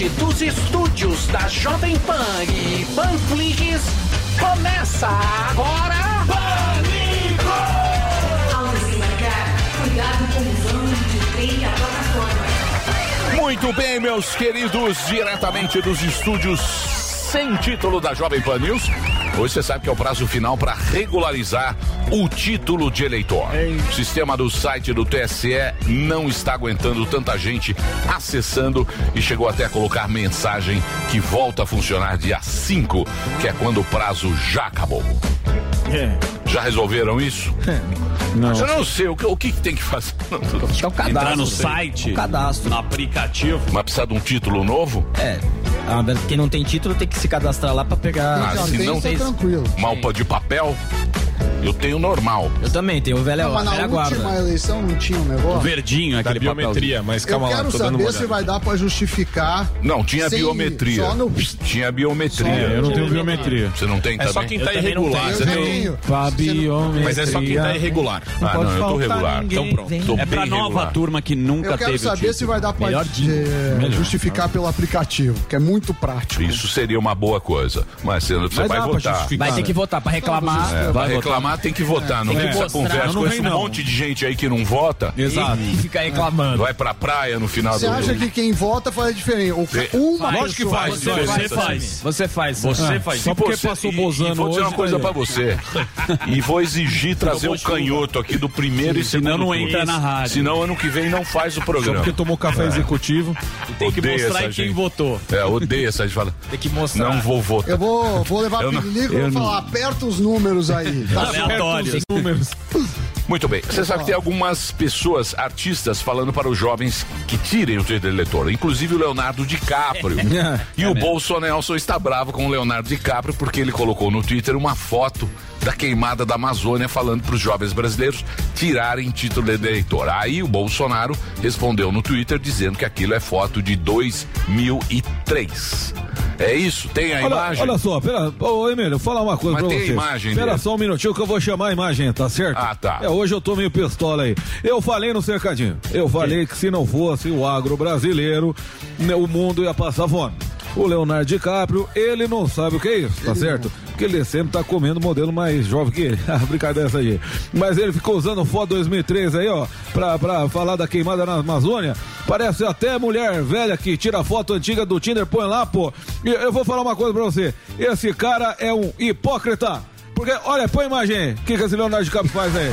Diretamente dos estúdios da Jovem Pan e Panflix, começa agora... Pânico! Ao desembarcar, cuidado com os ônibus de trem e a plataforma. Muito bem, meus queridos, diretamente dos estúdios sem título da Jovem Pan News. Hoje você sabe que é o prazo final para regularizar o título de eleitor. O sistema do site do TSE não está aguentando tanta gente acessando e chegou até a colocar mensagem que volta a funcionar dia 5, que é quando o prazo já acabou. Já resolveram isso? Não. Eu não sei o que, o que, tem que fazer. Acho que é o cadastro. Entrar no sei. site, O cadastro. no aplicativo. Mas precisa de um título novo? É. Ah, quem não tem título tem que se cadastrar lá pra pegar. Ah, se tem, não- Vocês- tranquilo. Malpa de papel? Eu tenho normal. Eu também tenho o velho Não, mas na velha última guarda. eleição não tinha um negócio? Verdinho, Da aquele biometria, mas Eu calma lá, quero tô dando uma saber se vai dar pra justificar. Não, tinha Sem- biometria. só no- Tinha biometria. É, eu não tenho biometria. Você não tem É também? só quem Eu tá não irregular. Você Eu tem... tenho. Fabiometria. Mas é só quem tá irregular. Ah, não, eu tô regular. Então pronto. Tô É pra nova regular. turma que nunca Eu quero teve o saber se vai dar pra Melhor justificar pelo aplicativo, que é muito prático. Isso seria uma boa coisa. Mas você, você Mas vai votar. Vai ter que votar pra reclamar. É, Vai votar. Reclamar, tem que votar. Não Tem essa mostrar. conversa Não com vem, esse não. monte de gente aí que não vota. Exato. E fica reclamando. Vai pra praia no final Você do acha que quem vota faz diferença? Ou uma Lógico que faz. Você, você faz. Você faz. Você faz. só porque você- passou Bozano vou dizer uma coisa pra você. E vou exigir trazer o canhoto aqui do primeiro e segundo Senão não entra na rádio. Senão ano que vem não faz o Só programa. porque tomou café executivo. Tem que mostrar quem votou. É, odeio essa gente fala. Tem que mostrar. Não vou votar. Eu vou, vou levar não- pirilico e vou falar, aperta os números aí. Tá certo? Aleatório. Números. Muito bem. Você sabe que tem algumas pessoas, artistas, falando para os jovens que tirem o título de eleitor. Inclusive o Leonardo DiCaprio. e o Bolsonaro está bravo com o Leonardo DiCaprio porque ele colocou no Twitter uma foto da queimada da Amazônia falando para os jovens brasileiros tirarem título de eleitor. Aí o Bolsonaro respondeu no Twitter dizendo que aquilo é foto de 2003. É isso? Tem a Olha, imagem? olha só, pera, ô Emílio, falar uma coisa Mas pra tem a você. imagem Espera só um minutinho que eu vou chamar a imagem, tá certo? Ah, tá. É, hoje eu tô meio pistola aí. Eu falei no cercadinho, eu falei que se não fosse o agro brasileiro, né, o mundo ia passar fome. O Leonardo DiCaprio, ele não sabe o que é isso, tá certo? Porque ele sempre tá comendo modelo mais jovem que ele. Ah, Brincadeira essa aí. Mas ele ficou usando foto 2003 aí, ó, pra, pra falar da queimada na Amazônia. Parece até mulher velha que tira foto antiga do Tinder, põe lá, pô. E eu vou falar uma coisa pra você. Esse cara é um hipócrita. Porque, olha, põe a imagem aí. O que, que esse Leonardo DiCaprio faz aí?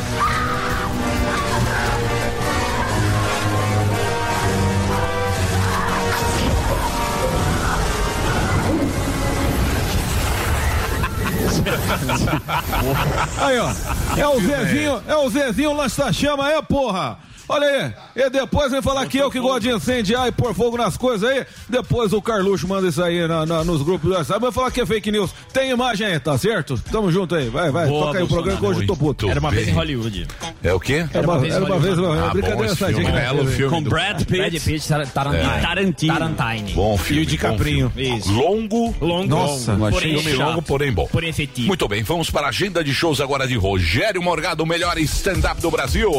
Aí, ó. É o Zezinho, é o Zezinho lança-chama aí, porra. Olha aí, e depois vem falar que eu que gosto de incendiar e pôr fogo nas coisas aí. Depois o Carluxo manda isso aí na- na- nos grupos do WhatsApp. Vai falar que é fake news. Tem imagem aí, tá certo? Tamo junto aí. Vai, vai. Boa, toca aí o programa que hoje eu tô puto. Era uma vez em Hollywood. É o quê? Era uma, era uma vez, uma Ah, bom brincadeira sadia filme, né? filme Com do- Brad Brad Pitt Pitt, Tar- Tarantino. e Tarantino. Tarantine. Bom filme. E o bom DiCaprinho. filme. Isso. Longo. Longo. Nossa, achei porém Filme chato. longo, porém bom. Porém efetivo. Muito bem, vamos para a agenda de shows agora de Rogério Morgado, o melhor stand-up do Brasil.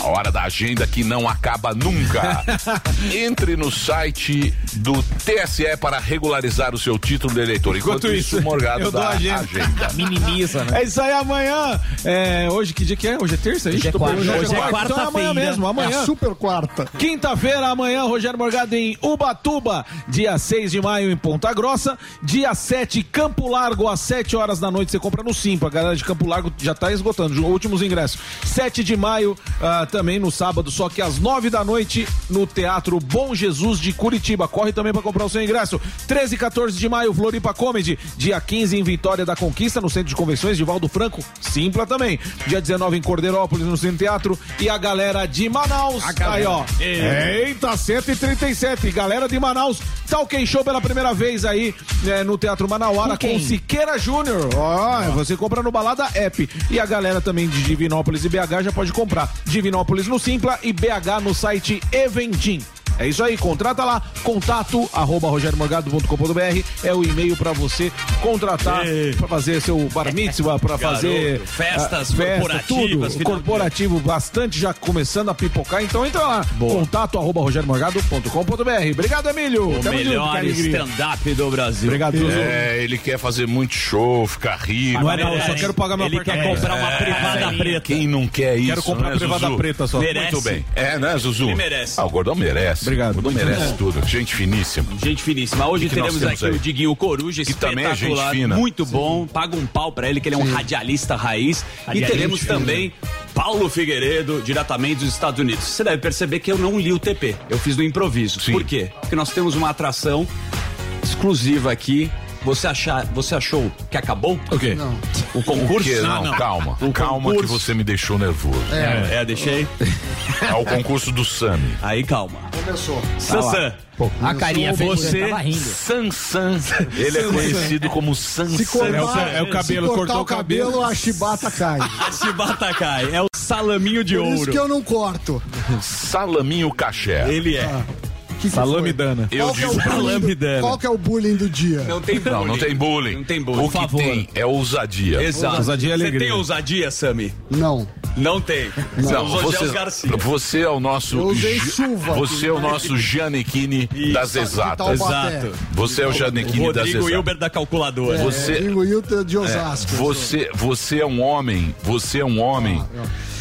A hora da agenda que não acaba nunca. Entre no site do TSE para regularizar o seu título de eleitor. Enquanto, Enquanto isso, isso, o Morgado eu dou dá a agenda. agenda. Minimiza, né? É isso aí, amanhã. É, hoje, que dia que é? Hoje é terça? Hoje é quarta. Hoje é Então é amanhã mesmo, É amanhã. a super quarta. Quinta-feira, amanhã, Rogério Morgado em Ubatuba. Dia 6 de maio em Ponta Grossa. Dia 7, Campo Largo, às 7 horas da noite. Você compra no Simpla. A galera de Campo Largo já tá esgotando. os Últimos ingressos. 7 de maio, ah, também no sábado, só que às 9 da noite, no Teatro Bom Jesus de Curitiba. Corre também para comprar o seu ingresso. 13 e 14 de maio, Floripa Comedy. Dia 15 em Vitória da Conquista, no Centro de Convenções de Valdo Franco. Simpla também. Dia 19 em Cordeirópolis, no Centro Teatro. E a galera de Manaus. Aí, ó. Eita, 137. Galera de Manaus. Talk Show pela primeira vez aí né, no Teatro Manauara Com com, quem? Siqueira Júnior. Ó, você compra no Balada App. E a galera também de Divinópolis e BH já pode comprar. Divinópolis no Simpla e BH no site Eventim. É isso aí, contrata lá, contato arroba rogermorgado.com.br é o e-mail pra você contratar, pra fazer seu bar mitzvah, pra fazer festas ah, festa, corporativas, tudo, corporativo bastante já começando a pipocar, então entra lá, contato arroba rogermorgado.com.br. Obrigado, Emílio. O Tamo melhor stand-up do Brasil. Obrigado, Zuzu. É, ele quer fazer muito show, ficar rico. Não é não, eu só quero pagar meu Ele quer comprar uma privada preta. Quem não quer isso? Quero comprar né, privada Zuzu? preta só. Merece. Muito bem. É, né, Zuzu? Ele merece. Ah, o Gordão merece. Obrigado. O Gordão merece tudo. Gente finíssima. Gente finíssima. Hoje que teremos aqui aí? o Diguinho Coruja, Que também é gente espetacular, fina. muito bom. Paga um pau pra ele, que ele é um radialista raiz. E teremos também Paulo Figueiredo, diretamente dos Estados Unidos. Você deve perceber que eu não li o TP, eu fiz no improviso. Sim. Por quê? Porque nós temos uma atração exclusiva aqui. Você, achar, você achou que acabou? O quê? O concurso? Que, não, calma. calma que você me deixou nervoso. É, é, deixei. É o concurso do Sami. Aí, calma. Começou. Sansã, A carinha você-. Sansan. Ele é conhecido como Sansan. Se cortar, É o é o cabelo, se cortar cortou o o cabelo. cabelo, a chibata cai. a Chibata cai. É o salaminho de Por isso ouro. que eu não corto. Salaminho Caché. Ele é. Que que Salame foi? dana. Eu é digo. bullying Salame do, dana. qual que é o bullying do dia? Não tem bullying. Não, não tem bullying. Não tem bullying. O que tem é ousadia. Exato. Ousadia Você tem ousadia, Sami? Não. Não tem. Não, os você, Garcia. você é o nosso. Eu usei chuva Você é o nosso Giannichini das exatas. Exato. Você é o Giannichini das Rodrigo exatas. Hilber da calculadora. Você- É, Digo Hilton de Osasco. Você, você é um homem. Você é um homem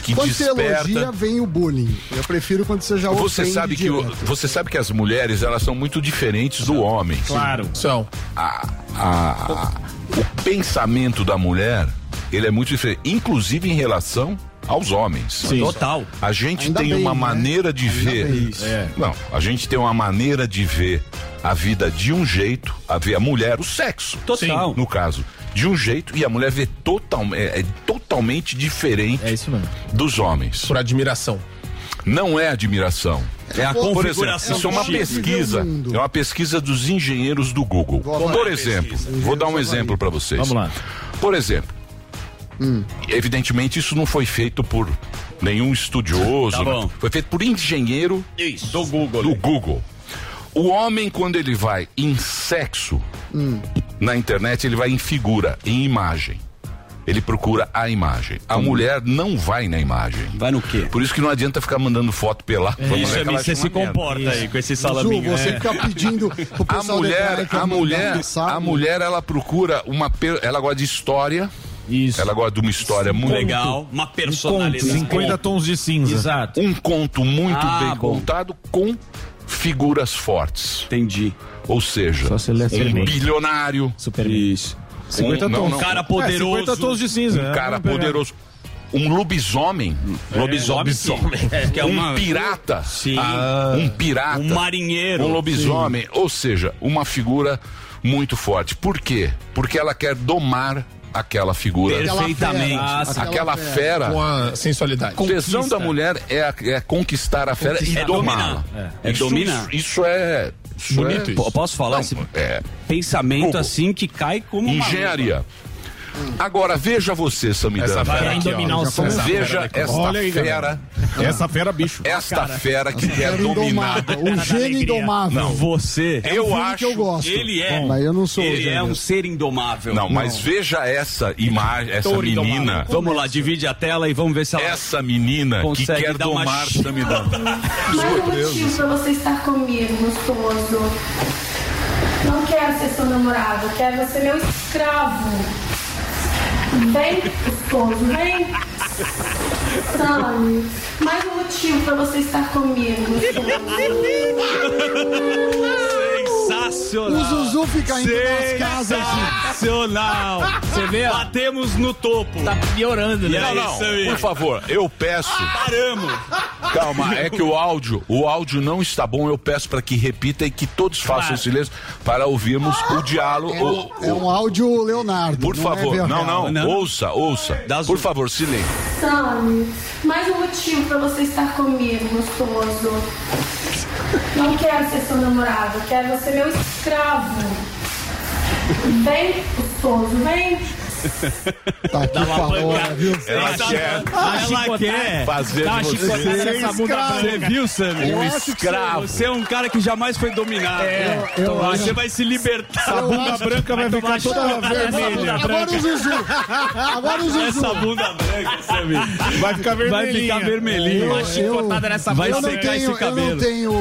que Quando você elogia, desperta. vem o bullying. Eu prefiro quando você já Você sabe que o- você sabe que as mulheres elas são muito diferentes do homem. Claro. São. a- a- o pensamento da mulher ele é muito diferente, inclusive em relação aos homens. Total. A gente Ainda tem bem, uma né? maneira de Ainda ver. É. Não, a gente tem uma maneira de ver a vida de um jeito, a ver a mulher, o sexo. Total. No caso, de um jeito e a mulher vê total, é, é totalmente diferente É isso mesmo. dos homens. Por admiração. Não é admiração. É a Por exemplo, isso é uma pesquisa. É uma pesquisa dos engenheiros do Google. Por exemplo, vou dar um exemplo para vocês. Vamos lá. Por exemplo, evidentemente isso não foi feito por nenhum estudioso. Tá né? Foi feito por engenheiro Isso. Do Google. do Google. O homem, quando ele vai em sexo na internet, ele vai em figura, em imagem. Ele procura a imagem. A mulher não vai na imagem. Vai no quê? Por isso que não adianta ficar mandando foto pelada. pra Isso, ela você se comporta aí com esse Ju, salaminho. você É. fica pedindo pro A pessoal mulher, a é mulher, a mulher, ela procura uma, per- ela gosta de história, Isso. ela gosta de uma história muito Legal. Uma personalidade. 50 tons de cinza. Exato. um conto muito Ah, bem bom. contado com figuras fortes. Entendi. Ou seja, Só se lê um bem. bilionário, Isso. 50 um, não, tons. não, Cara É, poderoso. 50 tons de cinza. um é, cara poderoso, um lobisomem, Lobisomem. sim. É, que é um uma... pirata, Sim. um pirata, Um marinheiro. um lobisomem, ou seja, uma figura muito forte. Por quê? Porque ela quer domar aquela figura. Aquela Perfeitamente. fera, Ah, aquela Aquela fera. fera. Com a sensualidade. O tesão da mulher é, a- é conquistar a fera e É domá-la. dominar. É Isso- dominar. Isso, isso é. Bonito é, isso. Posso falar Não, esse é pensamento Google. assim que cai como uma engenharia. Agora, veja você, Samidana. Essa fera aqui, dominar ó. o Essa fera Veja esta Olha aí, fera, Essa fera, bicho. esta fera que quer Fera dominar. um gênio indomável. Não. Você. Eu filme acho. que eu gosto. Ele é. Mas eu não sou Ele é um ser indomável. Não, mas veja essa imagem, essa menina. indomável. Vamos lá, divide a tela e vamos ver se ela. Essa menina que Consegue quer domar Samidana. Mais um motivo pra você estar comigo, gostoso. Não quero ser seu namorado, quero ser meu escravo. Vem, gostoso, vem. Sami, mais um motivo pra você estar comigo. Sensacional. O Zuzu fica indo nas casas. Sensacional. Você vê, ó, Batemos no topo. tá piorando, né? Não, não, Samir? por favor, eu peço. Paramos. Calma, é que o áudio, o áudio não está bom. Eu peço para que repita e que todos façam silêncio para ouvirmos o diálogo. o- É um áudio Leonardo. Por não favor, é não, não, Não. ouça, ouça. Por favor, silêncio. Mais um motivo pra você estar comigo, gostoso. Não quero ser seu namorado, quero ser meu escravo. Vem, gostoso, vem. Tá aqui falou, viu? Ela quer Ela quer fazer Dá uma de chicotada você nessa bunda escravo. Você viu, Sammy? um Eu acho que escravo. Você é um cara que jamais foi dominado. eu Você acho- vai se libertar. A bunda branca vai ficar toda vermelha. Agora o Zuzu. Agora o Zuzu. Essa bunda branca, Sammy. Vai ficar Vai vermelhinha. ficar vermelhinho. Eu- Uma chicotada nessa Vai eu bunda não secar esse eu cabelo. não tenho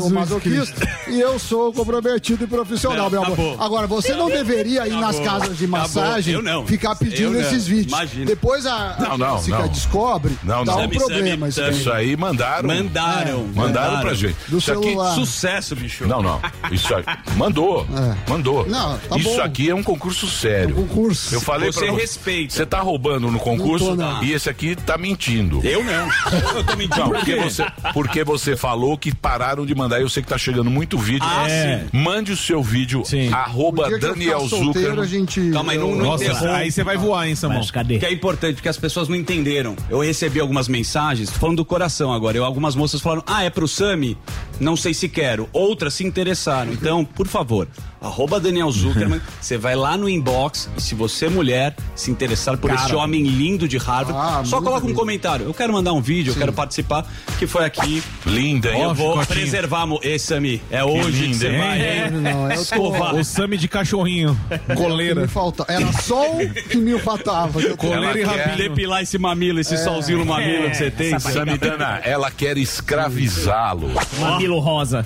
ou masoquista e eu sou comprometido e profissional, meu amor. acabou. Agora, você não deveria ir nas casas de massagem Eu não. ficar pedindo Eu não. esses vídeos. Imagina. Depois a, Não, não, a não. descobre, Não, dá não. um Sabe, problema sabe, isso Isso aí. mandaram. Mandaram. Mandaram pra gente. Do Isso aqui- celular. Sucesso, bicho. Não, não. Isso aqui. Mandou. É. Mandou. Não, tá Isso bom. aqui é um concurso sério. Concurso. Eu falei Você pra você. respeita. Você tá roubando no concurso Não tô, não. e esse aqui tá mentindo. Eu não. Eu tô mentindo. Por porque você, porque você falou que pararam de mandar. Eu sei que tá chegando muito vídeo. Ah, É. sim. Mande o seu vídeo. Sim. Arroba Daniel Zucker. a gente... Calma aí, não- não Nossa, aí você vai voar, hein, Samuel? Mas cadê? Que é importante, porque as pessoas não entenderam. Eu recebi algumas mensagens, falando do coração agora. Eu, algumas moças falaram, ah, é pro Sami? Não sei se quero. Outras se interessaram. Então, por favor, arroba Daniel Zuckerman, você vai lá no inbox e se você, mulher, se interessar por esse homem lindo de Harvard, Ah, só coloca um lindo. comentário. Eu quero mandar um vídeo, eu quero participar, que foi aqui. Linda, hein? eu vou chicotinho. preservar, Ê, Sami, é hoje que você vai, É. hein? Não. Escovar. O Sami de cachorrinho. Coleira. me falta. Era só o que me faltava. que Coleira e rabinho. Depilar esse mamilo, esse solzinho no mamilo que você tem. Samidana, ela quer escravizá-lo. Mamilo rosa.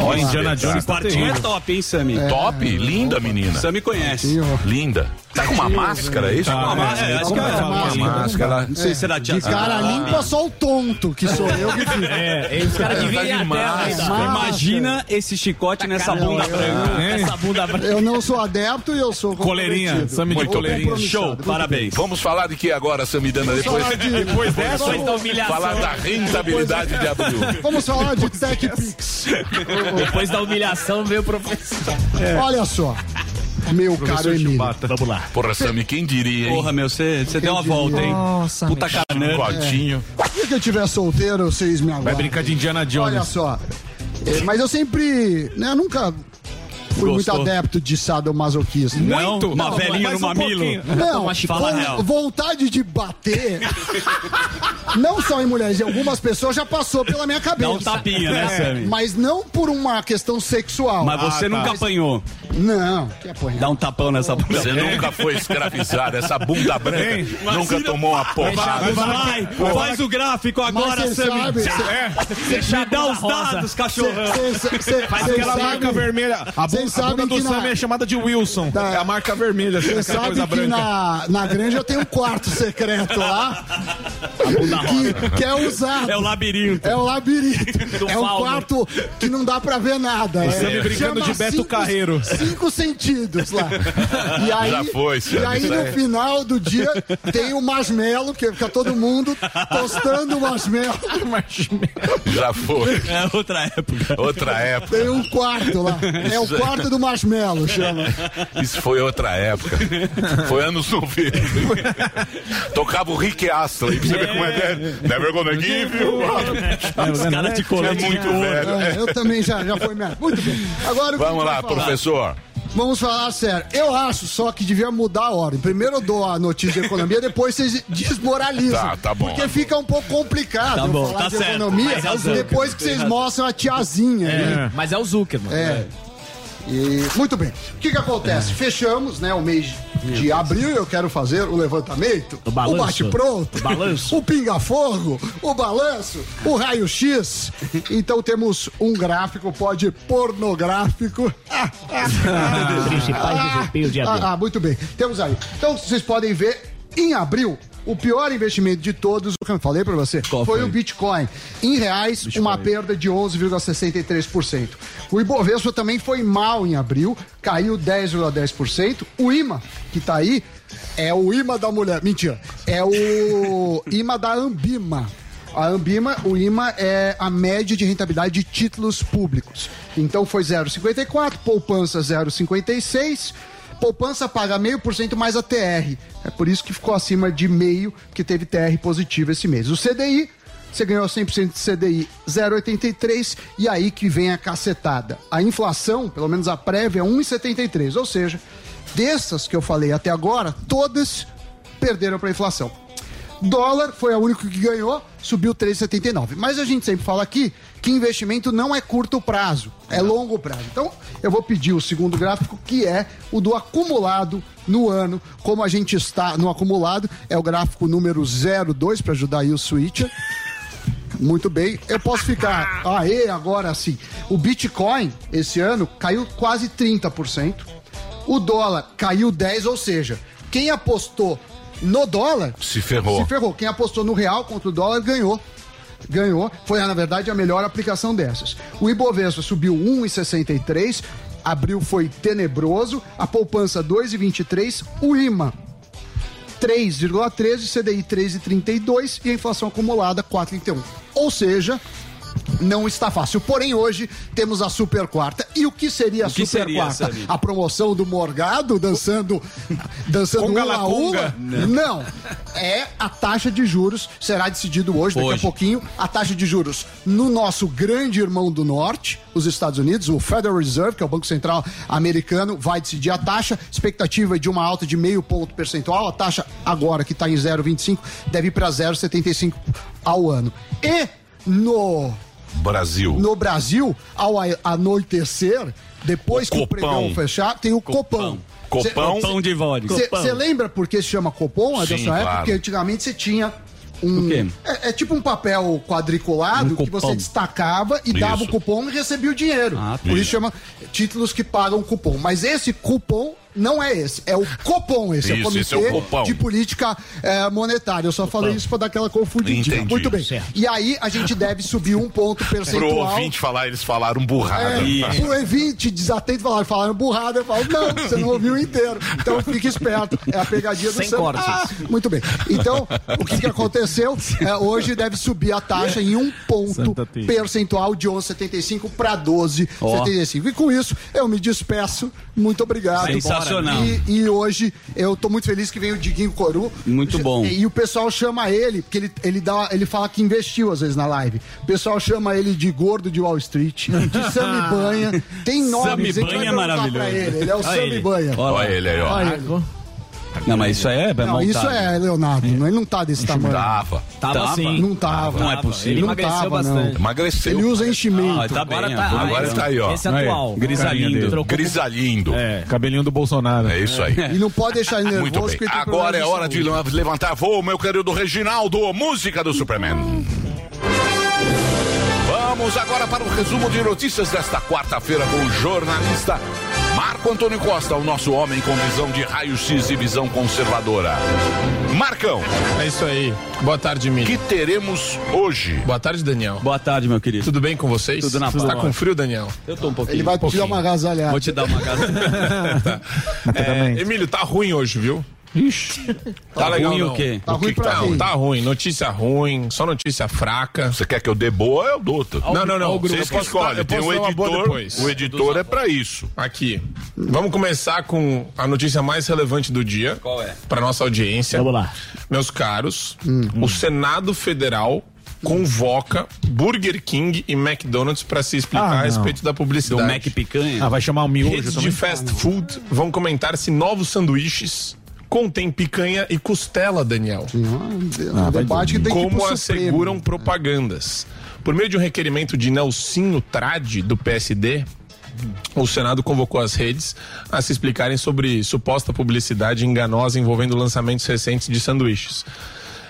Ó, Indiana Jones Esse quartinho é top, hein, Sami? Top, linda menina. Sami conhece. Linda. Tá com uma máscara, é isso? Ah, mas- é, acho que Como é é? Uma Máscara. máscara. Não sei se será tia De cara limpa, só o tonto, que sou eu que fico. É, os caras deviam ir até. Máscara. Imagina esse chicote nessa Caramba, bunda eu- branca. Essa bunda branca. Eu não sou adepto e eu sou Coleirinha. Sami de coleirinha. Show, parabéns. Vamos falar de que agora, Samidana? Depois, falar de- Depois dessa, vamos- Depois da humilhação. falar da rentabilidade de abril. Vamos falar de TechPix. Depois da humilhação veio o professor. Olha só, meu caro Emílio. Vamos lá. Porra, Sami, quem diria, hein? Porra, meu, você você deu uma volta, hein? Nossa, Puta cara nerd. Cotinho. Se que eu tiver solteiro, vocês me Vai aguardam. brincar de Indiana Olha Jones. só. É, Mas eu sempre, né, eu nunca fui Gostou? muito adepto de sadomasoquismo. Não, uma Não, velhinha no um mamilo. pouquinho. Não, Uma chicotada. Fala real. vontade de bater, não só em mulheres, em algumas pessoas já passou pela minha Dá cabeça. um tapinha, né, Sami? Mas não por uma questão sexual. Mas você Ah, tá. nunca apanhou. Não. Dá um tapão nessa bunda. Você nunca foi escravizado. Essa bunda branca nunca tomou uma porrada. Vai, faz o gráfico agora, Mas cê Sami. sabe, cê- Me dá os dados, cachorrão. cê- cê- cê- Faz aquela sabe- marca vermelha. A bunda sabem do que na- Sam é chamada de Wilson. Tá. É a marca vermelha, assim, Você aquela sabe coisa que na, na granja eu tenho um quarto secreto lá que, que é usado. É o labirinto. É o labirinto. é um quarto que não dá pra ver nada. É, Sammy brincando chama de Beto cinco- Carreiro. Cinco sentidos lá. E aí, Já foi, E Sammy, aí no final do dia tem o marshmallow, que fica todo mundo tostando o marshmallow. Já foi. É outra época. Outra época. Tem um quarto lá. É o quarto do marshmallow, chama. Isso foi outra época. Foi anos 90. Tocava o Rick Astley. Pra você ver como é que é. Never gonna give you up. Os caras de É colete. muito velho. É, eu também já, já foi minha. Muito bem. Agora Vamos lá, professor. Vamos falar sério. Eu acho só que devia mudar a ordem. Primeiro eu dou a notícia de economia, depois vocês desmoralizam. Tá, tá bom. Porque fica um pouco complicado Tá bom, falar tá de certo. economia razão. depois que vocês mostram a tiazinha. né? Mas é o Zuckerman. É. E, muito bem. O que, que acontece? Fechamos né, o mês de abril e eu quero fazer o levantamento, O balanço. bate-pronto, O balanço. o pinga-fogo, o balanço, o raio-x. Então temos um gráfico, pode pornográfico. De abril. Ah, ah, muito bem. Temos aí. Então vocês podem ver, em abril, o pior investimento de todos, o que eu falei pra você, foi, foi? o Bitcoin. Em reais, uma perda de 11,63%. O Ibovespa também foi mal em abril, caiu 10,10%. O IMA, que tá aí, é o IMA da mulher. Mentira. É o IMA da Ambima. A Ambima, o IMA é a média de rentabilidade de títulos públicos. Então foi 0,54, poupança 0,56, poupança paga meio por cento mais a TR. É por isso que ficou acima de meio, que teve TR positivo esse mês. O CDI, você ganhou 100% de CDI 0,83 e aí que vem a cacetada. A inflação, pelo menos a prévia, é 1,73, ou seja, Dessas que eu falei até agora, todas perderam para a inflação. Dólar foi a única que ganhou, subiu 3,79. Mas a gente sempre fala aqui que investimento não é curto prazo, é longo prazo. Então, eu vou pedir o segundo gráfico, que é o do acumulado no ano. Como a gente está no acumulado, é o gráfico número 02 para ajudar aí o switcher. Muito bem. Eu posso ficar. Aê, agora sim. O Bitcoin, esse ano, caiu quase 30%. O dólar caiu 10%, ou seja, quem apostou no dólar Se ferrou. se ferrou. Quem apostou no real contra o dólar ganhou. Ganhou. Foi, na verdade, a melhor aplicação dessas. O Ibovespa subiu 1,63. Abril foi tenebroso. A poupança 2,23. O IMA 3,13, CDI 3,32 e a inflação acumulada 4,31. Ou seja, não está fácil. Porém, hoje temos a Super Quarta. E o que seria a que Super seria, Quarta? A promoção do Morgado dançando dançando Conga uma a uma? conga? Não. É a taxa de juros. Será decidido hoje, daqui a Hoje. pouquinho. A taxa de juros no nosso grande irmão do norte, os Estados Unidos, o Federal Reserve, que é o Banco Central americano, vai decidir a taxa. Expectativa é de uma alta de meio ponto percentual. A taxa agora, que está em 0,25, deve ir para 0,75 ao ano. E no Brasil. no Brasil, ao anoitecer, depois O que o Copão. pregão fechar, tem o Copão. Copão. Pão de vodka. Você lembra por que se chama Copom? É sua época? Porque antigamente você tinha um. O? É, é tipo um papel quadriculado Um que você destacava e dava o Isso. cupom e recebia o dinheiro. Ah, por isso chama títulos que pagam cupom. Mas esse cupom não é esse, é o Copom. Esse é o Isso, Comitê esse é o de Política eh, Monetária. Eu só falei isso para dar aquela confundidinha. Entendi. Muito bem. E aí a gente deve subir um ponto Pro percentual. ouvinte falar, eles falaram burrada. É, o ouvinte desatento falaram, falaram burrada, eu falo, não, você não ouviu inteiro. Então fique esperto. É a pegadinha do Sem Sam. Ah, muito bem. Então, o que, que aconteceu? É, hoje deve subir a taxa em um ponto percentual de 11,75 para 12,75. E com isso, eu me despeço. Muito obrigado. Sensacional. E, e hoje eu tô muito feliz que vem o Diguinho Coru. Muito bom. E, o pessoal chama ele, porque ele, ele, dá, ele fala que investiu às vezes na live. O pessoal chama ele de gordo de Wall Street, de Sammy Banha. Tem nomes. Sammy Banha é maravilhoso. pra Ele. ele é o Olha Sammy ele. Banha. Olha. Olha ele aí, ó. Olha ele. Não, mas isso aí é Não, montado. isso é Leonardo, não, ele não tá desse tamanho. Tava. Tava Tava. assim. Não tava. Não é possível. Ele Não emagreceu tava, bastante. não. Emagreceu. Ele usa enchimento. Ah, tá bem. Agora tá. Agora esse- tá aí, ó. Esse é atual. Grisalindo. Trocou- Grisalindo. É, É, cabelinho do Bolsonaro. isso aí. E não pode deixar ele nervoso. Muito bem. Agora é hora de levantar voo, meu querido Reginaldo. Música do Superman. Vamos agora para o resumo de notícias desta quarta-feira com o jornalista Marco Antônio Costa, o nosso homem com visão de raio-x e visão conservadora. Marcão, É isso aí. Boa tarde, o Mili. que teremos hoje? Boa tarde, Daniel. Boa tarde, meu querido. Tudo bem com vocês? Tudo na tá paz. com frio, Daniel? Eu tô um pouquinho. Ele vai te dar uma agasalhada. Vou te dar uma casa. É, Emílio, tá ruim hoje, viu? Ixi. Tá legal ruim não. o quê? Tá O que ruim que pra tá quem? Tá ruim, notícia ruim, só notícia fraca. Você quer que eu dê boa? Eu dou. Não, não, não. Vocês que escolhem. Tem um editor. O editor é pra isso. Aqui. Vamos começar com a notícia mais relevante do dia. Qual é? Para nossa audiência. Vamos lá. Meus caros, o Senado Federal convoca Burger King e McDonald's para se explicar Ah, a respeito da Do publicidade. Mac Picanha. Ah, vai chamar o miojo Redes de fast food vão comentar se novos sanduíches contêm picanha e costela, Daniel. Um debate que tem que como pro asseguram Supremo. propagandas. Por meio de um requerimento de Nelsinho Trade, do PSD, o Senado convocou as redes a se explicarem sobre suposta publicidade enganosa envolvendo lançamentos recentes de sanduíches.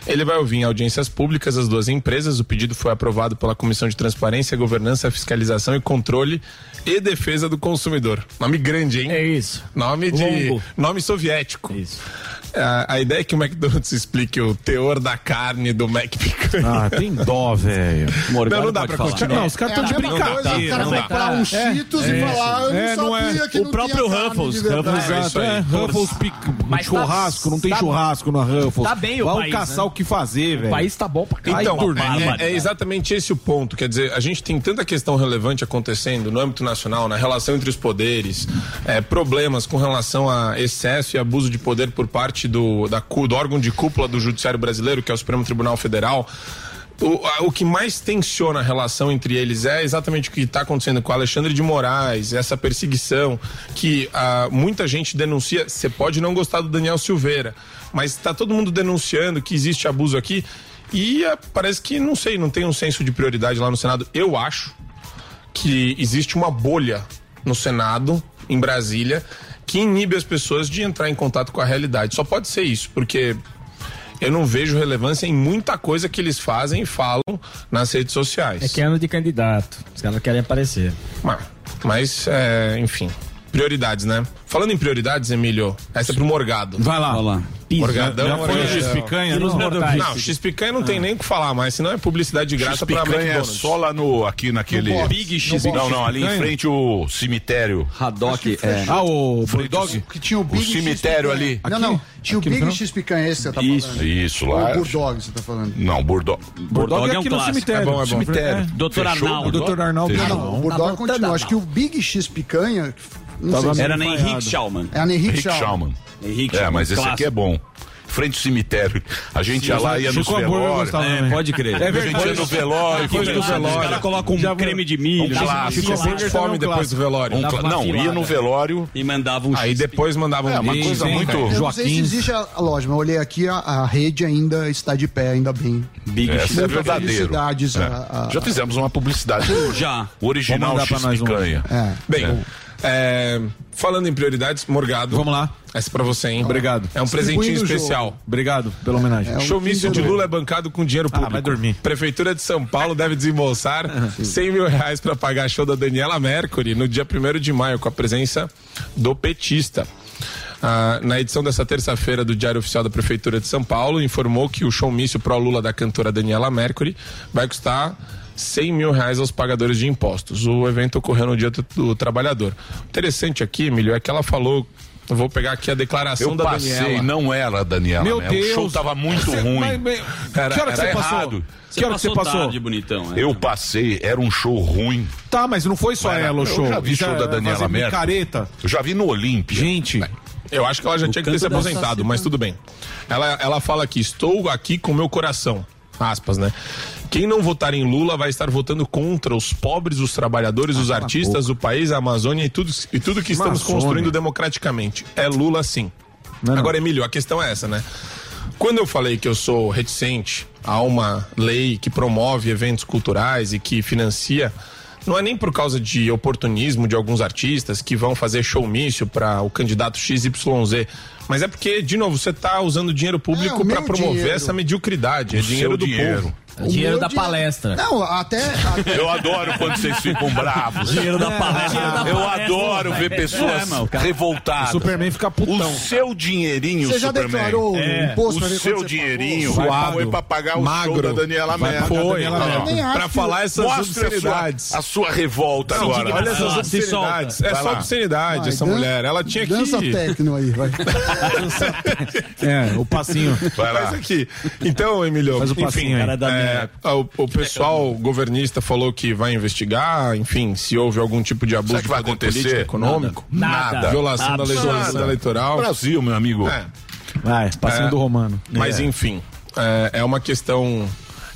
Ele vai ouvir em audiências públicas as duas empresas. O pedido foi aprovado pela Comissão de Transparência, Governança, Fiscalização e Controle e Defesa do Consumidor. Nome grande, hein? É isso. Nome de Longo. nome soviético. Isso. A, a ideia é que o McDonald's explique o teor da carne do Mac Picanha. Ah, tem dó, velho. Não, não dá pra continuar. Não, os caras É estão de mesma coisa, o brincadeira. não dá. comprar um Cheetos e falar, eu não É, não sabia é. que O não próprio tinha carne Ruffles, de. Ruffles, É isso Exato, é. Ruffles pic... Mas tá- churrasco, não tem tá- churrasco na Ruffles. Tá bem o Vai país, caçar né? o que fazer, velho. O país tá bom pra caralho. Então, é, é exatamente esse o ponto. Quer dizer, a gente tem tanta questão relevante acontecendo no âmbito nacional, na relação entre os poderes, é, problemas com relação a excesso e abuso de poder por parte do, da, do órgão de cúpula do Judiciário Brasileiro, que é o Supremo Tribunal Federal. o, o que mais tensiona a relação entre eles é exatamente o que está acontecendo com o Alexandre de Moraes, essa perseguição que ah, muita gente denuncia. Você pode não gostar do Daniel Silveira, mas está todo mundo denunciando que existe abuso aqui e ah, parece que, não sei, não tem um senso de prioridade lá no Senado. Eu acho que existe uma bolha no Senado, em Brasília, que inibe as pessoas de entrar em contato com a realidade. Só pode ser isso, porque eu não vejo relevância em muita coisa que eles fazem e falam nas redes sociais. É que é ano de candidato. Os caras querem aparecer. Mas, mas, é, enfim, prioridades, né? Falando em prioridades, Emílio, essa é pro Morgado. Vai lá. Olha lá. Morgadão, Já foi o Morgadão. X-Picanha? Não. Não, X-Picanha não tem nem o que falar mais, senão é publicidade de graça pra X-Picanha é McDonald's. só lá no, aqui naquele... box. Big X. Não, não, ali em X-Picanha? frente o cemitério. Haddock, é. Ah, o Bulldog? Que tinha o O Big cemitério X-Picanha. ali. Não, não. Tinha o Aqui no Big final? X picanha esse que você tá Isso. falando. Isso, Ou lá. o Bulldog você tá falando. Não, Bulldog. Bulldog é um aqui no clássico. cemitério. É bom, é bom. Cemitério. Doutor Arnaldo. O doutor Arnaldo. Não, o Bulldog continua. Acho que o Big X picanha. Não Tava sei se Era na. Henrique Schaumann. é a Henrique Schaumann. Schaumann. Henrique É, mas esse aqui é bom. Frente ao cemitério. A gente ia lá, ia nos velórios. É, pode crer. É A gente ia no velório. Depois do no velório. Os caras colocam um creme de milho. Um clássico. Você sente fome é um depois do velório. Um uma Não, ia no velório. E mandavam um Aí depois mandavam É, uma um coisa sim, muito. Eu não sei se Joaquim. existe a loja, mas eu olhei aqui, a, a rede ainda está de pé, ainda bem. Big Essa é verdadeiro. É. a- a- Já fizemos uma publicidade. Já. O original um. X-Picanha. É. Bem, é, falando em prioridades, Morgado. Vamos lá. Essa é pra você, hein? Obrigado. É um presentinho especial. jogo. Obrigado pela homenagem. É um Showmício de Kinder Lula é bancado com dinheiro público. vai dormir. Prefeitura de São Paulo deve desembolsar 100 mil reais para pagar show da Daniela Mercury no dia 1 de maio, com a presença do petista. Ah, na edição dessa terça-feira do Diário Oficial da Prefeitura de São Paulo, informou que o showmício Pro Lula da cantora Daniela Mercury vai custar 100 mil reais aos pagadores de impostos. O evento ocorreu no Dia do, do Trabalhador. Interessante aqui, Emílio, é que ela falou. Eu vou pegar aqui a declaração Eu da passei, Daniela. não era a Daniela. Meu né? Deus. O show tava muito ruim. Mas, mas, Era- que hora que você passou? errado. Que hora que você passou? tarde, bonitão. é. Eu passei, era um show ruim. Tá, mas não foi só Era- ela o eu show. já vi show da Daniela Mercury. picareta. Eu já vi no Olímpia. Gente, Eu acho que ela já tinha que ter se dessa aposentado, mas tudo bem. Ela, ela fala aqui: estou aqui com meu coração. Aspas, né? Quem não votar em Lula vai estar votando contra os pobres, os trabalhadores, os artistas, o país, a Amazônia e tudo, e tudo que estamos Amazônia. construindo democraticamente. É Lula sim. Não, não. Agora, Emílio, a questão é essa, né? Quando eu falei que eu sou reticente a uma lei que promove eventos culturais e que financia, não é nem por causa de oportunismo de alguns artistas que vão fazer showmício para o candidato XYZ, mas é porque, de novo, você está usando dinheiro É, público o para promover dinheiro. essa mediocridade. É O dinheiro seu do dinheiro. povo. O dinheiro da dinheiro- palestra. Não, até. até- Eu adoro quando vocês ficam bravos. Dinheiro da palestra. Eu adoro ver pessoas É, revoltadas. o Superman fica putão. O seu dinheirinho, Você já Superman. declarou É. o imposto O pra ver seu dinheirinho pagou? foi pra pagar o magro. show da Daniela Vai Mercury. pagar a Daniela Pra falar essas Mostra a sua, obscenidades. a sua revolta Não, agora. Olha essas Ah, obscenidades. É só obscenidade Vai, essa dan- mulher. Ela tinha que. Dança tecno aí, vai. é, o passinho. Vai lá. Faz aqui. Então, Emílio, Faz o enfim, passinho aí. Cara da é, o, o pessoal governista falou que vai investigar, enfim, se houve algum tipo de abuso que vai de poder acontecer? político, econômico, Nada. violação da legislação Nada. eleitoral. Brasil, meu amigo. É, Vai, passinho É. do Romano. mas enfim, é, é uma questão.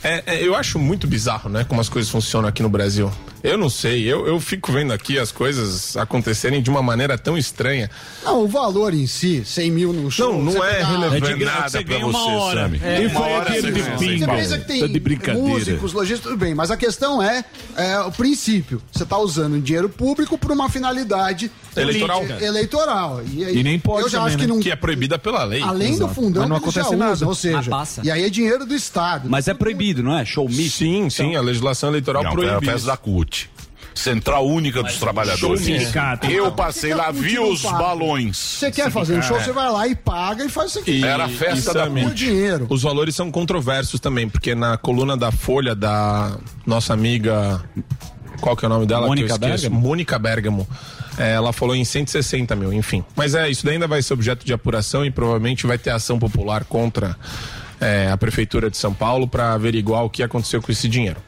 é- é, eu acho muito bizarro, né, como as coisas funcionam aqui no Brasil. Eu não sei, eu, eu fico vendo aqui as coisas acontecerem de uma maneira tão estranha. Não, o valor em si, 100 mil no show. Não, não é relevante. É nada você pra você, hora. Sammy. É, Uma foi hora aquele de ganha. Você pensa que tem Tá de brincadeira. músicos, lojistas, tudo bem, mas a questão é, é o princípio. Você está usando dinheiro público para uma finalidade Eleitoral. política- eleitoral. E, aí, E nem pode Eu já também, acho que né? não. Que é proibida pela lei. Além do fundão, Mas não acontece nada. usam, ou seja, passa. e aí é dinheiro do Estado. Mas é proibido, não é? Showmício. Sim, sim, a legislação eleitoral Não, a proíbe. festa isso. da CUT. Central Única dos Trabalhadores. Sindicato. Eu passei lá, vi os paga? balões. Você quer fazer um show, você vai lá e paga e faz isso aqui. E- Era a festa da Por dinheiro. Os valores são controversos também, porque na coluna da Folha da nossa amiga. Qual que é o nome dela? Mônica? Bergamo? Mônica Bergamo. É, ela falou em 160 mil, enfim. Mas é, isso daí ainda vai ser objeto de apuração e provavelmente vai ter ação popular contra é, a Prefeitura de São Paulo para averiguar o que aconteceu com esse dinheiro.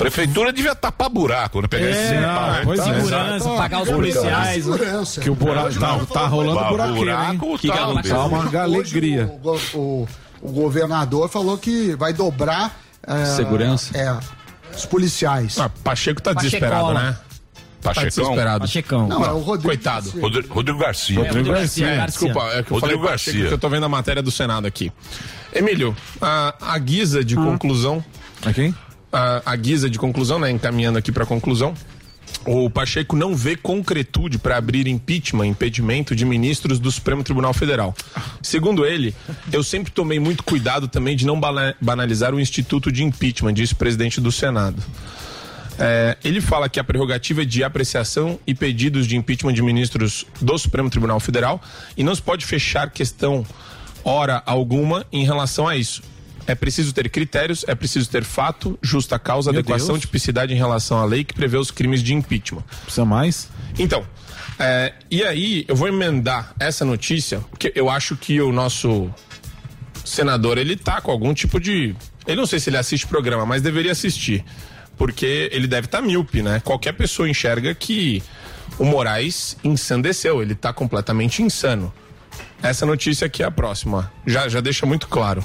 Prefeitura devia tapar buraco, né? Pegar esse não, pau. pois é. Segurança, pagar os policiais. né? Segurança. Que o buraco tá, tá rolando buraqueiro, hein? buraco Que tá um? Tá uma alegria. O, o- o governador falou que vai dobrar é, Segurança. É. Os policiais. Ah, Pacheco tá Pachecola. desesperado, né? Tá Pachecão. desesperado. Pachecão. Não, é o Rodrigo. Coitado. Rodrigo, Rodrigo Garcia. Rodrigo Garcia. É, Garcia. desculpa, é que eu Rodrigo falei Garcia. eu tô vendo a matéria do Senado aqui. Emílio, a, a guisa de conclusão, Aqui? A, a guisa de conclusão, né, encaminhando aqui pra conclusão, o Pacheco não vê concretude para abrir impeachment, impedimento de ministros do Supremo Tribunal Federal. Segundo ele, eu sempre tomei muito cuidado também de não bana- banalizar o instituto de impeachment, disse o presidente do Senado. É, ele fala que a prerrogativa é de apreciação e pedidos de impeachment de ministros do Supremo Tribunal Federal e não se pode fechar questão hora alguma em relação a isso. É preciso ter critérios, é preciso ter fato, justa causa, Meu adequação, Deus. tipicidade em relação à lei que prevê os crimes de impeachment. Precisa mais? Então, é, e aí eu vou emendar essa notícia, porque eu acho que o nosso senador, ele tá com algum tipo de... Eu não sei se ele assiste programa, mas deveria assistir. Porque ele deve estar míope, né? Qualquer pessoa enxerga que o Moraes ensandeceu, ele tá completamente insano. Essa notícia aqui é a próxima, já, já deixa muito claro.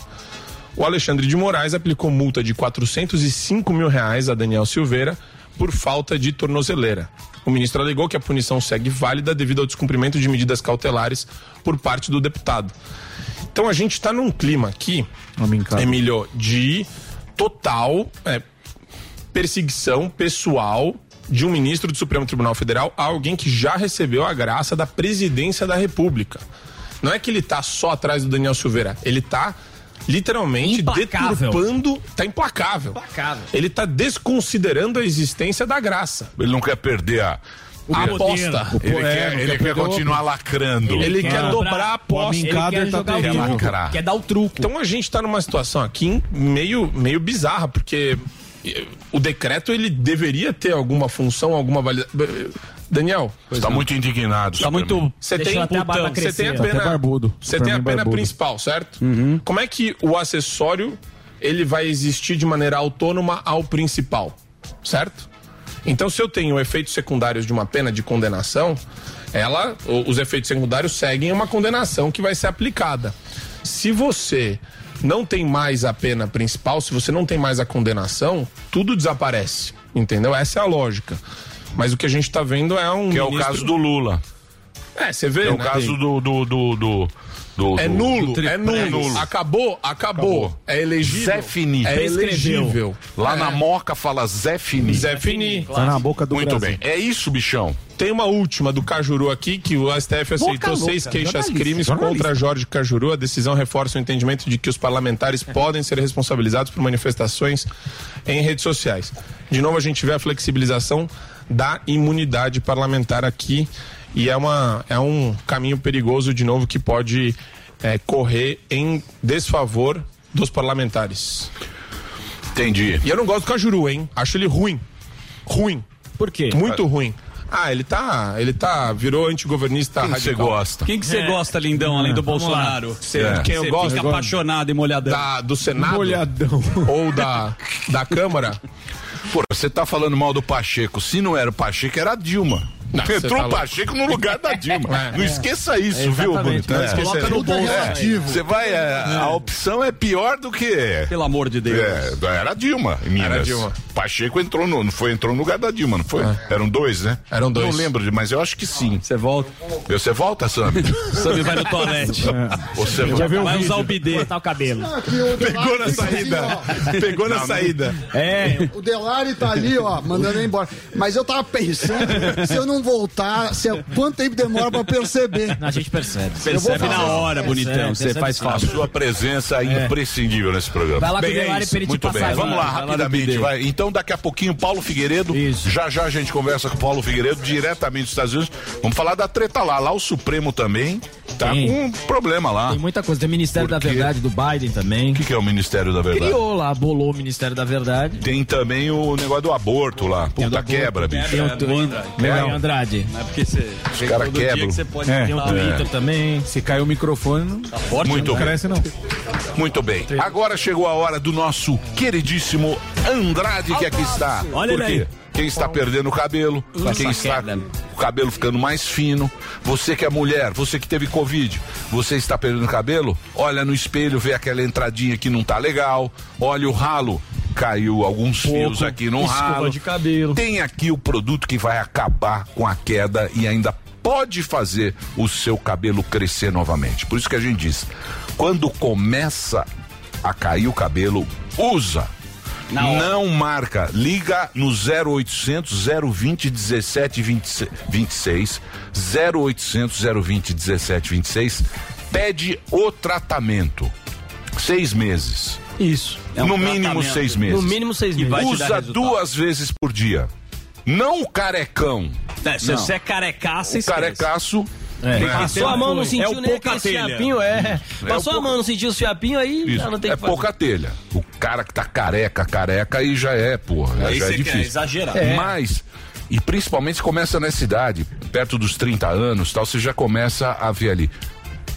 O Alexandre de Moraes aplicou multa de 405 mil reais a Daniel Silveira por falta de tornozeleira. O ministro alegou que a punição segue válida devido ao descumprimento de medidas cautelares por parte do deputado. Então a gente está num clima aqui. Emílio, de total é, perseguição pessoal de um ministro do Supremo Tribunal Federal a alguém que já recebeu a graça da presidência da República. Não é que ele tá só atrás do Daniel Silveira, ele tá literalmente Implacável. deturpando, tá implacável. Implacável. Ele tá desconsiderando a existência da graça. Ele não quer perder a. A aposta. Ele É, quer, ele quer quer o- continuar lacrando. Ele quer quer dobrar a aposta. Ele quer tá jogar o truco. Lacrar. Quer dar o truco. Então a gente tá numa situação aqui meio, meio bizarra, porque eh, o decreto ele deveria ter alguma função, alguma validação. Daniel, Está muito indignado. Tá muito. você tem você tem a pena barbudo. Você tem a mim, pena barbudo. principal, certo? Como é que o acessório ele vai existir de maneira autônoma ao principal, certo? Então, se eu tenho efeitos secundários de uma pena de condenação, ela, os efeitos secundários seguem uma condenação que vai ser aplicada. Se você não tem mais a pena principal, se você não tem mais a condenação, tudo desaparece, entendeu? Essa é a lógica. Mas o que a gente tá vendo é um Que é o ministro- caso do Lula. É, você vê, É o né? caso do. do, do, do, do- É do- nulo, do é nulo. É nulo. Acabou, acabou, Acabou. É elegível. Zé Fini. É elegível. Lá É. na Moca fala Zé Fini. Zé Fini. Tá na boca do Muito Brasil. bem. É isso, bichão. Tem uma última do Cajuru aqui, que o STF aceitou louca, seis queixas jornalista, crimes jornalista. contra Jorge Cajuru. A decisão reforça o entendimento de que os parlamentares podem ser responsabilizados por manifestações em redes sociais. De novo, a gente vê a flexibilização da imunidade parlamentar aqui. E é, uma, é um caminho perigoso, de novo, que pode é, correr em desfavor dos parlamentares. Entendi. E eu não gosto do Cajuru, hein? Acho ele ruim. Ruim. Por quê? Muito ruim. Ah, ele tá. Ele tá. Virou antigovernista Quem que você radical. gosta? Quem que você gosta, lindão, além do Bolsonaro? Cê- É. Quem eu Você gosto fica apaixonado e molhadão. da, do Senado Molhadão. ou da, da Câmara. Pô, você tá falando mal do Pacheco. Se não era o Pacheco, era a Dilma. Não, Entrou tá. Pacheco no lugar da Dilma. É. Não esqueça isso, viu, Exatamente. Bonitão? Não esqueça. É. É. Você vai. é, A opção é pior do que. Pelo amor de Deus. É, era a Dilma em Minas. Era a Dilma. Pacheco entrou no, não foi, entrou no lugar da Dilma, não foi? Eram dois, né? Eram dois. Não lembro, de- mas eu acho que sim. Você volta. Você volta, Sammy? Sammy vai no toalete. Você o Vai vídeo? usar o bidê. Cortar o cabelo. Pegou na tá saída. assim, Pegou na saída. É. O Delari tá ali, ó, mandando ele embora. Mas eu tava pensando, se eu não voltar, se eu- quanto tempo demora pra perceber? a gente percebe. Percebe na hora, bonitão. Percebe, Você percebe faz sim. A fácil. sua presença é imprescindível nesse programa. Vai lá Bem, é isso. Muito bem, passar. vamos lá vai lá rapidamente. BD. Vai. Então, daqui a pouquinho, Paulo Figueiredo. Isso. Já já a gente conversa com o Paulo Figueiredo, diretamente dos Estados Unidos. Vamos falar da treta lá. Lá o Supremo também tá Tem. com um problema lá. Tem muita coisa. Tem o Ministério Por da? Verdade do Biden também. O que, que é o Ministério da Verdade? Criou lá, bolou o Ministério da Verdade. Tem também o negócio do aborto lá. Puta aborto. quebra, bicho. Tem o É, do Andrade. Não é porque você. Os caras todo dia quebram. que você pode É. Tem o Twitter também. Se cair o microfone, não Forte, Muito né? bem. cresce não. Muito bem. Agora chegou a hora do nosso queridíssimo Andrade que aqui está. Olha Por ele quê? aí. Quem está perdendo o cabelo, quem está o cabelo ficando mais fino, você que é mulher, você que teve Covid, você está perdendo o cabelo, olha no espelho, vê aquela entradinha que não tá legal, olha o ralo caiu alguns fios aqui no ralo. de cabelo. Tem aqui o produto que vai acabar com a queda e ainda pode fazer o seu cabelo crescer novamente. Por isso que a gente diz, quando começa a cair o cabelo, usa. Não marca, liga no 0800 020 17 26 0800 020 17 26 pede o tratamento. Seis meses. Isso. É um no mínimo tratamento. seis meses. No mínimo seis meses. Usa duas vezes por dia. Não o carecão. É, se Não. você é carecaça, O esquece. carecaço. É. Passou a mão, não É sentiu o nem aquele telha. fiapinho, é. Passou o a mão, não sentiu os fiapinhos, aí já não tem é que fazer. pouca telha. O cara que tá careca, careca, aí já é, porra. Aí já é você quer difícil. exagerar. Mas, e principalmente se começa nessa idade, perto dos 30 anos tal, você já começa a ver ali.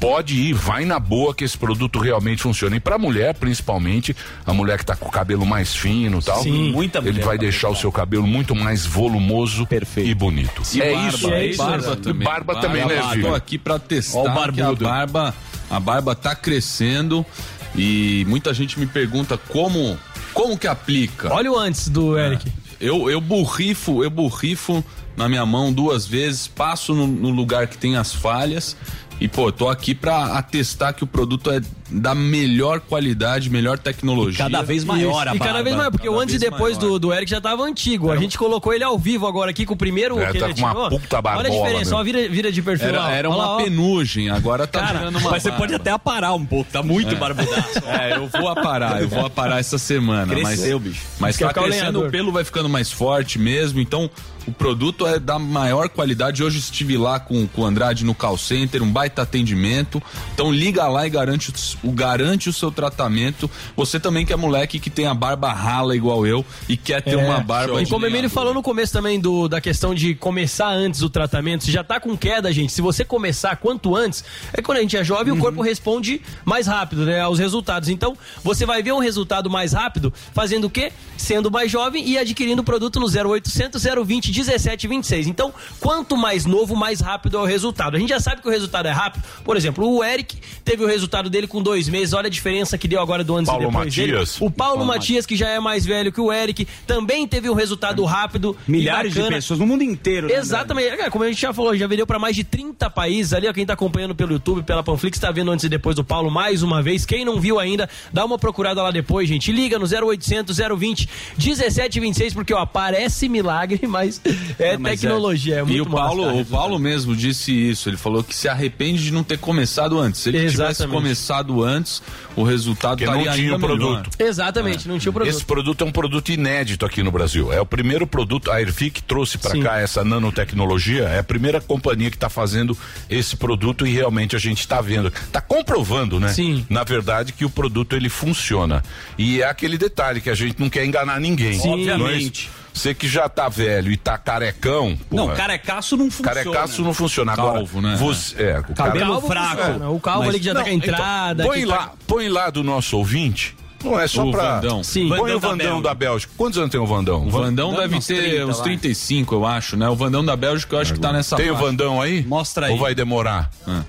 Pode ir, vai na boa que esse produto realmente funciona. E pra mulher, principalmente, a mulher que tá com o cabelo mais fino e tal, Sim. Muita ele vai tá deixar o seu cabelo muito mais volumoso Perfeito. e bonito. E é barba, isso. é e isso, barba também. Barba também, né, Tô filho? aqui pra testar a barbudo. barba, a barba tá crescendo e muita gente me pergunta como, como que aplica. Olha o antes do Eric. Eu, eu borrifo, eu borrifo na minha mão duas vezes, passo no, no lugar que tem as falhas e, pô, tô aqui pra atestar que o produto é da melhor qualidade, melhor tecnologia. Cada vez maior a e cada barba. vez mais, porque Cada o antes e depois maior. do, do Eric já tava antigo. A gente colocou ele ao vivo agora aqui com o primeiro É, que tá com uma puta Olha a barbola, diferença, meu. ó, vira, vira de perfil Era, era uma lá, penugem, agora tá Cara, uma Mas você barba. pode até aparar um pouco, tá muito barbudaço. É, eu vou aparar, eu vou aparar essa semana. Cresceu, mas, bicho. Mas Quer tá crescendo, o pelo vai ficando mais forte mesmo, então o produto é da maior qualidade. Hoje estive lá com, com o Andrade no call center, um baita atendimento. Então liga lá e garante o, garante o seu tratamento. Você também que é moleque que tem a barba rala igual eu e quer ter É, uma barba E como o Emílio falou no começo também do, da questão de começar antes o tratamento, se já tá com queda, gente, se você começar quanto antes, é quando a gente é jovem, Uhum. o corpo responde mais rápido, né, aos resultados. Então, você vai ver um resultado mais rápido fazendo o quê? Sendo mais jovem e adquirindo o produto no 0800 020 1726. Então, quanto mais novo, mais rápido é o resultado. A gente já sabe que o resultado é rápido. Por exemplo, o Eric teve o resultado dele com dois meses. Olha a diferença que deu agora do antes Paulo e depois dele. Matias. O Paulo Matias, que já é mais velho que o Eric, também teve um resultado rápido. e Milhares de pessoas no mundo inteiro. né, Exatamente. É, Como a gente já falou, já vendeu para mais de 30 países ali. Ó, quem tá acompanhando pelo YouTube, pela Panflix, tá vendo antes e depois do Paulo mais uma vez. Quem não viu ainda, dá uma procurada lá depois, gente. Liga no 0800 020 1726, porque ó, parece milagre, mas é Não, mas tecnologia. É, E muito o Paulo, massa. o Paulo mesmo disse isso. Ele falou que se arrepende de não ter começado antes. Se ele tivesse Exatamente. começado antes, o resultado Porque não tinha ainda o melhor. produto. Exatamente, não tinha o produto. Esse produto é um produto inédito aqui no Brasil. É o primeiro produto, a Airfic trouxe para cá essa nanotecnologia. É a primeira companhia que está fazendo esse produto e realmente a gente está vendo, está comprovando, né? Sim. Na verdade que o produto ele funciona. E é aquele detalhe que a gente não quer enganar ninguém. Sim. Obviamente. Nós- Você que já tá velho e tá carecão, Não, porra, carecaço não funciona. carecaço não funciona. Agora, Calvo, né? Você, é, o Cabelo cara- fraco. funciona. O calvo Mas- ali que já tá Não, com a entrada. então, põe que lá, tá- põe lá do nosso ouvinte. Não é só O pra. Vandão. Sim. Põe o Vandão da Vandão Bélgica. da Bélgica. Quantos anos tem o Vandão? O Vandão Dá deve uns ter 30 uns lá. 35, eu acho, né? O Vandão da Bélgica eu acho que tá nessa Tem o. Vandão aí? Mostra aí. Ou vai demorar? Ah.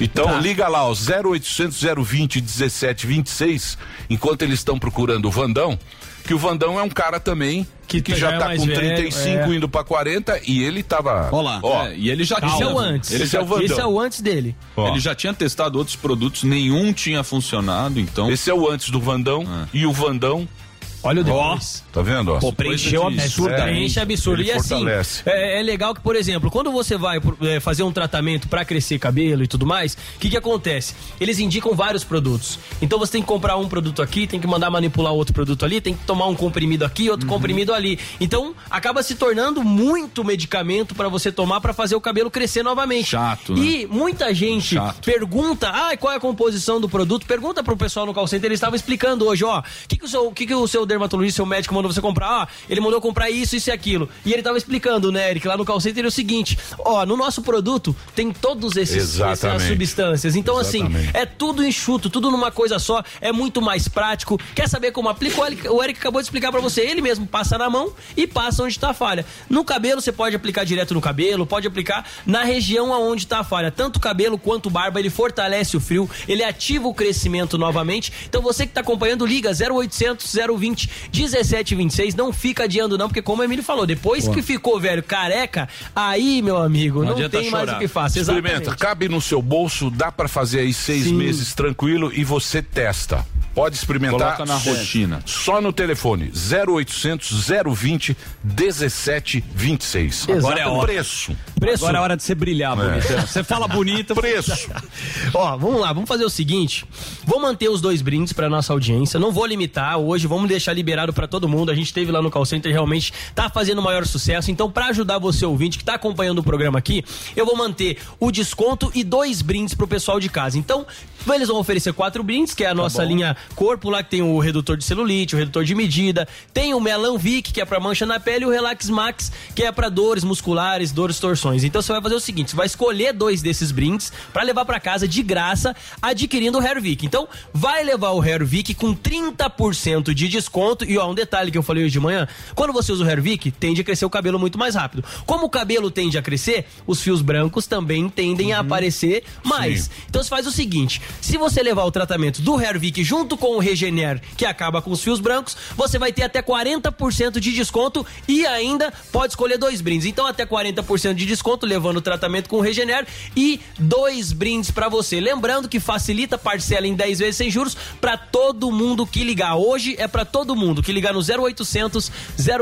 Então Tá. liga lá, ó, 0800 020 1726, enquanto eles estão procurando o Vandão, que o Vandão é um cara também que, Que já já é tá com velho, 35 é. indo pra 40 e ele tava. Ó lá. Ó, É, e ele já Esse tinha, é o antes. Esse Esse é o Vandão. é o antes dele. ó. Ele já tinha testado outros produtos, nenhum tinha funcionado, então. Esse é o antes do Vandão Ah. e o Vandão, Olha o depois. tá vendo? Ó? Pô, preencheu de- absurdamente. Preenche absurdo. E assim, é, é legal que, por exemplo, quando você vai é, fazer um tratamento pra crescer cabelo e tudo mais, o que, que acontece? Eles indicam vários produtos. Então você tem que comprar um produto aqui, tem que mandar manipular outro produto ali, tem que tomar um comprimido aqui, outro Uhum. comprimido ali. Então acaba se tornando muito medicamento pra você tomar pra fazer o cabelo crescer novamente. Chato, né? E muita gente Chato. pergunta, ah, qual é a composição do produto? Pergunta pro pessoal no call center, eles estavam explicando hoje, ó, o que, que, o seu, o que, que o seu dermatologista, seu médico mandou você comprar? Ah, ele mandou comprar isso, isso e aquilo. E ele tava explicando, né, Eric, lá no call center, é o seguinte, ó, no nosso produto tem todos esses essas substâncias. Então, assim, Exatamente. é tudo enxuto, tudo numa coisa só, é muito mais prático. Quer saber como aplica? O Eric, acabou de explicar pra você, ele mesmo passa na mão e passa onde tá a falha. No cabelo, você pode aplicar direto no cabelo, pode aplicar na região aonde tá a falha. Tanto cabelo quanto barba, ele fortalece o frio, ele ativa o crescimento novamente. Então, você que tá acompanhando, liga 0800 020 020 1726. Não fica adiando, não, porque como o Emílio falou, depois que ficou velho careca, aí, meu amigo, não, adianta tem mais chorar. o que faça. Experimenta, Exatamente. cabe no seu bolso, dá pra fazer aí seis Sim. meses tranquilo e você testa. Pode experimentar. Coloca na rotina. Só no telefone 0800 020 1726. Agora é hora. preço. Preço. Agora é hora de você brilhar, bonitão. Você fala bonito, Preço. Ó, vamos lá, vamos fazer o seguinte. Vou manter os dois brindes pra nossa audiência. Não vou limitar hoje, vamos deixar liberado pra todo mundo. A gente teve lá no call center realmente tá fazendo o maior sucesso. Então, pra ajudar você ouvinte que tá acompanhando o programa aqui, eu vou manter o desconto e dois brindes pro pessoal de casa. Então, eles vão oferecer quatro brindes, que é a nossa linha corpo lá que tem o redutor de celulite, o redutor de medida, tem o Melanvic, que é pra mancha na pele, e o Relax Max, que é pra dores musculares, dores, torções. Então você vai fazer o seguinte, você vai escolher dois desses brindes pra levar pra casa de graça, adquirindo o Hervik. Então, vai levar o Hervik com 30% de desconto. E ó, um detalhe que eu falei hoje de manhã, quando você usa o Hervik, tende a crescer o cabelo muito mais rápido. Como o cabelo tende a crescer, os fios brancos também tendem a aparecer mais. Então você faz o seguinte: se você levar o tratamento do Hervik junto com o Regener, que acaba com os fios brancos, você vai ter até 40% de desconto e ainda pode escolher dois brindes. Então, até 40% de desconto, levando o tratamento com o Regener e dois brindes pra você. Lembrando que facilita parcela em 10 vezes sem juros pra todo mundo que ligar. Hoje é pra todo mundo que ligar no 0800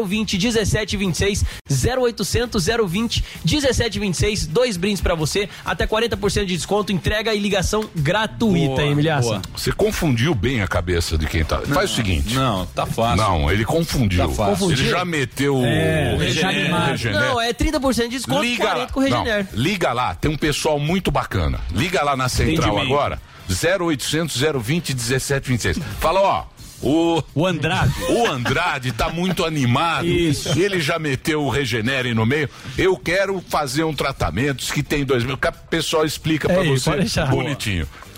020 1726 0800 020 1726, dois brindes pra você, até 40% de desconto, entrega e ligação gratuita, Boa, Emiliaça. boa. Você confundiu bem a cabeça de quem tá. Faz o seguinte. Não, tá fácil. Não, ele confundiu. Tá fácil. Ele já meteu o Regener. Regener. Não, é 30% de desconto, Liga 40% lá. com o Regener. Não, liga lá, tem um pessoal muito bacana. Liga lá na central agora. 0800 020 1726. Fala, ó. O, O Andrade. o Andrade tá muito animado. Isso. Ele já meteu o Regenere no meio. Eu quero fazer um tratamento que tem dois mil. O pessoal explica pra Ei, você pode deixar.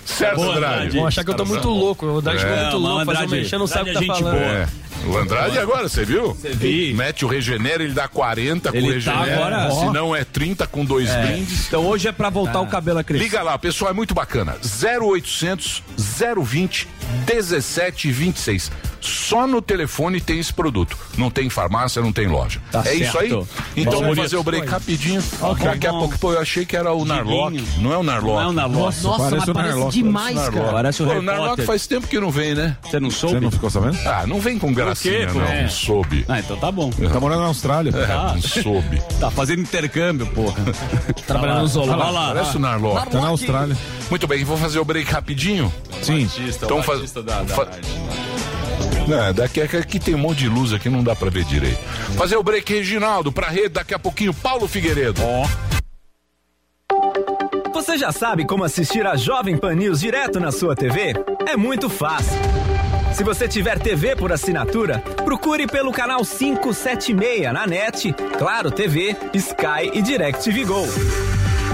Certo, Boa, Andrade? Vão achar que eu tô muito louco. O Andrade ficou É, muito mas louco, fazendo Andrade- mexer, não sabe o que tá é falando. É. O Andrade agora, você viu? Você vi. Mete o Regenere, ele dá 40 com o Ele tá agora. Se não é 30 com dois brindes. Então hoje é pra voltar o cabelo a crescer. Liga lá, pessoal, é muito bacana. 0800 020 1726. Só no telefone tem esse produto. Não tem farmácia, não tem loja. Tá é isso aí? certo. Então Bom, vamos fazer o break rapidinho. Daqui a bom. pouco, pô, eu achei que era o Narlock. Não é o Narlock. Não é o Narlock. Nossa, Parece mas o parece Narlock, demais, Narlock. cara. Parece o Pô, o Narlock faz tempo que não vem, né? Você não soube? Você não ficou sabendo? Ah, não vem com gracinha, não. É. Não soube. Ah, então tá bom. Tá morando na Austrália. É, não soube. Tá fazendo intercâmbio, porra. Trabalhando no zoológico. Olha lá. Parece o Narlock. Tá na Austrália. Muito bem, vou fazer o break rapidinho. Sim. Batista, Então faz- da, da fa-. Não, daqui aqui tem um monte de luz aqui, não dá pra ver direito. Fazer o break, Reginaldo, pra rede, daqui a pouquinho, Paulo Figueiredo. Você já sabe como assistir a Jovem Pan News direto na sua TV? É muito fácil. Se você tiver TV por assinatura, procure pelo canal 576 na NET, Claro TV, Sky e DirecTV Go.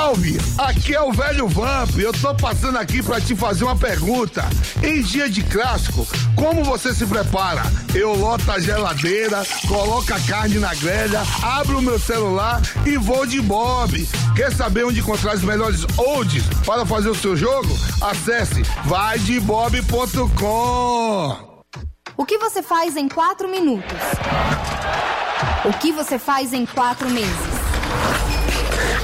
Salve! Aqui é o velho Vamp. Eu tô passando aqui pra te fazer uma pergunta. Em dia de clássico, como você se prepara? Eu loto a geladeira, coloco a carne na grelha, abro o meu celular e vou de Bob. Quer saber onde encontrar os melhores odds para fazer o seu jogo? Acesse vaidebob.com. O que você faz em quatro minutos? O que você faz em quatro meses?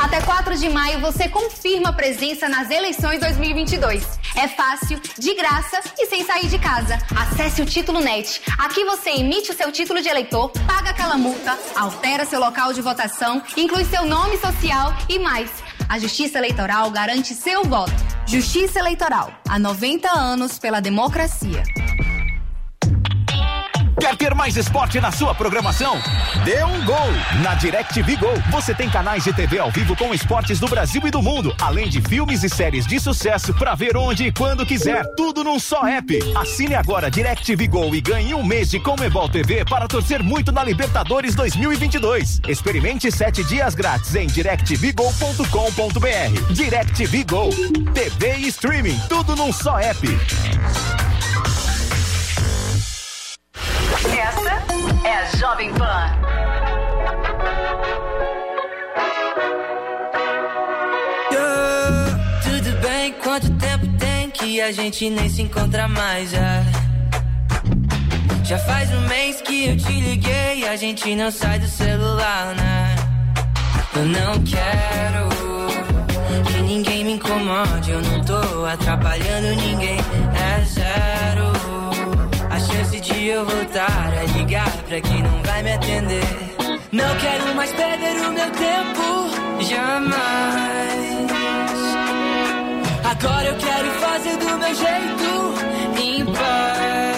Até 4 de maio você confirma presença nas eleições 2022. É fácil, de graça e sem sair de casa. Acesse o Título Net. Aqui você emite o seu título de eleitor, paga aquela multa, altera seu local de votação, inclui seu nome social e mais. A Justiça Eleitoral garante seu voto. Justiça Eleitoral. Há 90 anos pela democracia. Quer ter mais esporte na sua programação? Dê um gol! Na DirecTV Go, você tem canais de TV ao vivo com esportes do Brasil e do mundo, além de filmes e séries de sucesso para ver onde e quando quiser, tudo num só app. Assine agora DirecTV Go e ganhe um mês de Comebol TV para torcer muito na Libertadores 2022. Experimente sete dias grátis em directvgo.com.br. DirecTV Go, TV e streaming, tudo num só app. É Jovem Pan. Tudo bem, quanto tempo tem que a gente nem se encontra mais já? Já faz um mês que eu te liguei, a gente não sai do celular, né? Eu não quero que ninguém me incomode, eu não tô atrapalhando ninguém, é zero. A chance de eu voltar a ligar pra quem não vai me atender. Não quero mais perder o meu tempo, jamais. Agora eu quero fazer do meu jeito, em paz.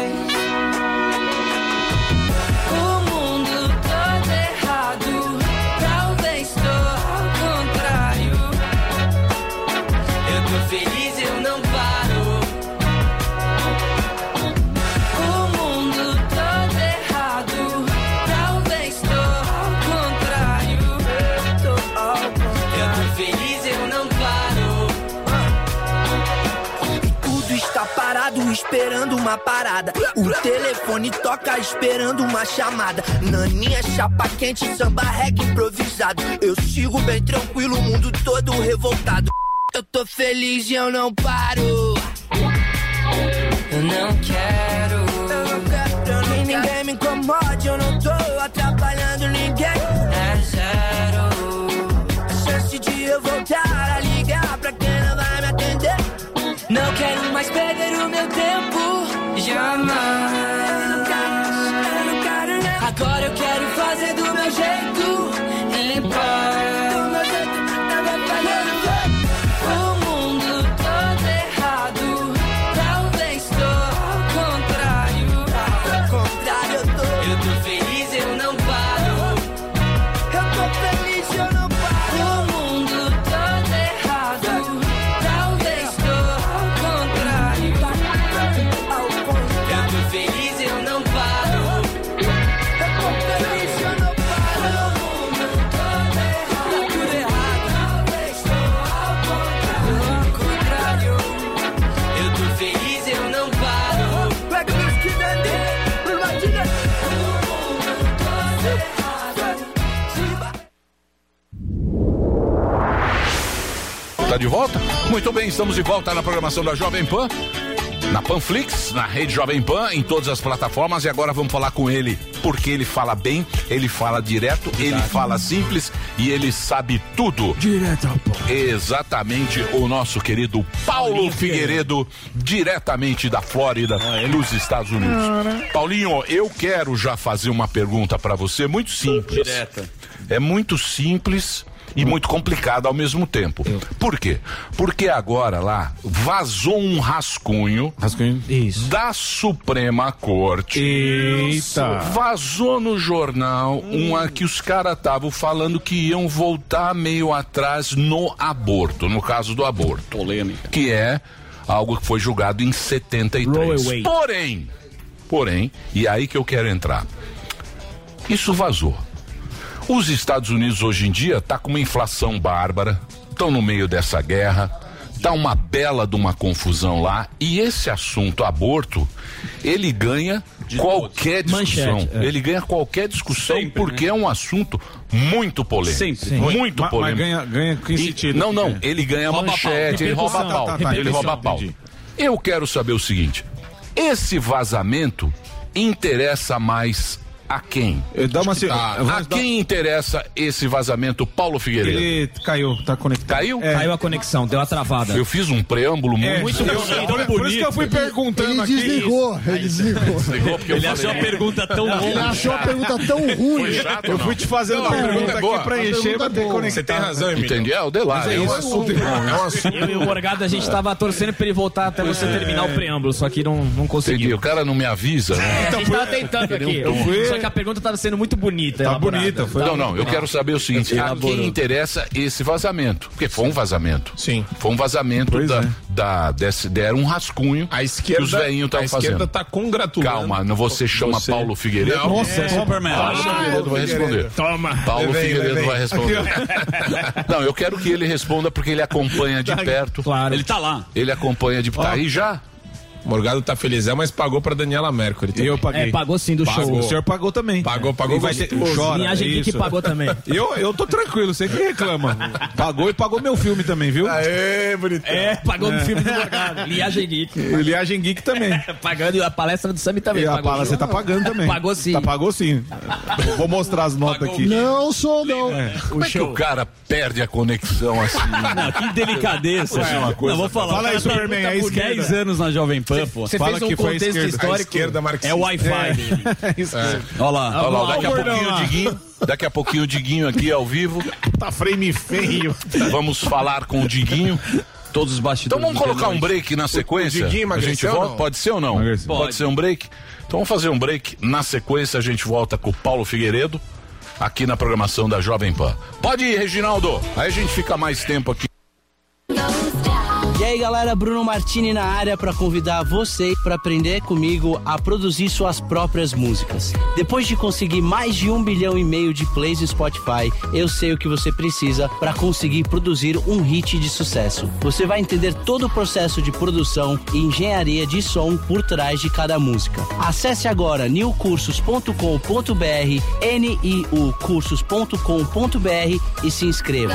Esperando uma parada. O telefone toca esperando uma chamada. Naninha, chapa quente, samba reggae improvisado. Eu sigo bem tranquilo, o mundo todo revoltado. Eu tô feliz e eu não paro. Eu não quero. Que ninguém me incomode, eu não tô Não quero mais perder o meu tempo, jamais. De volta? Muito bem, estamos de volta na programação da Jovem Pan. Na Panflix, na rede Jovem Pan, em todas as plataformas. E agora vamos falar com ele, porque ele fala bem, ele fala direto, ele fala simples e ele sabe tudo. Direto ao ponto. Exatamente o nosso querido Paulo Paulinho Figueiredo, diretamente da Flórida, nos Estados Unidos. Paulinho, eu quero já fazer uma pergunta pra você, muito simples. Direta. É muito simples e muito complicado ao mesmo tempo. Por quê? Porque agora lá vazou um rascunho, da Suprema Corte. Eita. Vazou no jornal uma que os caras estavam falando que iam voltar meio atrás no aborto, no caso do aborto. Polêmica. Que é algo que foi julgado em 73. Roe Wade. Porém, porém, e aí que eu quero entrar. Isso vazou. Os Estados Unidos hoje em dia tá com uma inflação bárbara, estão no meio dessa guerra, tá uma bela de uma confusão lá, e esse assunto aborto, ele ganha qualquer discussão. Manchete, é. Ele ganha qualquer discussão Sempre, porque é um assunto muito polêmico. Sempre. Muito Ma- mas polêmico. ganha- ganha que E- sentido? Não, não, É. ele ganha Rouba manchete, ele rouba Repercussão. pau. Tá, tá, tá, ele rouba pau. entendi. Eu quero saber o seguinte: esse vazamento interessa mais a quem? Dá uma se- a, vamos a quem interessa esse vazamento, Paulo Figueiredo? Ele caiu, tá conectado. Caiu? Caiu a conexão, deu uma travada. Eu fiz um preâmbulo É, muito, eu- bonito. por- por isso que eu fui perguntando Ele aqui. desligou, ele desligou. Desligou porque eu Ele falei. achou a pergunta tão Ele ruim. achou a pergunta tão ruim. Foi chato, Eu fui te fazendo Não, uma a pergunta é boa. aqui pra A encher, pra é ter boa. conectado. Você tem razão, Emílio. Entendeu? É o Delário. É um assunto, é um assunto. Eu e o Morgado, a gente tava torcendo pra ele voltar até você terminar o preâmbulo, só que não, não Entendi. conseguiu. O cara não me avisa, né? a gente tava tentando aqui. Que a pergunta tava sendo muito bonita. Tá elaborada. bonita, foi. Não, não, eu quero saber o seguinte: a quem interessa esse vazamento? Porque foi um vazamento. Sim. Foi um vazamento Pois da, é. da desse, deram um rascunho A que esquerda, os velhinhos a estavam esquerda fazendo. tá congratulando. Calma, não você chama Você. Paulo Figueiredo? Não. Nossa, é Superman. Paulo Figueiredo vai responder. Toma. Paulo Levei, Figueiredo levei. vai responder. Não, eu quero que ele responda porque ele acompanha de perto. Claro. Ele tá lá. Ele acompanha de Tá aí já? Morgado tá felizão, mas pagou pra Daniela Mercury. E também. eu paguei. É, pagou sim do Pagou. show. O senhor pagou também. Pagou, pagou E vai ter, chora, Linhagem Geek isso. pagou também. Eu, eu tô tranquilo, você que reclama. Pagou e pagou meu filme também, viu? Aê, bonitão. É, pagou no filme do Morgado. Liagem Geek. E Liagem Geek também. Pagando e a palestra do Sami também. E a pagou. pala, você tá pagando também. Pagou sim. Tá, pagou sim. Vou mostrar as notas aqui. Não sou, não. Como é que o cara perde a conexão assim? Não, que delicadeza. Ué, uma coisa. Não, vou falar. Fala aí, o cara Superman, tá por esquerda. 10 anos na Jovem Pan, pô. Você Fala fez um que foi a contexto esquerda. A histórico. esquerda marxista. É o Wi-Fi dele. Isso. Olha lá. Olha lá, daqui a o pouquinho o. Diguinho, daqui a pouquinho o Diguinho aqui ao vivo. Tá frame feio. Vamos falar com o Diguinho. Todos os Então bastidores. vamos do colocar um break na sequência. Diguinho a gente volta, não? pode ser ou não? Pode Pode. ser um break. Então vamos fazer um break. Na sequência a gente volta com o Paulo Figueiredo aqui na programação da Jovem Pan. Pode ir, Reginaldo. Aí a gente fica mais tempo aqui. E aí galera, Bruno Martini na área para convidar você para aprender comigo a produzir suas próprias músicas. Depois de conseguir mais de um bilhão e meio de plays no Spotify, eu sei o que você precisa para conseguir produzir um hit de sucesso. Você vai entender todo o processo de produção e engenharia de som por trás de cada música. Acesse agora newcursos.com.br, niucursos.com.br e se inscreva.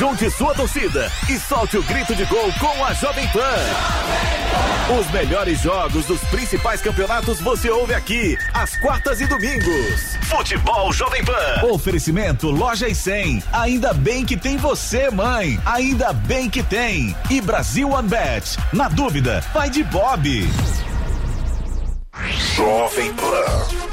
Junte sua torcida e solte o grito de gol com a Jovem Pan. Os melhores jogos dos principais campeonatos você ouve aqui, às quartas e domingos. Futebol Jovem Pan. Oferecimento Loja e 100. Ainda bem que tem você, mãe. Ainda bem que tem. E Brasil One Bet. Na dúvida, vai de Bob. Jovem Pan.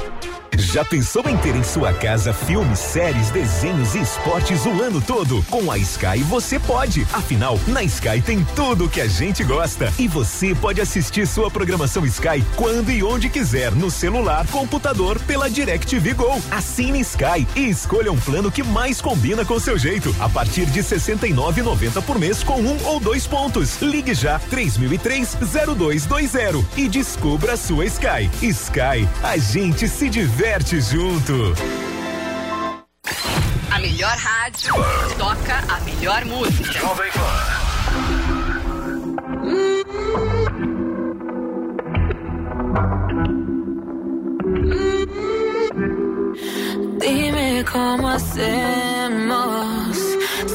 Já pensou em ter em sua casa filmes, séries, desenhos e esportes o ano todo? Com a Sky você pode. Afinal, na Sky tem tudo o que a gente gosta. E você pode assistir sua programação Sky quando e onde quiser, no celular, computador, pela DirecTV Go. Assine Sky e escolha um plano que mais combina com seu jeito. A partir de R$ 69,90 por mês com um ou dois pontos. Ligue já 3003-0220 e descubra a sua Sky. Sky, a gente se diverte junto. A melhor rádio toca a melhor música. Jovem Dime cómo hacemos.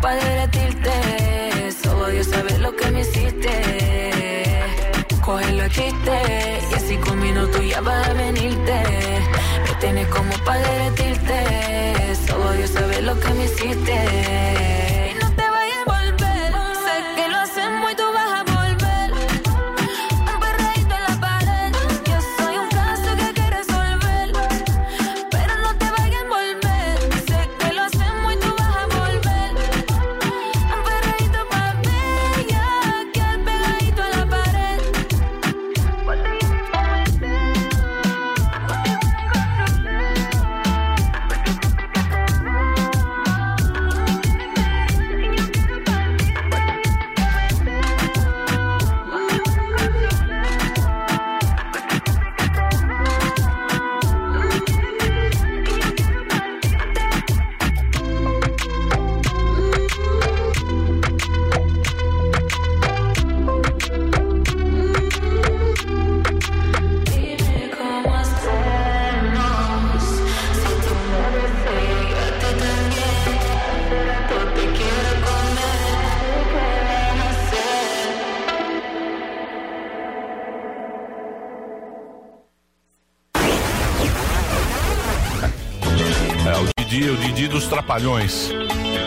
Para derretirte. Solo Dios sabe lo que me hiciste. Cógelo chiste. Y así con minutos ya vas a venirte. Me tienes como para derretirte.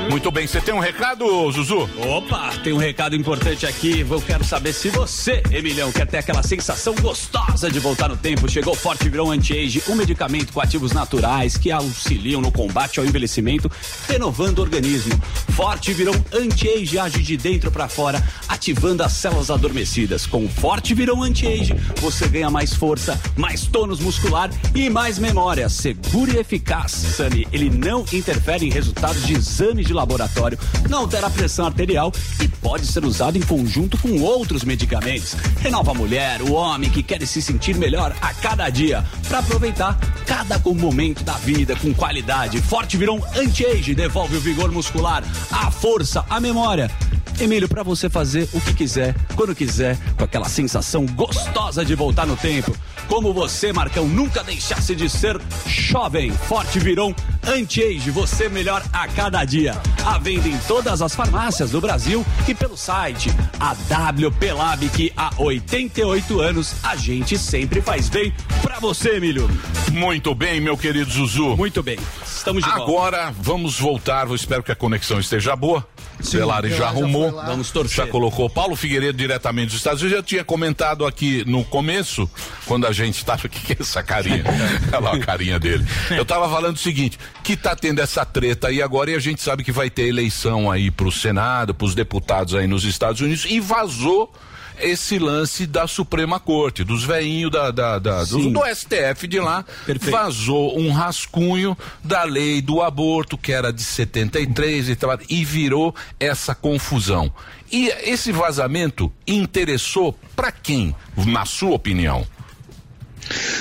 Muito bem, você tem um recado, Zuzu? Opa, tem um recado importante aqui. Eu quero saber se você, Emilhão, quer ter aquela sensação gostosa de voltar no tempo. Chegou Forte Virão Anti-Age, um medicamento com ativos naturais que auxiliam no combate ao envelhecimento, renovando o organismo. Forte Virão Anti-Age age de dentro para fora, ativando as células adormecidas. Com o Forte Virão Anti-Age, você ganha mais força, mais tônus muscular e mais memória. Seguro e eficaz. Sami, ele não interfere em resultados de exames de laboratório, não altera a pressão arterial e pode ser usado em conjunto com outros medicamentos. Renova a mulher, o homem que quer se sentir melhor a cada dia, para aproveitar cada momento da vida com qualidade. Forte Virão Anti-Age devolve o vigor muscular, a força, a memória. Emílio, para você fazer o que quiser, quando quiser, com aquela sensação gostosa de voltar no tempo. Como você, Marcão, nunca deixasse de ser jovem. Forte Virão Anti-Age, você melhor a cada dia. A venda em todas as farmácias do Brasil e pelo site. A WP Lab, que há 88 anos a gente sempre faz bem pra você, Emílio. Muito bem, meu querido Zuzu. Muito bem. Estamos de volta. Agora vamos voltar. Eu espero que a conexão esteja boa. Sim, Delari já já arrumou. lá. Vamos torcer. Já colocou Paulo Figueiredo diretamente dos Estados Unidos. Eu já tinha comentado aqui no começo, quando a gente estava. O que, que é essa carinha? Olha lá a carinha dele. Eu tava falando o seguinte: que tá tendo essa treta aí agora e a gente sabe que vai ter eleição aí pro Senado, pros deputados aí nos Estados Unidos e vazou esse lance da Suprema Corte, dos veinhos da, da, da- do, do STF de lá, vazou um rascunho da lei do aborto, que era de 73 e tal, e virou essa confusão. E esse vazamento interessou para quem, na sua opinião?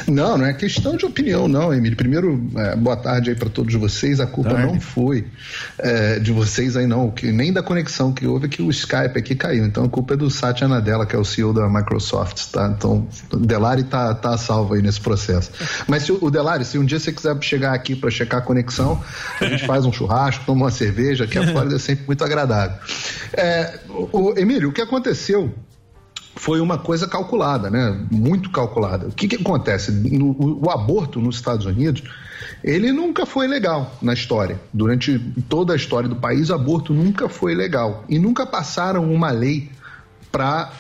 Não, não é questão de opinião, não, Emílio. Primeiro, é, boa tarde aí para todos vocês. A culpa não foi é, de vocês aí, não. Que, nem da conexão que houve, é que o Skype aqui caiu. Então a culpa é do Satya Nadella, que é o CEO da Microsoft, tá? Então o Delari tá, tá salvo aí nesse processo. Mas se o Delari, se um dia você quiser chegar aqui para checar a conexão, a gente faz um churrasco, toma uma cerveja, que a Flórida é sempre muito agradável. É, o, o- Emílio, o que aconteceu foi uma coisa calculada, né? Muito calculada. O que, que acontece? No- o, o aborto nos Estados Unidos, ele nunca foi legal na história. Durante toda a história do país, o aborto nunca foi legal. E nunca passaram uma lei para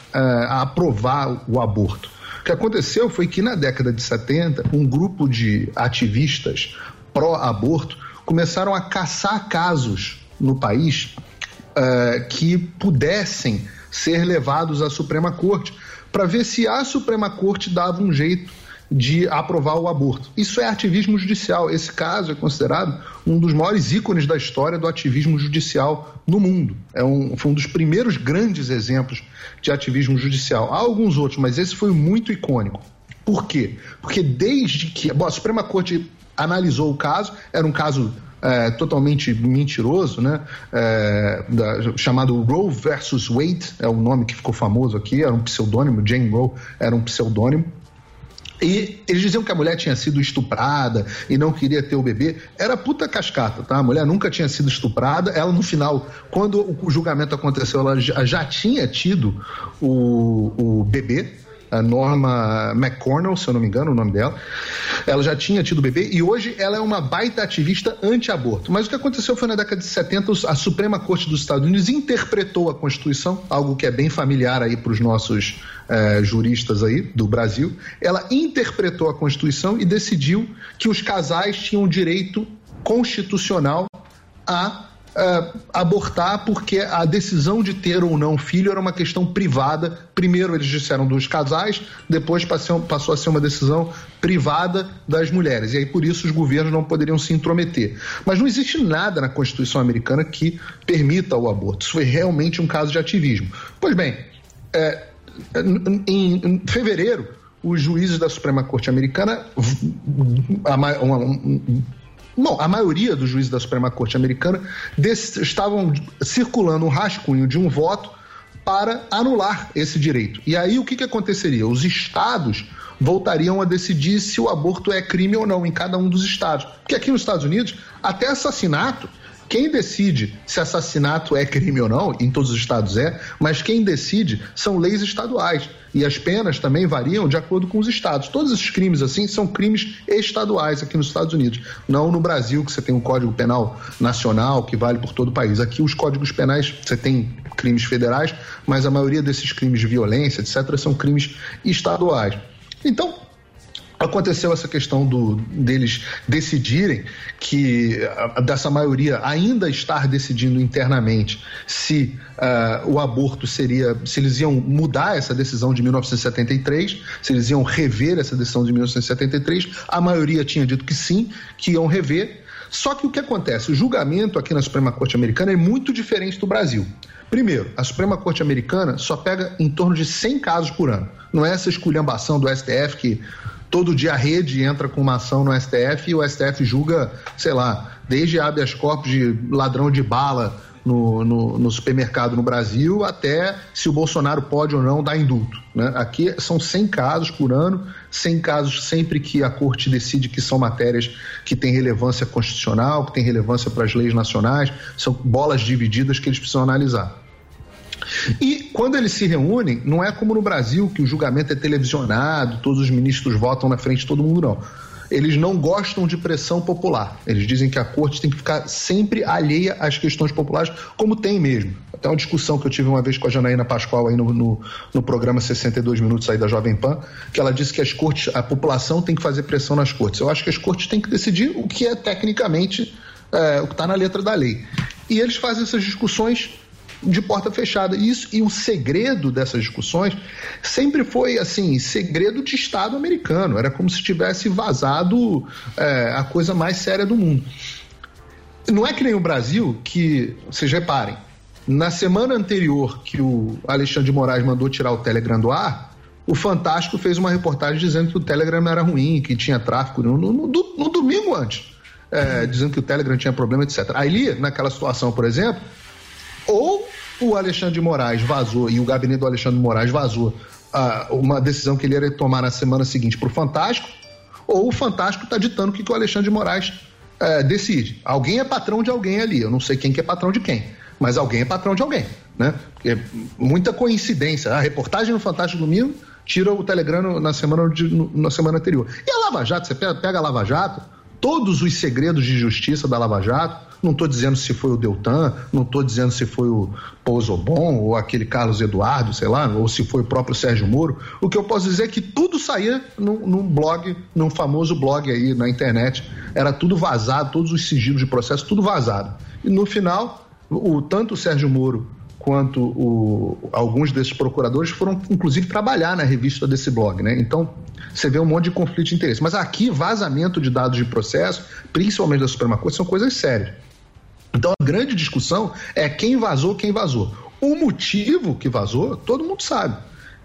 aprovar o aborto. O que aconteceu foi que na década de 70, um grupo de ativistas pró-aborto começaram a caçar casos no país eh, que pudessem ser levados à Suprema Corte para ver se a Suprema Corte dava um jeito de aprovar o aborto. Isso é ativismo judicial. Esse caso é considerado um dos maiores ícones da história do ativismo judicial no mundo. É um, foi um dos primeiros grandes exemplos de ativismo judicial. Há alguns outros, mas esse foi muito icônico. Por quê? Porque desde que bom, a Suprema Corte analisou o caso, era um caso é, totalmente mentiroso, né? É, da- chamado Roe versus Wade, é o nome que ficou famoso aqui, era um pseudônimo, Jane Roe era um pseudônimo. E eles diziam que a mulher tinha sido estuprada e não queria ter o bebê. Era puta cascata, tá? A mulher nunca tinha sido estuprada. Ela, no final, quando o julgamento aconteceu, ela já, tinha tido o, o bebê a Norma McCornell, se eu não me engano o nome dela. Ela já tinha tido bebê e hoje ela é uma baita ativista anti-aborto. Mas o que aconteceu foi na década de 70, a Suprema Corte dos Estados Unidos interpretou a Constituição, algo que é bem familiar aí para os nossos eh, juristas aí do Brasil. Ela interpretou a Constituição e decidiu que os casais tinham direito constitucional a uh, abortar porque a decisão de ter ou não filho era uma questão privada. Primeiro eles disseram dos casais, depois passou, a ser uma decisão privada das mulheres. E aí por isso os governos não poderiam se intrometer. Mas não existe nada na Constituição americana que permita o aborto. Isso foi realmente um caso de ativismo. Pois bem, é, em, em fevereiro, os juízes da Suprema Corte Americana, Bom, a maioria dos juízes da Suprema Corte Americana estavam circulando um rascunho de um voto para anular esse direito. E aí o que, que aconteceria? Os estados voltariam a decidir se o aborto é crime ou não em cada um dos estados. Porque aqui nos Estados Unidos, até assassinato quem decide se assassinato é crime ou não, em todos os estados é, mas quem decide são leis estaduais. E as penas também variam de acordo com os estados. Todos esses crimes, assim, são crimes estaduais aqui nos Estados Unidos. Não no Brasil, que você tem um Código Penal nacional que vale por todo o país. Aqui, os códigos penais, você tem crimes federais, mas a maioria desses crimes de violência, etc., são crimes estaduais. Então, aconteceu essa questão do, deles decidirem que dessa maioria ainda estar decidindo internamente se uh, o aborto seria, se eles iam mudar essa decisão de 1973, se eles iam rever essa decisão de 1973, a maioria tinha dito que sim, que iam rever. Só que o que acontece? O julgamento aqui na Suprema Corte Americana é muito diferente do Brasil. Primeiro, a Suprema Corte Americana só pega em torno de 100 casos por ano. Não é essa esculhambação do STF que todo dia a rede entra com uma ação no STF e o STF julga, sei lá, desde habeas corpus de ladrão de bala no, no, no, supermercado no Brasil até se o Bolsonaro pode ou não dar indulto. Né? Aqui são 100 casos por ano, 100 casos sempre que a corte decide que são matérias que têm relevância constitucional, que têm relevância para as leis nacionais, são bolas divididas que eles precisam analisar. E quando eles se reúnem, não é como no Brasil, que o julgamento é televisionado, todos os ministros votam na frente de todo mundo, não. Eles não gostam de pressão popular. Eles dizem que a corte tem que ficar sempre alheia às questões populares, como tem mesmo. Até uma discussão que eu tive uma vez com a Janaína Pascoal aí no, no, no programa 62 Minutos aí da Jovem Pan, que ela disse que as cortes, a população tem que fazer pressão nas cortes. Eu acho que as cortes têm que decidir o que é tecnicamente é, o que está na letra da lei. E eles fazem essas discussões de porta fechada. Isso e o segredo dessas discussões sempre foi assim segredo de Estado americano. Era como se tivesse vazado é, a coisa mais séria do mundo. Não é que nem o Brasil que vocês reparem. Na semana anterior que o Alexandre de Moraes mandou tirar o Telegram do ar, o Fantástico fez uma reportagem dizendo que o Telegram era ruim, que tinha tráfico no, no, no, no domingo antes. É, dizendo que o Telegram tinha problema, etc. Aí, naquela situação, por exemplo, ou o Alexandre de Moraes vazou e o gabinete do Alexandre de Moraes vazou uh, uma decisão que ele ia tomar na semana seguinte para o Fantástico, ou o Fantástico está ditando o que, que o Alexandre de Moraes uh, decide. Alguém é patrão de alguém ali, eu não sei quem que é patrão de quem, mas alguém é patrão de alguém. Né? Porque muita coincidência. A reportagem no Fantástico Domingo tira o Telegram na semana, de, na semana anterior. E a Lava Jato, você pega, pega a Lava Jato, todos os segredos de justiça da Lava Jato, não estou dizendo se foi o Deltan, não estou dizendo se foi o Pouzobon ou aquele Carlos Eduardo, sei lá, ou se foi o próprio Sérgio Moro. O que eu posso dizer é que tudo saía num, num blog, num famoso blog aí na internet. Era tudo vazado, todos os sigilos de processo, tudo vazado. E no final, o, tanto o Sérgio Moro quanto o, alguns desses procuradores foram, inclusive, trabalhar na revista desse blog, né? Então, você vê um monte de conflito de interesse. Mas aqui, vazamento de dados de processo, principalmente da Suprema Corte, são coisas sérias. Então a grande discussão é quem vazou, quem vazou. O motivo que vazou, todo mundo sabe.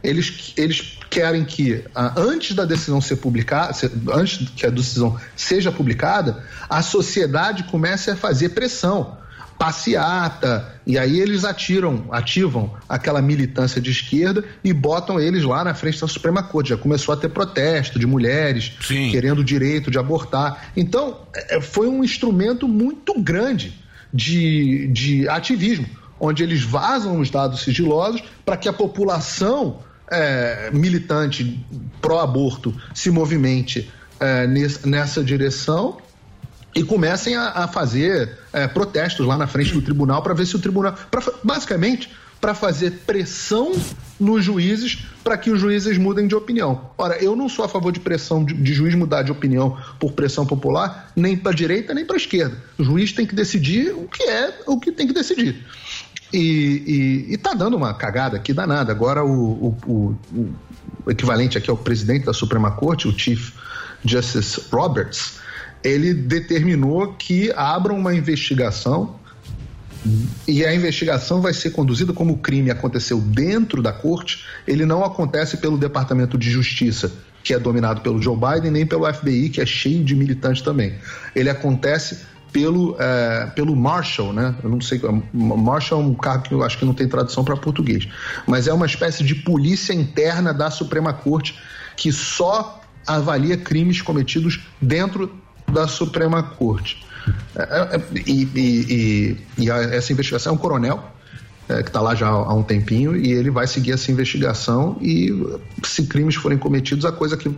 eles, eles querem que, ah, antes da decisão ser publicada, antes que a decisão seja publicada, a sociedade comece a fazer pressão, passeata, e aí eles atiram, ativam aquela militância de esquerda e botam eles lá na frente da Suprema Corte. Já começou a ter protesto de mulheres querendo o direito de abortar. Então, é, foi um instrumento muito grande de, de ativismo, onde eles vazam os dados sigilosos para que a população é, militante pró-aborto se movimente é, nes- nessa direção e comecem a, a fazer é, protestos lá na frente do tribunal para ver se o tribunal. pra basicamente, para fazer pressão nos juízes para que os juízes mudem de opinião. Ora, eu não sou a favor de pressão de, de juiz mudar de opinião por pressão popular, nem para direita nem para esquerda. O juiz tem que decidir o que é o que tem que decidir. E, e, e tá dando uma cagada aqui danada. Agora o, o, o- o equivalente aqui ao presidente da Suprema Corte, o Chief Justice Roberts, ele determinou que abram uma investigação e a investigação vai ser conduzida como o crime aconteceu dentro da corte, ele não acontece pelo Departamento de Justiça, que é dominado pelo Joe Biden, nem pelo FBI, que é cheio de militantes também. Ele acontece pelo, eh, pelo Marshall, né? Eu não sei, Marshall é um cargo que eu acho que não tem tradução para português, mas é uma espécie de polícia interna da Suprema Corte que só avalia crimes cometidos dentro da Suprema Corte. É, é, e e- e- e a- essa investigação é um coronel é, que está lá já há um tempinho e ele vai seguir essa investigação e se crimes forem cometidos a coisa que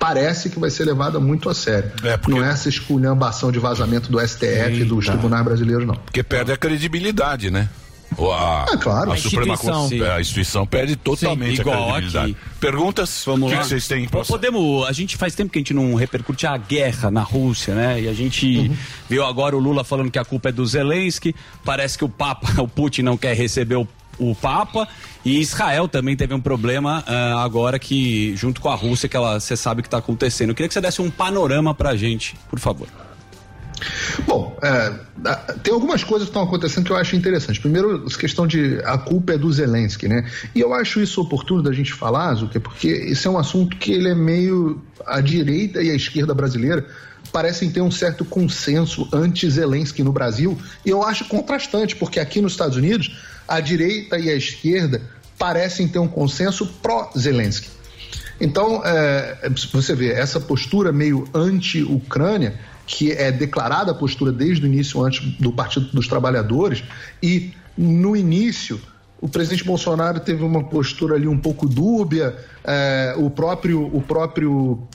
parece que vai ser levada muito a sério. Não é essa esculhambação de vazamento do STF e dos tribunais brasileiros não. Porque perde a credibilidade, né? O- A, Ah, claro. a A Suprema. Corte, a instituição perde totalmente Sim, igual a credibilidade. aqui. Perguntas? Vamos o que lá. que vocês têm pra Podemos, a gente faz tempo que a gente não repercute a guerra na Rússia, né? E a gente Uhum. viu agora o Lula falando que a culpa é do Zelensky. Parece que o Papa, o Putin não quer receber o, o Papa. E Israel também teve um problema ah, agora que, junto com a Rússia, que ela, você sabe o que está acontecendo. Eu queria que você desse um panorama pra gente, por favor. Bom, é, a- tem algumas coisas que estão acontecendo que eu acho interessantes. Primeiro, essa questão de a culpa é do Zelensky, né? E eu acho isso oportuno da gente falar, Zucker, porque esse é um assunto que ele é meio a direita e a esquerda brasileira parecem ter um certo consenso anti-Zelensky no Brasil, e eu acho contrastante, porque aqui nos Estados Unidos a direita e a esquerda parecem ter um consenso pró-Zelensky. Então, é, você vê essa postura meio anti-Ucrânia, que é declarada a postura desde o início antes do Partido dos Trabalhadores, e no início o presidente Bolsonaro teve uma postura ali um pouco dúbia, é, o próprio o próprio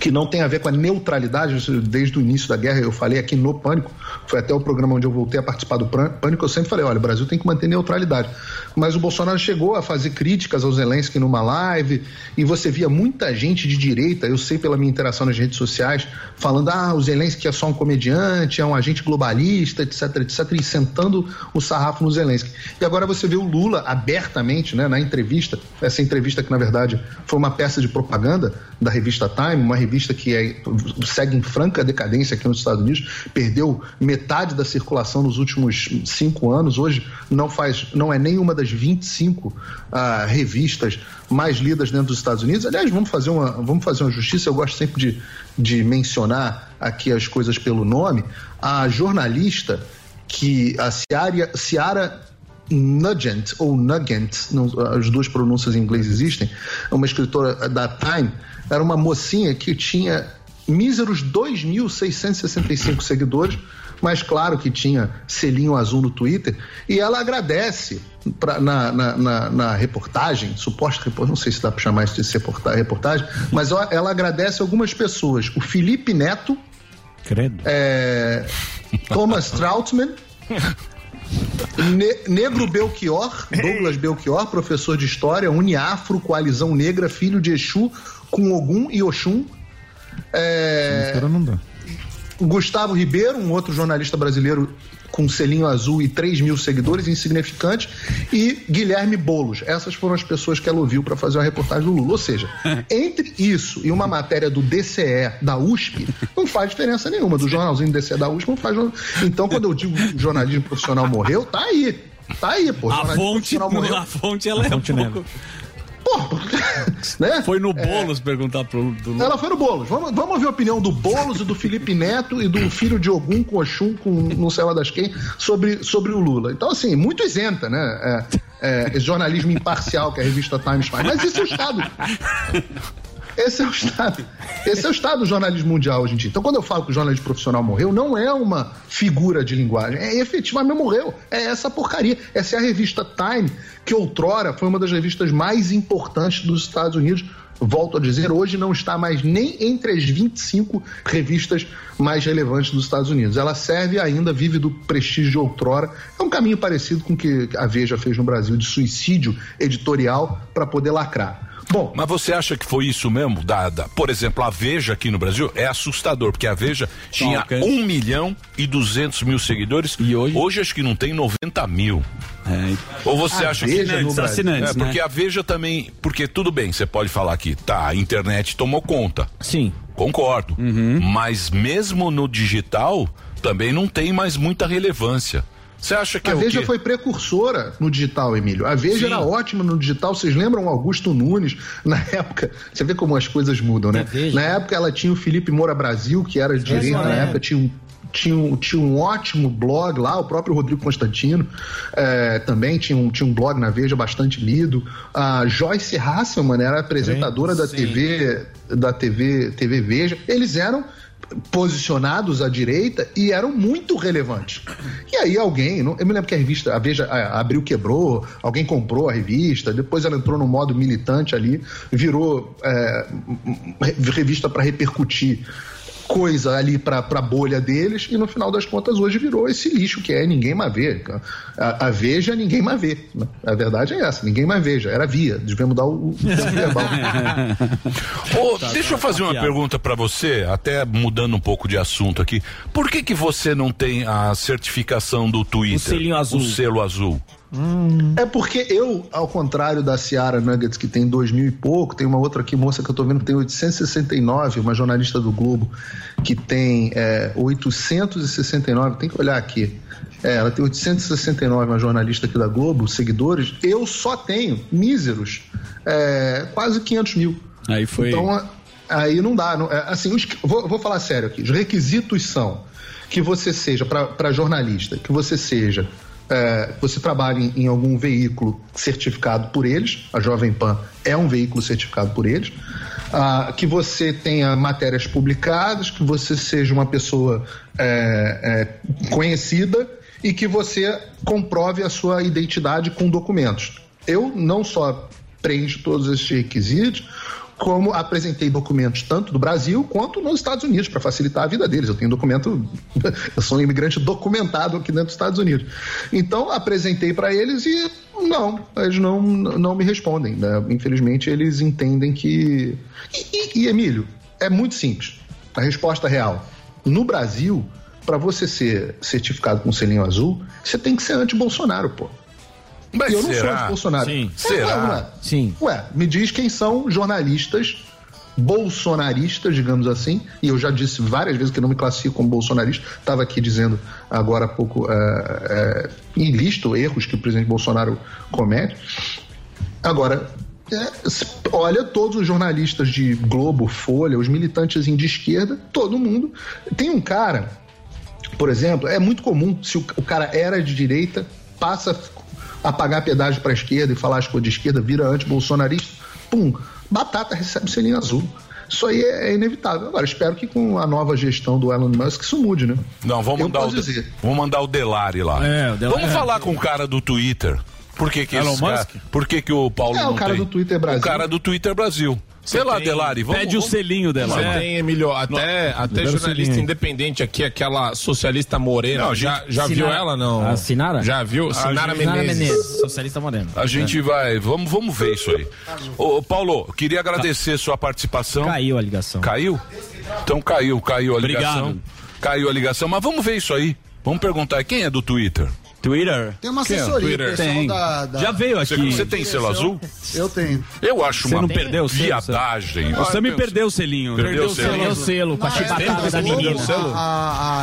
que não tem a ver com a neutralidade, desde o início da guerra, eu falei aqui no Pânico, foi até o programa onde eu voltei a participar do Pânico, eu sempre falei, olha, o Brasil tem que manter neutralidade. Mas o Bolsonaro chegou a fazer críticas ao Zelensky numa live, e você via muita gente de direita, eu sei pela minha interação nas redes sociais, falando, ah, o Zelensky é só um comediante, é um agente globalista, etc, etc, e sentando o sarrafo no Zelensky. E agora você vê o Lula abertamente, né, na entrevista, essa entrevista que na verdade foi uma peça de propaganda da revista Time, uma revista que é- segue em franca decadência aqui nos Estados Unidos, perdeu metade da circulação nos últimos cinco anos, hoje não faz, não é nenhuma das 25 ah, revistas mais lidas dentro dos Estados Unidos. Aliás, vamos fazer uma, vamos fazer uma justiça, eu gosto sempre de, de mencionar aqui as coisas pelo nome. A jornalista que a Ciara, Ciara Nugent, ou Nugent, as duas pronúncias em inglês existem, é uma escritora da Time, era uma mocinha que tinha míseros 2.665 seguidores, mas claro que tinha selinho azul no Twitter, e ela agradece pra- na, na, na- na reportagem, suposta reportagem, não sei se dá para chamar isso de reporta- reportagem, mas ó, ela agradece algumas pessoas. O Felipe Neto, Credo. é, Thomas Troutman, Ne- Negro Belchior, Douglas Belchior, professor de história, Uniafro, Coalizão Negra, filho de Exu, com Ogum e Oxum. É, não dá. Gustavo Ribeiro, um outro jornalista brasileiro com selinho azul e 3 mil seguidores, insignificante, e Guilherme Bolos. Essas foram as pessoas que ela ouviu para fazer uma reportagem do Lula. Ou seja, entre isso e uma matéria do DCE da USP, não faz diferença nenhuma. Do jornalzinho do DCE da USP não faz. Então, quando eu digo que o jornalismo profissional morreu, tá aí. Tá aí, pô. A fonte, a fonte ela é um pouco... Pô, né? Foi no Boulos perguntar pro. Do... Ela foi no Boulos. Vamos, vamos ouvir a opinião do Boulos e do Felipe Neto e do filho de Ogum com Oxum, com não sei lá das quem, sobre, sobre o Lula. Então, assim, muito isenta, né? É, é, esse jornalismo imparcial que a revista Times faz. Mas isso é o Estado. Esse é o Estado. Esse é o Estado do jornalismo mundial hoje em dia. Então, quando eu falo que o jornalismo profissional morreu, não é uma figura de linguagem. É efetivamente morreu. É essa porcaria. Essa é a revista Time, que outrora foi uma das revistas mais importantes dos Estados Unidos. Volto a dizer, hoje não está mais nem entre as 25 revistas mais relevantes dos Estados Unidos. Ela serve ainda, vive do prestígio de outrora. É um caminho parecido com o que a Veja fez no Brasil, de suicídio editorial para poder lacrar. Bom, mas você acha que foi isso mesmo? Da, da- por exemplo, a Veja aqui no Brasil é assustador, porque a Veja tinha ok. 1 milhão e 200 mil seguidores. E hoje? Hoje acho que não tem 90 mil. Ou você A acha Veja que. Assinantes, é, porque né? a Veja também. Porque tudo bem, você pode falar que tá, a internet tomou conta. Sim. Concordo. Mas mesmo no digital, também não tem mais muita relevância. Você acha que a é o Veja quê? foi precursora no digital, Emílio. A Veja Sim. era ótima no digital. Vocês lembram Augusto Nunes? Na época, você vê como as coisas mudam, né? Na época ela tinha o Felipe Moura Brasil, que era de direita, na é. época tinha um. Tinha um, tinha um ótimo blog lá, o próprio Rodrigo Constantino eh, também tinha um, tinha um blog na Veja bastante lido. A Joyce Hasselman era apresentadora da TV da TV, TV Veja. Eles eram posicionados à direita e eram muito relevantes. E aí alguém, eu me lembro que a revista, a Veja abriu, quebrou, alguém comprou a revista, depois ela entrou no modo militante ali, virou é, re- revista para repercutir coisa ali para a bolha deles e no final das contas hoje virou esse lixo que é ninguém mais vê. A, a Veja ninguém mais vê. né? A verdade é essa, ninguém mais veja. Era via, devia mudar o, o verbal. Tá, deixa tá, eu fazer tá uma pergunta pra você, até mudando um pouco de assunto aqui. Por que que você não tem a certificação do Twitter? O selinho azul. O selo azul. É porque eu, ao contrário da Ciara Nuggets, que tem dois mil e pouco, tem uma outra aqui, moça, que eu tô vendo que tem 869, uma jornalista do Globo, que tem é, 869, tem que olhar aqui. É, ela tem 869, uma jornalista aqui da Globo, seguidores. Eu só tenho míseros, é, quase 500 mil. Aí foi. Então, aí não dá. não- é, assim, os- vou, vou falar sério aqui. Os requisitos são que você seja, para jornalista, que você seja, é, você trabalhe em, em algum veículo certificado por eles, a Jovem Pan é um veículo certificado por eles, ah, que você tenha matérias publicadas, que você seja uma pessoa é, é, conhecida e que você comprove a sua identidade com documentos. Eu não só preencho todos esses requisitos, como apresentei documentos tanto do Brasil quanto nos Estados Unidos para facilitar a vida deles. Eu tenho documento, eu sou um imigrante documentado aqui dentro dos Estados Unidos. Então apresentei para eles e não, eles não, não me respondem. né? Infelizmente eles entendem que e, e- e, Emílio é muito simples. A resposta real no Brasil para você ser certificado com selinho azul, você tem que ser anti-Bolsonaro, pô. Mas eu não será? sou anti-Bolsonaro. Sim. É, Será? não, não é. Sim. Ué, me diz quem são jornalistas bolsonaristas, digamos assim, e eu já disse várias vezes que não me classifico como bolsonarista, estava aqui dizendo agora há pouco, é, é, e listo erros que o presidente Bolsonaro comete. Agora, é, olha todos os jornalistas de Globo, Folha, os militantes de esquerda, todo mundo. Tem um cara, por exemplo, é muito comum, se o, o cara era de direita, passa a pagar pedágio para a esquerda e falar as coisas de esquerda, vira anti-bolsonarista, pum, batata recebe selinho azul. Isso aí é, é inevitável. Agora, espero que com a nova gestão do Elon Musk isso mude, né? Não, vamos mandar, o, vamos mandar o Delari lá. É, o Delari- Vamos falar com o cara do Twitter. Por que que Elon esse cara- Musk? Por que que o Paulo É, não o cara tem? do Twitter Brasil. O cara do Twitter Brasil. Sei lá, Delari, vamos... Pede o vamos- selinho dela. Você É. tem, Emílio, até, até o jornalista selinho. independente aqui, aquela socialista morena. Não, já já viu Sinara- ela, não? A Sinara? Já viu? A Sinara gente- Menezes. Socialista moreno. A gente vai, vamos, vamos ver isso aí. Ô, Paulo, queria agradecer sua participação. Caiu a ligação. Caiu? Então caiu, caiu a ligação. Obrigado. Caiu a ligação, mas vamos ver isso aí. Vamos perguntar quem é do Twitter. Twitter? Tem uma é? assessoria, Twitter? pessoal Tem. da, da- Já veio Você, aqui. você tem selo azul? Eu tenho. Eu acho Você uma não perdeu o selo, viadagem. O Sammy perdeu o selinho. Perdeu o selo. Perdeu o selo com a Na chibatada da menina.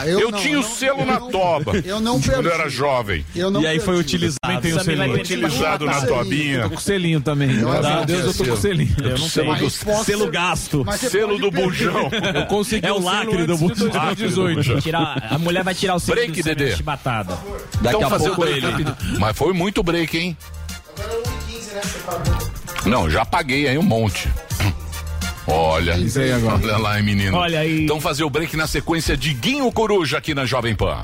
Eu, não, tinha o não, selo na não- toba. Eu não Quando eu perdi. era jovem. Eu não E aí foi utilizado. Também tem o selinho. Utilizado na tobinha. Tô com selinho também. Graças a Deus eu tô com selo. selinho. Eu não Selo tenho. Selo gasto. Você selo do bujão. Eu consegui É o selo lacre do Bujão. 2018. Tirar, a mulher vai tirar o selo Break, do Dedê. chibatada. Daqui a fazer o break ele. rápido. Mas foi muito break, hein? Não, já paguei aí um monte. Olha, Isso aí agora. olha lá, hein, menino. Olha aí. Então fazer o break na sequência de Guinho Coruja aqui na Jovem Pan.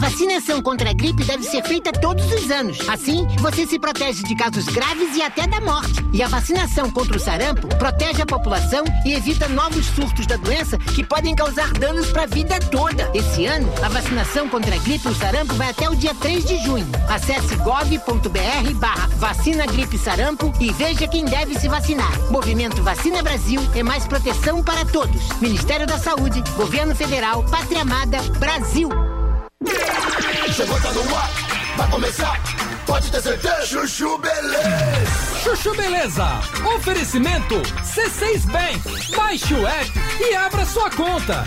Vacinação contra a gripe deve ser feita todos os anos. Assim, você se protege de casos graves e até da morte. E a vacinação contra o sarampo protege a população e evita novos surtos da doença que podem causar danos para a vida toda. Esse ano, a vacinação contra a gripe e o sarampo vai até o dia 3 de junho. Acesse gov.br barra vacina gripe sarampo e veja quem deve se vacinar. Movimento Vacina Brasil é mais proteção para todos. Ministério da Saúde, Governo Federal, Pátria Amada, Brasil. Chegou, tá no ar, vai começar, pode ter certeza. Chuchu Beleza. Chuchu Beleza. Oferecimento C6 Bank. Baixe o app e abra sua conta.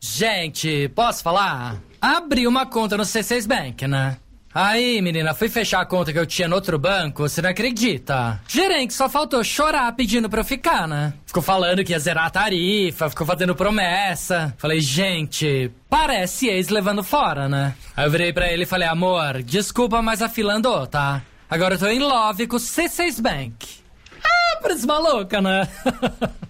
Gente, posso falar? Abri uma conta no C6 Bank, né? Aí, menina, fui fechar a conta que eu tinha no outro banco, você não acredita? Gerente só faltou chorar pedindo pra eu ficar, né? Ficou falando que ia zerar a tarifa, ficou fazendo promessa. Falei, gente, parece ex levando fora, né? Aí eu virei pra ele e falei, amor, desculpa, mas a fila andou, tá? Agora eu tô em love com o C6 Bank. Ah, parece maluca, né?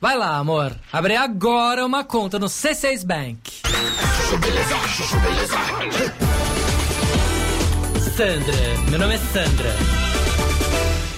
Vai lá, amor. Abre agora uma conta no C6 Bank. Sandra, meu nome é Sandra.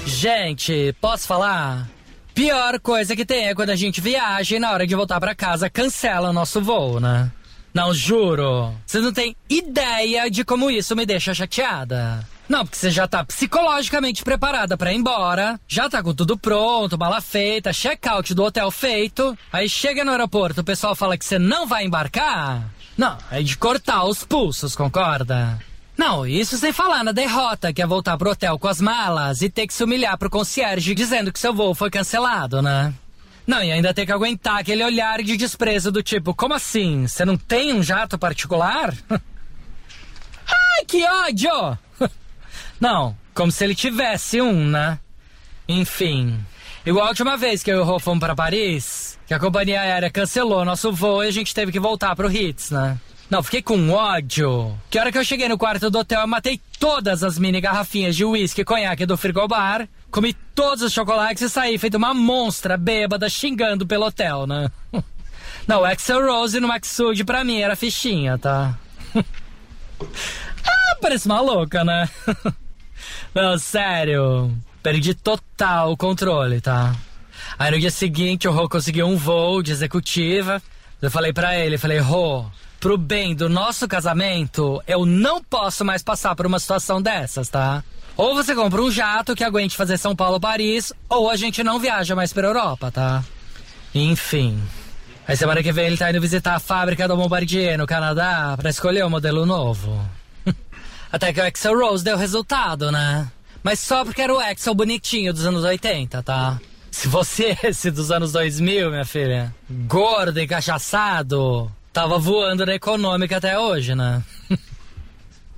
Gente, posso falar? Pior coisa que tem é quando a gente viaja e na hora de voltar pra casa cancela o nosso voo, né? Não, juro. Você não tem ideia de como isso me deixa chateada. Não, porque você já tá psicologicamente preparada pra ir embora, já tá com tudo pronto, mala feita, check-out do hotel feito. Aí chega no aeroporto, o pessoal fala que você não vai embarcar. Não, é de cortar os pulsos, concorda? Não, isso sem falar na derrota, que é voltar pro hotel com as malas e ter que se humilhar pro concierge dizendo que seu voo foi cancelado, né? Não, e ainda ter que aguentar aquele olhar de desprezo do tipo, como assim? Você não tem um jato particular? Ai, que ódio! Não, como se ele tivesse um, né? Enfim. Igual a última vez que eu e o Rô fomos pra Paris, que a companhia aérea cancelou nosso voo e a gente teve que voltar pro Ritz, né? Não, fiquei com ódio. Que hora que eu cheguei no quarto do hotel, eu matei todas as mini garrafinhas de uísque e conhaque do frigobar, comi todos os chocolates e saí feito uma monstra bêbada xingando pelo hotel, né? Não, Axel Rose no Maxud pra mim era fichinha, tá? ah, parece uma louca, né? Não, sério. Perdi total o controle, tá? Aí no dia seguinte o Rô conseguiu um voo de executiva. Eu falei pra ele, falei, Rô, pro bem do nosso casamento, eu não posso mais passar por uma situação dessas, tá? Ou você compra um jato que aguente fazer São Paulo-Paris, ou a gente não viaja mais pra Europa, tá? Enfim. Aí semana que vem ele tá indo visitar a fábrica do Bombardier no Canadá pra escolher o modelo novo. Até que o Axel Rose deu resultado, né? Mas só porque era o Axel bonitinho dos anos 80, tá? Se fosse esse dos anos 2000, minha filha, gordo e cachaçado, tava voando na econômica até hoje, né?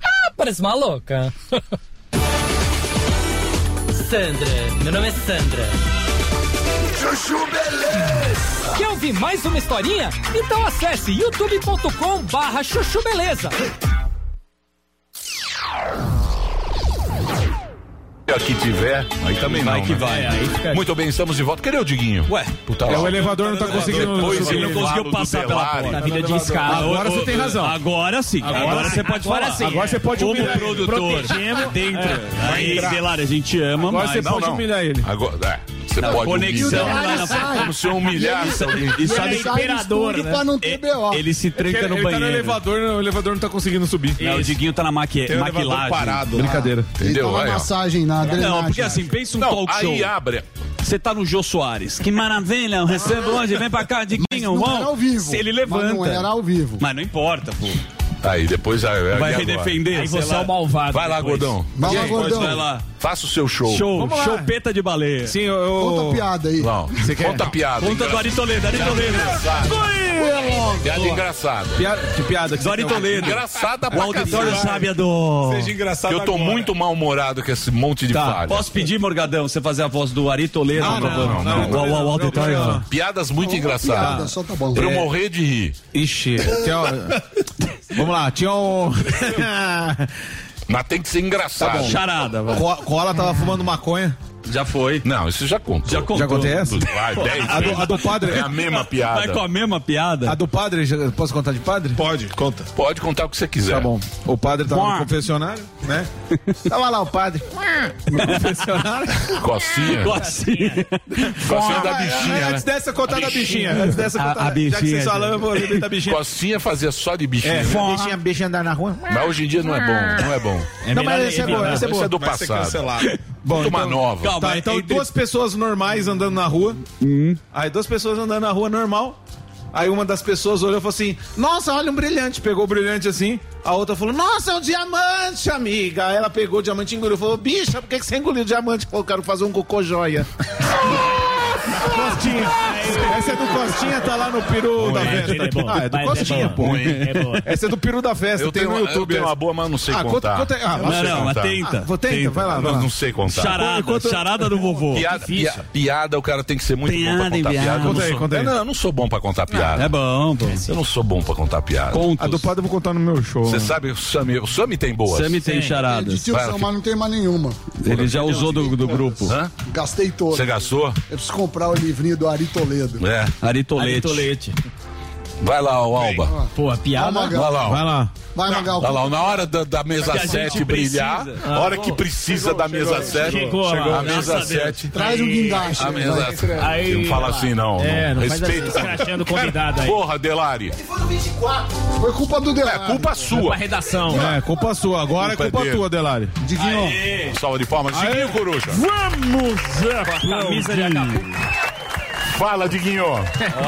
ah, parece uma louca. Sandra, meu nome é Sandra. Chuchu Beleza! Quer ouvir mais uma historinha? Então acesse youtube.com barra chuchu beleza. Aqui tiver, aí também Vai não. que né? vai. É, aí fica- Muito bem, estamos de volta. Cadê o Diguinho? Ué, puta É, o elevador não tá conseguindo Depois subir. ele Não conseguiu passar pela porta. Tá vida de escada. Agora você tem razão. Agora sim. Agora você pode Agora falar. sim. Agora você pode Como humilhar ele. produtor. Dentro. É. Aí. Delari, a gente ama, Agora mas... você pode humilhar ele. Agora, é, você Não, pode conexão humilhar. lá na. Como se eu humilhasse alguém. E sabe, Ele sai do estúdio pra não ter BO. Ele se tranca Ele no tá no banheiro. elevador, o elevador não tá conseguindo subir. Não, o Diguinho tá na maqui... Maquilagem. parado. Brincadeira. Entendeu? Uma Aí, ó. massagem na drenagem. Não, porque assim, pensa um Não, talk show. aí abre. Você tá no Jô Soares. Que maravilha, eu recebo hoje, vem pra cá, Diguinho, não vamos. era ao vivo. Se ele Mas levanta. não era ao vivo. Mas não importa, pô. Aí, depois aí, Vai e me defender. Aí você é o malvado Vai lá, depois. gordão. Vai lá, gordão. Vai lá. Faça o seu show. Show, chopeta de baleia. Sim, eu... Conta a piada aí. Não, conta a piada. Conta do Ari Toledo, Ari Toledo. Piada engraçada. Piada, que piada? Do Ari Toledo. Engraçada O pra auditório cacete. sabe a do... Seja engraçado Que eu tô agora. muito mal-humorado com esse monte de Tá, falha. posso pedir, Morgadão, você fazer a voz do Ari Toledo? Não, por favor? não, não, não, O- o- o auditório. não. Piadas muito Piada, engraçadas. só tá bom. Pra eu É. morrer de rir. Ixi. Vamos lá, tinha um... Mas tem que ser engraçado. Charada, vai. Co- Cola tava fumando maconha. Já foi. Não, isso já contou. Já contou. Já contei essa? Vai, dez A do, a do padre. É a mesma piada. Vai com a mesma piada? A do padre, já- posso contar de padre? Pode, conta. Pode contar o que você quiser. Tá bom. O padre tava Quá. no confessionário, né? Tava lá o padre. No confessionário. Cocinha. Cocinha. Cocinha da Ah, bichinha, Antes né? dessa, contar da bichinha. Antes dessa, A- contar. a Já que bichinha, vocês falaram, eu vou da bichinha. Cocinha fazia só de bichinha. É, né? bichinha, bichinha andar na rua. Mas hoje em dia não é bom, não é bom. não, mas essa é boa, essa é Isso boa. é do passado. cancelado. Bom, uma então- nova. Tá, então entre- duas pessoas normais andando na rua. Aí duas pessoas andando na rua normal. Aí uma das pessoas olhou e falou assim: Nossa, olha um brilhante. Pegou o brilhante assim. A outra falou: Nossa, é um diamante, amiga. Aí ela pegou o diamante e engoliu. Falou: Bicha, por que que você engoliu o diamante? Falou: Quero fazer um cocô joia. Costinha. Essa é do Costinha, tá lá no peru da é, festa. é bom. ah, é do Mas é Costinha, bom. pô. É boa. Essa é do peru da festa, Eu tem tenho, no eu YouTube. tenho essa. uma boa, mas não sei Ah, contar. conta, conta, ah, Não sei Não, não, mas contar. tenta. Ah, vou tenta, tenta. vai lá, vai Mas lá. não sei contar. Charada, Enquanto- charada do vovô. Piada, pia- piada, o cara tem que ser muito Piada, bom pra contar piada. piada. Eu não Conta aí, sou- conta aí. Eu Não, eu não sou bom pra contar piada. É bom, pô. Eu não sou bom pra contar piada. Contos. A do padre eu vou contar no meu show. Você sabe, o Sami, o Sami tem boas. Sami tem De charadas. tio Vai, Samar não tem mais nenhuma. Ele já usou do, do grupo. Hã? Gastei todo. Você gastou? Eu preciso comprar o livrinho do Ari Toledo. É. Ari Tolete. Tolete. Vai lá, o Alba. Pô, a piada. Vai, Magal. Vai lá. Vai lá. Vai, Magal. Vai lá, na hora da, da mesa Que a gente 7 brilhar, precisa. a hora que precisa da mesa 7, Chegou, a mesa graças a Deus. 7. Traz um guindaste. A aí, mesa vai. 7. Aí, Não fala assim, não. É, não faz Respeita. assim, escrachando o convidado aí. Porra, Delari. Foi culpa do É Delari. culpa Pra sua. redação. É, culpa sua. Agora é Culpa culpa dele. tua, Delari. Diguinho, Salva de palmas. Diguinho, coruja. Vamos Camisa de Acapulco. Fala, Diguinho.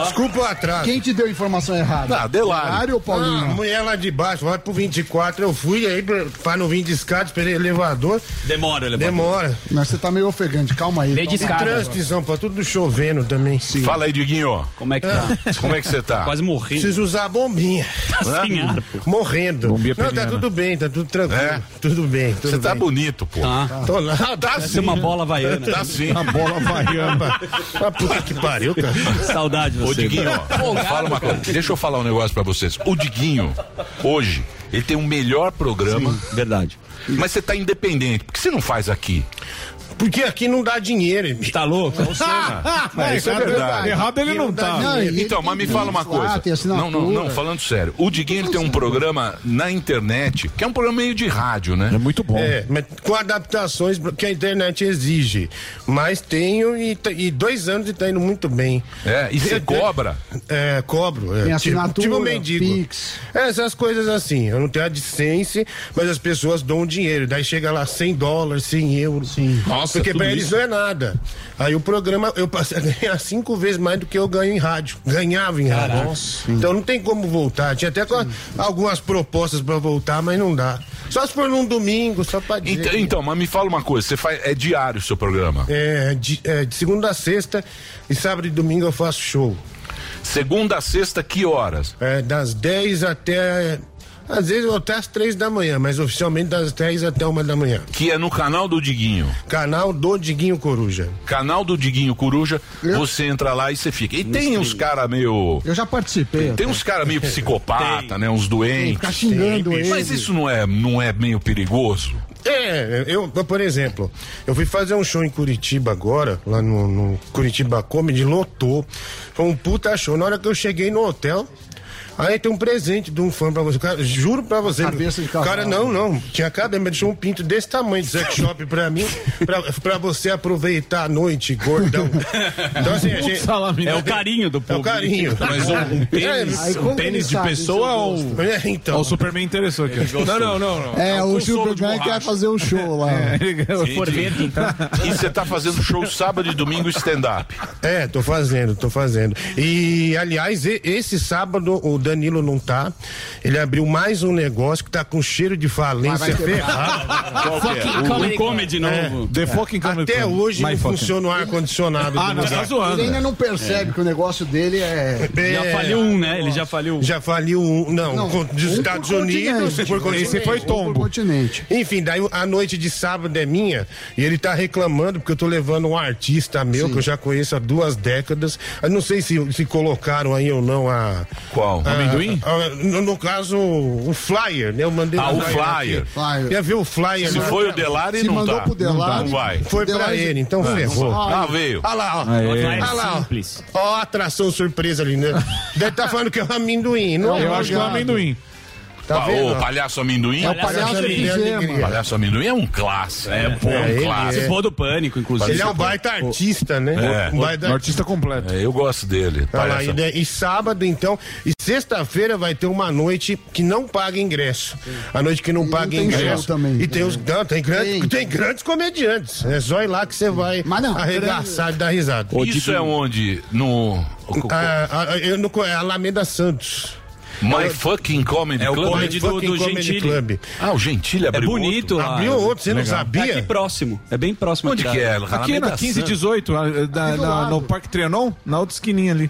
Desculpa o atraso. quem te deu a informação errada? Ah, Delari. Delari ou Ah, a Paulinho? mulher lá de baixo, vai pro 24, eu fui aí pra, pra não vir de escada, esperei elevador, Demora, ele demora. Mas você tá meio ofegante, calma aí. Meio de E escada. trânsito São Paulo, tudo chovendo também. Sim. Fala aí, Diguinho. Como é que tá? Como é que você tá? Quase morrendo. Preciso usar a bombinha. Tá sem ar, pô. Morrendo. Bombinha não, tá tudo bem, tá tudo tranquilo. É? Tudo bem, Você tá bonito, pô. Tá. Tô lá, tá Parece uma bola havaiana. Tá sim. A bola vaiana. Ah, puta que pariu, cara. Saudade Ô, você. Diguinho, ó, fala uma coisa. Deixa eu falar um negócio pra vocês. O Diguinho, hoje, ele tem o melhor programa. Verdade. Mas você tá independente. Por que você não faz aqui? Porque aqui não dá dinheiro. Tá louco? É, isso é verdade. Errado ele não tá. Não, então, mas me fala uma coisa. tem Não, não, não, falando sério. O Diguinho tem um programa na internet, que é um programa meio de rádio, né? É muito bom. É, mas com adaptações que a internet exige. Mas tenho e, e dois anos e tá indo muito bem. É, e você cobra? É, cobro. É, Tem tipo, assinatura, tipo mendigo. Pix. É, Essas coisas assim. Eu não tenho a licença, mas as pessoas dão dinheiro. Daí chega lá 100 dólares, 100 euros. Sim. Nossa, Porque tudo pra eles isso? não é nada. Aí o programa, eu passei a ganhar cinco vezes mais do que eu ganho em rádio. Ganhava em rádio. Nossa. Então não tem como voltar. Tinha até co- algumas propostas pra voltar, mas não dá. Só se for num domingo, só pra dizer. Então, então, mas me fala uma coisa, você faz. É diário o seu programa? É, de, é, de segunda a sexta e sábado e domingo eu faço show. Segunda a sexta, que horas? É, das 10 até. Às vezes até às 3 da manhã, mas oficialmente das 10 até uma da manhã. Que é no canal do Diguinho. Canal do Diguinho Coruja. Canal do Diguinho Coruja, você entra lá e você fica. E tem uns caras meio. Eu já participei. Tem uns caras meio psicopata, né? Uns doentes. Ficar xingando Tem, ele. Mas isso não é, não é meio perigoso? É, eu, por exemplo, eu fui fazer um show em Curitiba agora, lá no, no Curitiba Comedy, lotou. Foi um puta show. Na hora que eu cheguei no hotel. Aí tem um presente de um fã pra você. Cara, juro pra você. Cabeça de cavalo. Cara, não, não. Tinha cabelo, mas deixou um pinto desse tamanho de sex shop pra mim, pra, pra você aproveitar a noite, gordão. Então, assim, a gente. É o carinho do É povo. o carinho. Mas um, um tênis, É, um tênis de pessoa ou. É, então. Ó, o Superman interessou aqui. Não, não, não, não. É, o Superman quer fazer um show lá. Sorvete, então. E você tá fazendo show sábado e domingo stand-up. É, tô fazendo, tô fazendo. E, aliás, esse sábado o Danilo não tá. Ele abriu mais um negócio que tá com cheiro de falência ferrado. É? Fucking O- comedy, comedy novo. The fucking Comedy Até hoje não funciona o ar-condicionado Ah, do não, tá zoando. Ele ainda não percebe que o negócio dele é. Já É, faliu um, né? Ele já faliu um. Já faliu um. Não, dos Estados. Unidos. Por continente. Esse foi tombo. continente. Enfim, daí a noite de sábado é minha e ele tá reclamando porque eu tô levando um artista meu que eu já conheço há duas décadas. Eu não sei se, se colocaram aí ou não a. Qual? a- Amendoim? a- no, no caso, o flyer, né? Eu mandei Ah, o flyer. Flyer. Quer ver o flyer? Se foi o Delari, não mandou tá. pro Delari, Não vai. Foi pra ele, então ferrou. Ah, veio. Olha lá, ó. Olha lá, ó. Simples. Ó, a atração surpresa ali, né? Deve estar falando que é um amendoim, não Eu é? acho que é um amendoim. Tá Ah, vendo? Ô, palhaço amendoim? É o palhaço alegria. Palhaço amendoim é um clássico. É, pô, É, um ele clássico. Participou do pânico, inclusive. Ele é um baita artista, né? É. Um baita Um artista completo. É, eu gosto dele. Lá, Palhaço- e, e sábado, então, e sexta-feira vai ter uma noite que não paga ingresso. A noite que não E paga não ingresso. também. E tem os. Não, tem, grandes, Tem. tem. grandes comediantes. É só ir lá que você vai Mas não, arregaçar e dar risada. Isso é onde? No. Ah, ah, eu não, co- é Alameda Santos. My Fucking Comedy É o Club? comedy do, do Comedy Gentili. Club. Ah, o Gentili É abriu bonito outro? Abriu outro, você não Legal. É sabia? aqui próximo. É bem próximo. Onde da- que é? Aqui na 15 Santos. 18, ah, lado. no Parque Trianon, na outra esquininha ali.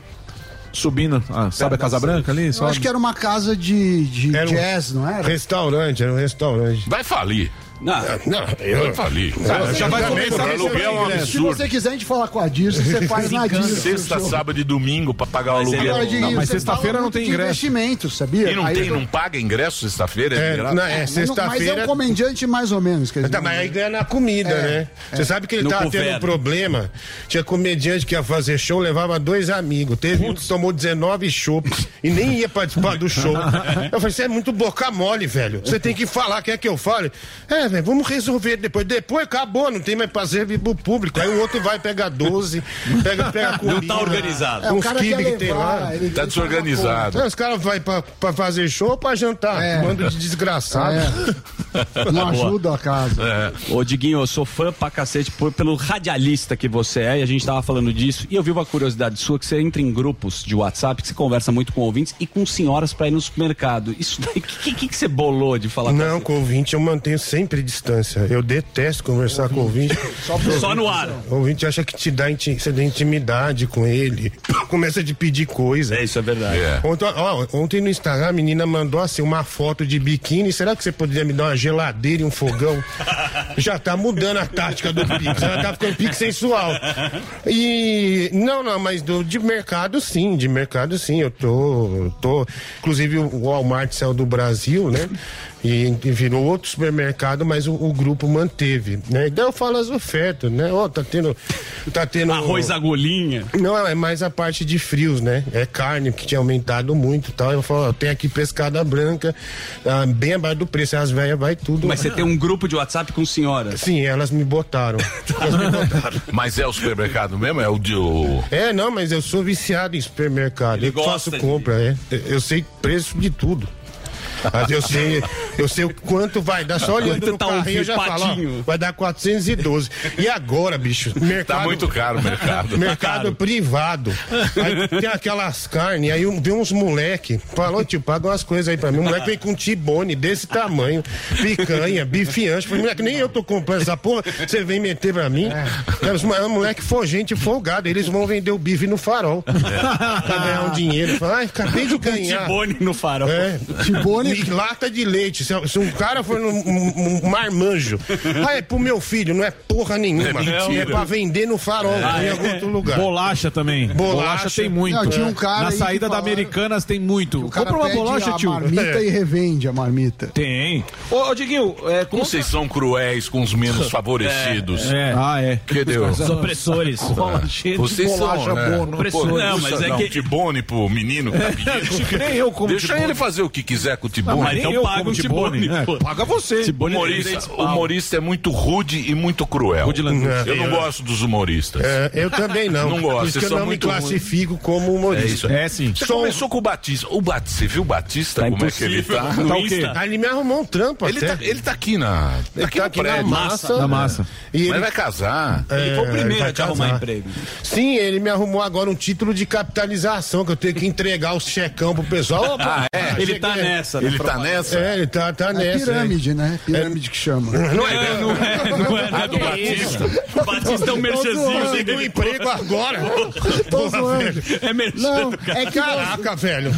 Subindo. Ah, sabe a Casa Branca ali? Eu Só... acho que era uma casa de, de Era um jazz, não era? Restaurante, era um restaurante. Vai falir. Não, Não, eu falir. já vai começar aluguel é um ingresso. Se absurdo. você quiser a gente falar com a Dirce, você faz na Dirce. Sexta, sábado e domingo pra pagar o aluguel. Não, mas sexta-feira não tem ingresso. investimento, sabia? E não Aí tem, eu- não paga ingresso sexta-feira? É, É, não, é Mas não- Mas é sexta-feira. um comediante mais ou menos. Quer dizer, Tá, mas aí ganha na comida, É, né? Você sabe que ele No tava couvert. tendo um problema. Tinha comediante que ia fazer show, levava dois amigos. Teve um que tomou 19 chopps e nem ia participar do show. Eu falei, você é muito boca mole, velho. Você tem que falar, quer que eu fale? É, velho, vamos resolver depois. Depois acabou, não tem mais pra servir pro público. Aí o outro vai pegar 12, pega, pega comida. Não tá organizado. É, o Uns cara quibe quer que tem lá. ele- Tá desorganizado. Aí os caras vão pra, pra fazer show ou pra jantar? É. Bando de desgraçado. É. Não ajuda a casa. É. Ô, Diguinho, eu sou fã pra cacete por- pelo radialista que você é, e a gente tava falando disso. E eu vi uma curiosidade sua que você entra em grupos de WhatsApp, que você conversa muito com ouvintes e com senhoras pra ir no supermercado. Isso daí, o que, que, que você bolou de falar Não, com ouvinte eu mantenho sempre distância. Eu detesto conversar com ouvinte. Só, Só no ar. O ouvinte acha que te dá inti- você dá intimidade com ele. Começa a te pedir coisa. É, isso é verdade. É. Ontem, ó, ontem no Instagram a menina mandou assim uma foto de biquíni. Será que você poderia me dar uma geladeira e um fogão? Já tá mudando a tática do Pix. Ela tá ficando Pix sensual. E não, não, mas do, de mercado sim, de mercado sim. Eu tô, tô. Inclusive o Walmart saiu do Brasil, né? E, e virou outro supermercado, mas o, o grupo manteve, né? Então eu falo as ofertas, né? Ó, tá tendo... Tá tendo... Arroz agulhinha. Não, é mais a parte de frios, né? É carne que tinha aumentado muito e tal. Eu falo, ó, tem aqui pescada branca, ah, bem abaixo do preço. As velhas vai tudo. Mas você tem um grupo de WhatsApp com senhoras? Sim, elas me botaram. Elas me botaram. Mas é o supermercado mesmo? É o de. O... É, não, mas eu sou viciado em supermercado. Ele eu faço de- compra, é. Eu sei preço de tudo. Mas eu sei, eu sei o quanto vai dar. Só olhando Quanto no tá um carrinho eu já falo, ó, vai dar 412. E agora, bicho? Mercado, Tá muito caro o mercado. Mercado Tá privado. Aí tem aquelas carnes, aí um- vem uns moleque, falou, tio, paga umas coisas aí pra mim. O moleque vem com um tibone desse tamanho, picanha, bife ancho. Falei, moleque, nem eu tô comprando essa porra, você vem meter pra mim. É um moleque for gente folgado, eles vão vender o bife no farol. pra ganhar um dinheiro. Fala, Ai, acabei de ganhar. Tibone no farol. É. Tibone. E lata de leite. Se, se um cara for num um, um marmanjo, ah, é pro meu filho, não é porra nenhuma. É. É pra vender no farol, Ah, em é. algum outro lugar. Bolacha também. Bolacha. Bolacha, tem muito. Não, tinha um cara Na aí saída da Americanas tem muito. O cara Compra uma pede bolacha, a tio. marmita e revende a marmita. Tem. Ô, ô Diguinho, é, Como vocês são cruéis com os menos favorecidos. É. Ah, é. Que Deus. Os opressores. É. Vocês são, né? Pô, Não, mas é que- Tibone pro menino que tá pedindo. Nem eu como Deixa ele fazer o que quiser com o Tibone. mas nem eu como Tibone. É, paga você. O Tibone é humorista, 300 o humorista é muito rude e muito cruel. Rude Landucci. eu não É. gosto dos humoristas. É, eu também não. Não gosto, Por isso que vocês eu não me classifico como humorista. É isso. Você começou com o Batista. O Batista, você viu o Batista? como é que ele tá? Tá o quê? Ah, ele me arrumou um trampo Ele até. tá, ele tá aqui na. Ele aqui tá aqui na massa. Na massa. E Mas ele- vai casar. É, vai casar. emprego. Sim, ele me arrumou agora um título de capitalização que eu tenho que entregar o checão pro pessoal. Opa, Ah, é? cheguei. Ele tá nessa, né, Ele tá nessa? É, ele tá, tá É nessa. pirâmide, né? Pirâmide que chama. Não é, não é, não é. Ah, do Batista. O Batista é um merchanzinho. Consegui um emprego agora. Tô Porra, zoando. velho. É merchan. Não, é que Caraca, velho.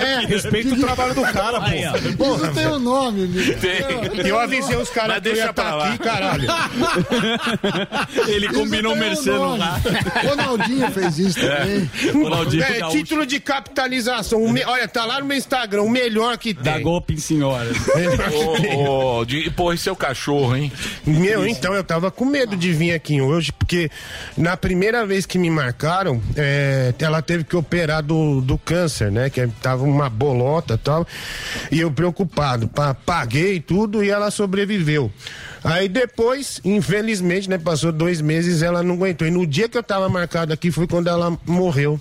É, Respeita o trabalho do cara, pô. Porra, tem o nome, amigo. Tem. Eu avisei os caras que eu deixa ia pra estar lá. aqui, caralho. Ele combinou Isso tem merchan o no nome. lá. Ronaldinho fez isso também. Ronaldinho É, título de capitalização. Olha, tá lá no meu Instagram, o melhor que Da tem. golpe em senhoras. Ô, ô, de- pô, esse é o cachorro, hein? Meu, então, eu tava com medo de vir aqui hoje, porque na primeira vez que me marcaram, é, ela teve que operar do, do câncer, né? Que tava uma bolota e tal. E eu preocupado, pa- paguei tudo e ela sobreviveu. Aí depois, infelizmente, né, passou dois meses ela não aguentou. E no dia que eu tava marcado aqui foi quando ela morreu.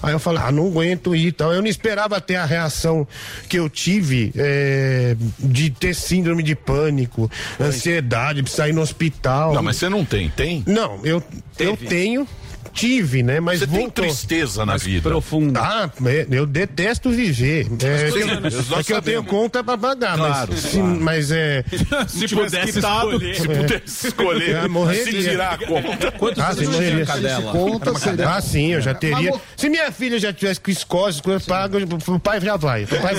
Aí eu falei, ah, não aguento ir e tal. Eu não esperava ter a reação que eu tive é, de ter síndrome de pânico, ansiedade, precisar ir no hospital. Não, mas você não tem, tem? Não, eu, eu tenho, tive, né? Mas Você tem voltou. tristeza na vida. Profundo. Ah, é, eu detesto viver. É, Sim, é que eu tenho conta pra pagar, Claro, mas, claro. mas é. Se tivesse pudesse quitado, escolher. Se pudesse escolher, É, morreria. se tirar a conta. Quantos Ah, você tinha morreria. cadela? Conta, seria. Ah, sim, eu já teria. Mas, Se minha filha já tivesse com escócia, coisa paga, o pai já vai. O pai,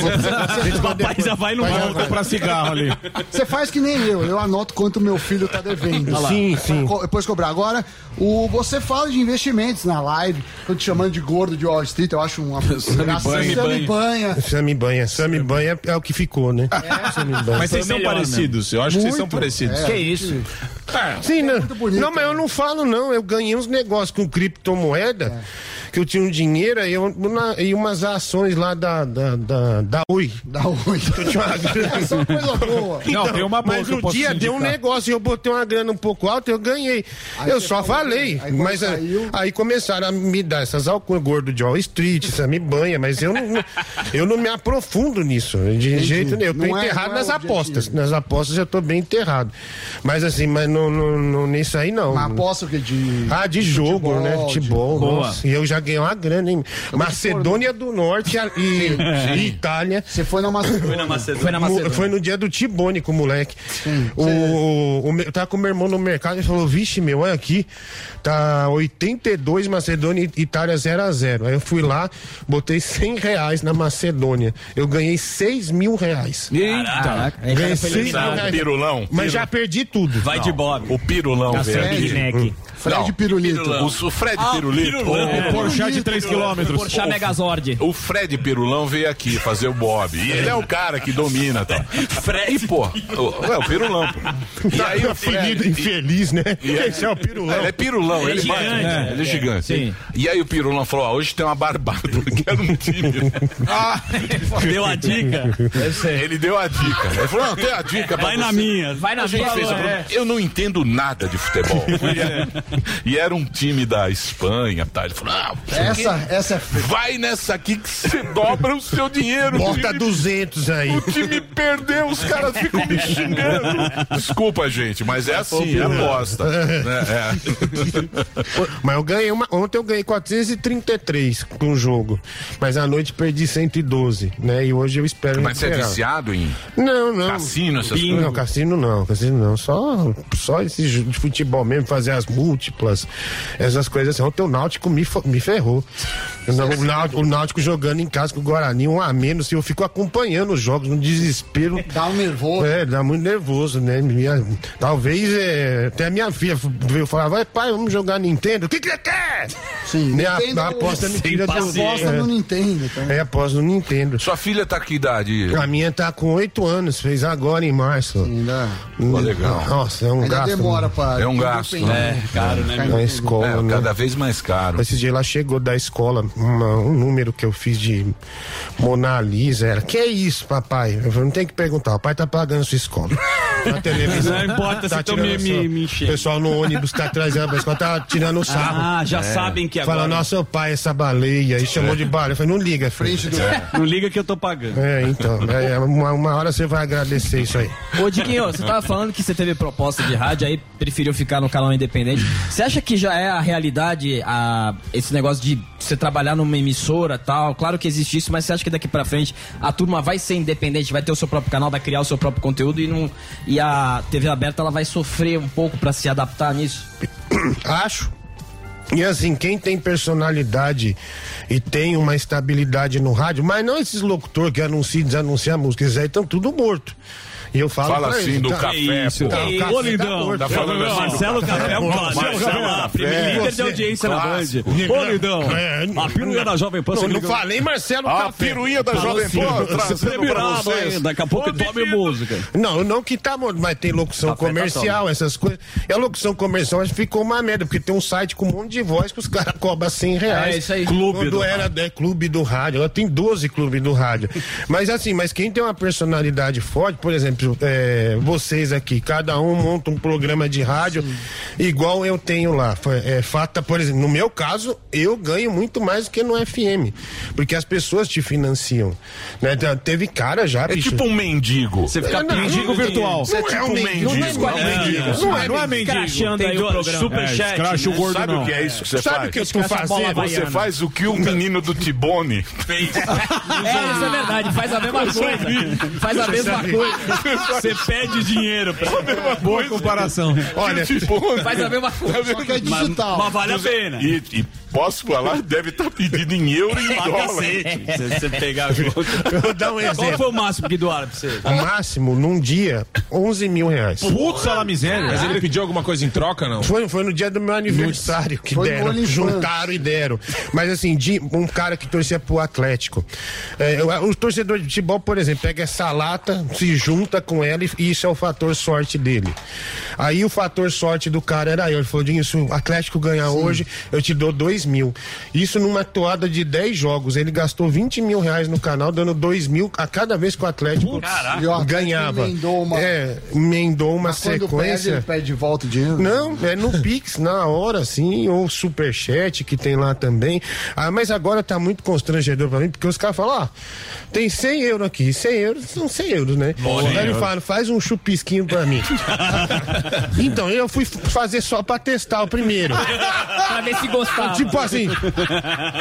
papai já vai no vai. Comprar cigarro ali. Você faz que nem eu, eu anoto quanto meu filho tá devendo. Sim, sim. Depois cobrar. Agora, o, você fala de investimentos na live, tô te chamando de gordo de Wall Street, eu acho uma Banha. Sammy Banha. Sami Banha. Sami Banha é o que ficou, né? Sami Banha. Mas vocês são melhor, parecidos. Eu acho que vocês são Muito. parecidos. É. Que isso? Sim, não. muito bonito, não, mas eu não falo, não. Eu ganhei uns negócios com criptomoeda, que eu tinha um dinheiro aí, eu, na- e umas ações lá da, da, da, da Oi. Dá oi. Eu tinha uma grana. É só coisa boa. Não, tem uma boa mas eu um dia te deu um indicar. negócio e eu botei uma grana um pouco alta eu ganhei. Aí eu só falei. aí mas é, saiu- aí começaram a me dar essas alcunhas, gordo de Wall Street, essa me banha, mas eu não, eu não me aprofundo nisso. De jeito nenhum. Eu tô Não é- enterrado não é nas o apostas. objetivo. Nas apostas eu tô bem enterrado. Mas assim, mas no, no, no- nisso aí não. Mas aposta o que? De. Ah, de jogo, futebol, né? de- Futebol. Boa. nossa. E eu já ganhei uma grana, hein? Macedônia do Norte e, e Itália. Você foi na Macedônia. Foi na Macedônia. Foi na Macedônia. Foi no dia do Tibone com o moleque. O, o, o meu- eu tava com meu irmão no mercado e falou: Vixe, meu, olha aqui, tá 82 Macedônia e Itália 0 a 0 Aí eu fui lá, botei 100 reais na Macedônia. Eu ganhei 6 mil reais. Eita. Ganhei 6 mil um reais. pirulão. Mas já perdi tudo. Vai de bola. Bob. O Pirulão Tá Fred Não, Pirulito. O, o Fred Ah, Pirulito. Pirulão. O- O Porsche de 3 quilômetros. O Porsche Megazord. O Fred Pirulão veio aqui fazer o Bob. E ele é o cara que domina, tá? Fred. E, pô, o, é o Pirulão, pô. E aí o Fred... infeliz, né? E aí- Esse é o pirulão. Ele é pirulão, Ele ele, é bate, gigante. né? Ele é gigante. Sim. E aí o pirulão falou: ó, hoje tem uma barbada, porque era um time. Ah, deu a dica. Ele deu a dica. Ele falou: não, tem a dica. Vai na você. minha. Vai na minha. é. Eu não entendo nada de futebol. e era um time da Espanha, tá? Ele falou: ah, Essa, essa é vai nessa aqui que você dobra o seu dinheiro. Bota time- 200 aí. O time perdeu, os caras ficam me xingando. Desculpa, gente, mas é assim, é aposta. né? É. Mas eu ganhei uma. Ontem eu ganhei 433 com o jogo. Mas à noite perdi 112, né? E hoje eu espero. Mas você é recuperar. viciado em Não, não. cassino, essas Bingo. coisas? Não, cassino não, cassino não. Só, só esse de futebol mesmo, fazer as múltiplas, essas coisas assim. Ontem o Náutico me, me ferrou. O Náutico, o Náutico jogando em casa com o Guarani, um a menos, e eu fico acompanhando os jogos no desespero. Dá um nervoso. É, dá muito nervoso, né? Minha- talvez é, até a minha filha veio falar, vai pai, vamos jogar Nintendo. O que que você quer? Sim, Né, a, Nintendo- a aposta me tira de. Aposta no Nintendo também. É, aposta no Nintendo. Sua filha tá que idade? A minha tá com 8 anos, fez agora em março. Ainda, Pô, legal. Nossa, é um ainda gasto. demora pra. É um gasto, né? É, caro, né? Na escola, É, né? cada vez mais caro. Esse dia ela chegou da escola, uma- um número que eu fiz de Mona Lisa, era, que é isso, papai? Eu falei, não tem que perguntar, o pai tá pagando sua escola. Na televisão. Não importa se tão tirando me- me- me enchendo. O pessoal no ônibus tá trazendo pra escola, tá tirando o sarro. Ah, já sabem que agora. Fala, nossa, pai, essa baleia, e chamou de baleia. Eu falei, não liga. Frente do. Não liga que eu tô pagando. É, então, é, uma, uma hora você vai agradecer isso aí. Ô, Diquinho, você tava falando que você teve proposta de rádio, aí preferiu ficar no canal independente. Você acha que já é a realidade a, esse negócio de você trabalhar numa emissora tal? Claro que existe isso, mas você acha que daqui pra frente a turma vai ser independente, vai ter o seu próprio canal, vai criar o seu próprio conteúdo e, não, e a TV aberta ela vai sofrer um pouco pra se adaptar nisso? Acho. E assim, quem tem personalidade e tem uma estabilidade no rádio, mas não esses locutores que anunciam e desanunciam música, esses aí estão tudo morto. E eu falo Fala assim do tá- café, Tá, café Ô, lindão. Tá falando assim Marcelo Café é um clássico. Líder de Você- audiência na Band. Ô, lindão. É, A piruinha da Jovem Pan. Não, você não ligou? falei Marcelo Ah, a Café. piruinha da Jovem assim, Pan trazendo pra vocês. Daqui a pouco tome música. Não, não que tá, mas tem locução tá comercial, essas coisas. E a locução comercial acho que ficou uma merda, porque tem um site com um monte de voz que os caras cobram 100 reais. É, isso aí. Clube Quando do era é, clube do rádio, ela tem 12 clubes do rádio. mas assim, mas quem tem uma personalidade forte, por exemplo, é, vocês aqui, cada um monta um programa de rádio igual eu tenho lá. É, Fata, por exemplo, no meu caso, eu ganho muito mais do que no FM, porque as pessoas te financiam. Né? Te- Teve cara já, É bicho. tipo um mendigo. Você fica É, não, mendigo não- virtual. Não é tipo um um mendigo. mendigo. Não é É, mendigo. é. Não é, Não é mendigo. Crachando aí o programa. Superchat. O gordo Sabe não. o que é isso que você Sabe faz? o que eu bola fazendo? Você faz o que o menino do Tibone fez. É, isso é verdade, faz a mesma coisa. Faz a mesma coisa. Você pede dinheiro pra. Boa comparação. Olha, Tibone. Faz a mesma coisa. Só que é digital. Mas vale a pena. E, e posso falar, deve estar pedindo em euro e em dólar. cacete. Se você pegar vou dar um Qual exemplo. foi o máximo que doaram pra você? O máximo, num dia, 11 mil reais. Putz, a miséria. Mas ele pediu alguma coisa em troca, não? Foi, foi no dia do meu aniversário que Foi deram, juntaram e deram. Mas assim, de um cara que torcia pro Atlético. É, o, o torcedor de futebol, por exemplo, pega essa lata, se junta com ela e isso é o fator sorte dele. Aí o fator sorte do cara era eu. Ele falou, Dinho, se o Atlético ganhar hoje, eu te dou dois mil. Isso numa toada de 10 jogos. Ele gastou 20 mil reais no canal, dando dois mil a cada vez que o Atlético Atlético ganhava. emendou uma- É, emendou uma sequência. ele pede de volta o dinheiro. Não, é no Pix, na hora, sim, ou Superchat, que tem lá também. Ah, mas agora tá muito constrangedor pra mim, porque os caras falam, ó, tem 100 euros aqui, 100 euros são 100 euros, né? Aí ele fala, faz um chupisquinho pra mim. então, eu fui fazer só pra testar o primeiro. Pra ver se gostava. Tipo, tipo assim,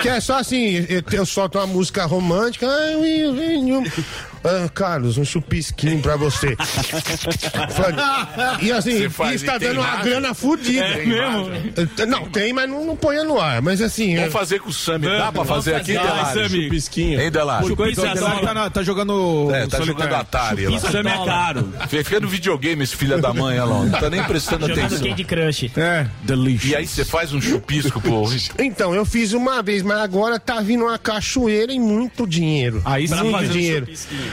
que é só assim, eu, solto uma música romântica. Ah, Carlos, um chupisquinho pra você. e assim, faz isso tá dando uma imagem? grana fodida. É mesmo? Não, tem, mas não, não ponha no ar. Mas assim. Vamos é- fazer com o Sami. Dá pra fazer aqui, Vai, Delário? Sami. Chupisquinho. Hein, Delário? Chupisco, o Delário tá, na- tá jogando. É, tá solitário. jogando Atari lá. Chupisco é caro. Fica no videogame esse filho da mãe, olha lá. Não tá nem prestando Jogando atenção. Candy Crush. É, delícia. E aí você faz um chupisco, pô. Então, eu fiz uma vez, mas agora tá vindo uma cachoeira e muito dinheiro. Aí sim. muito dinheiro.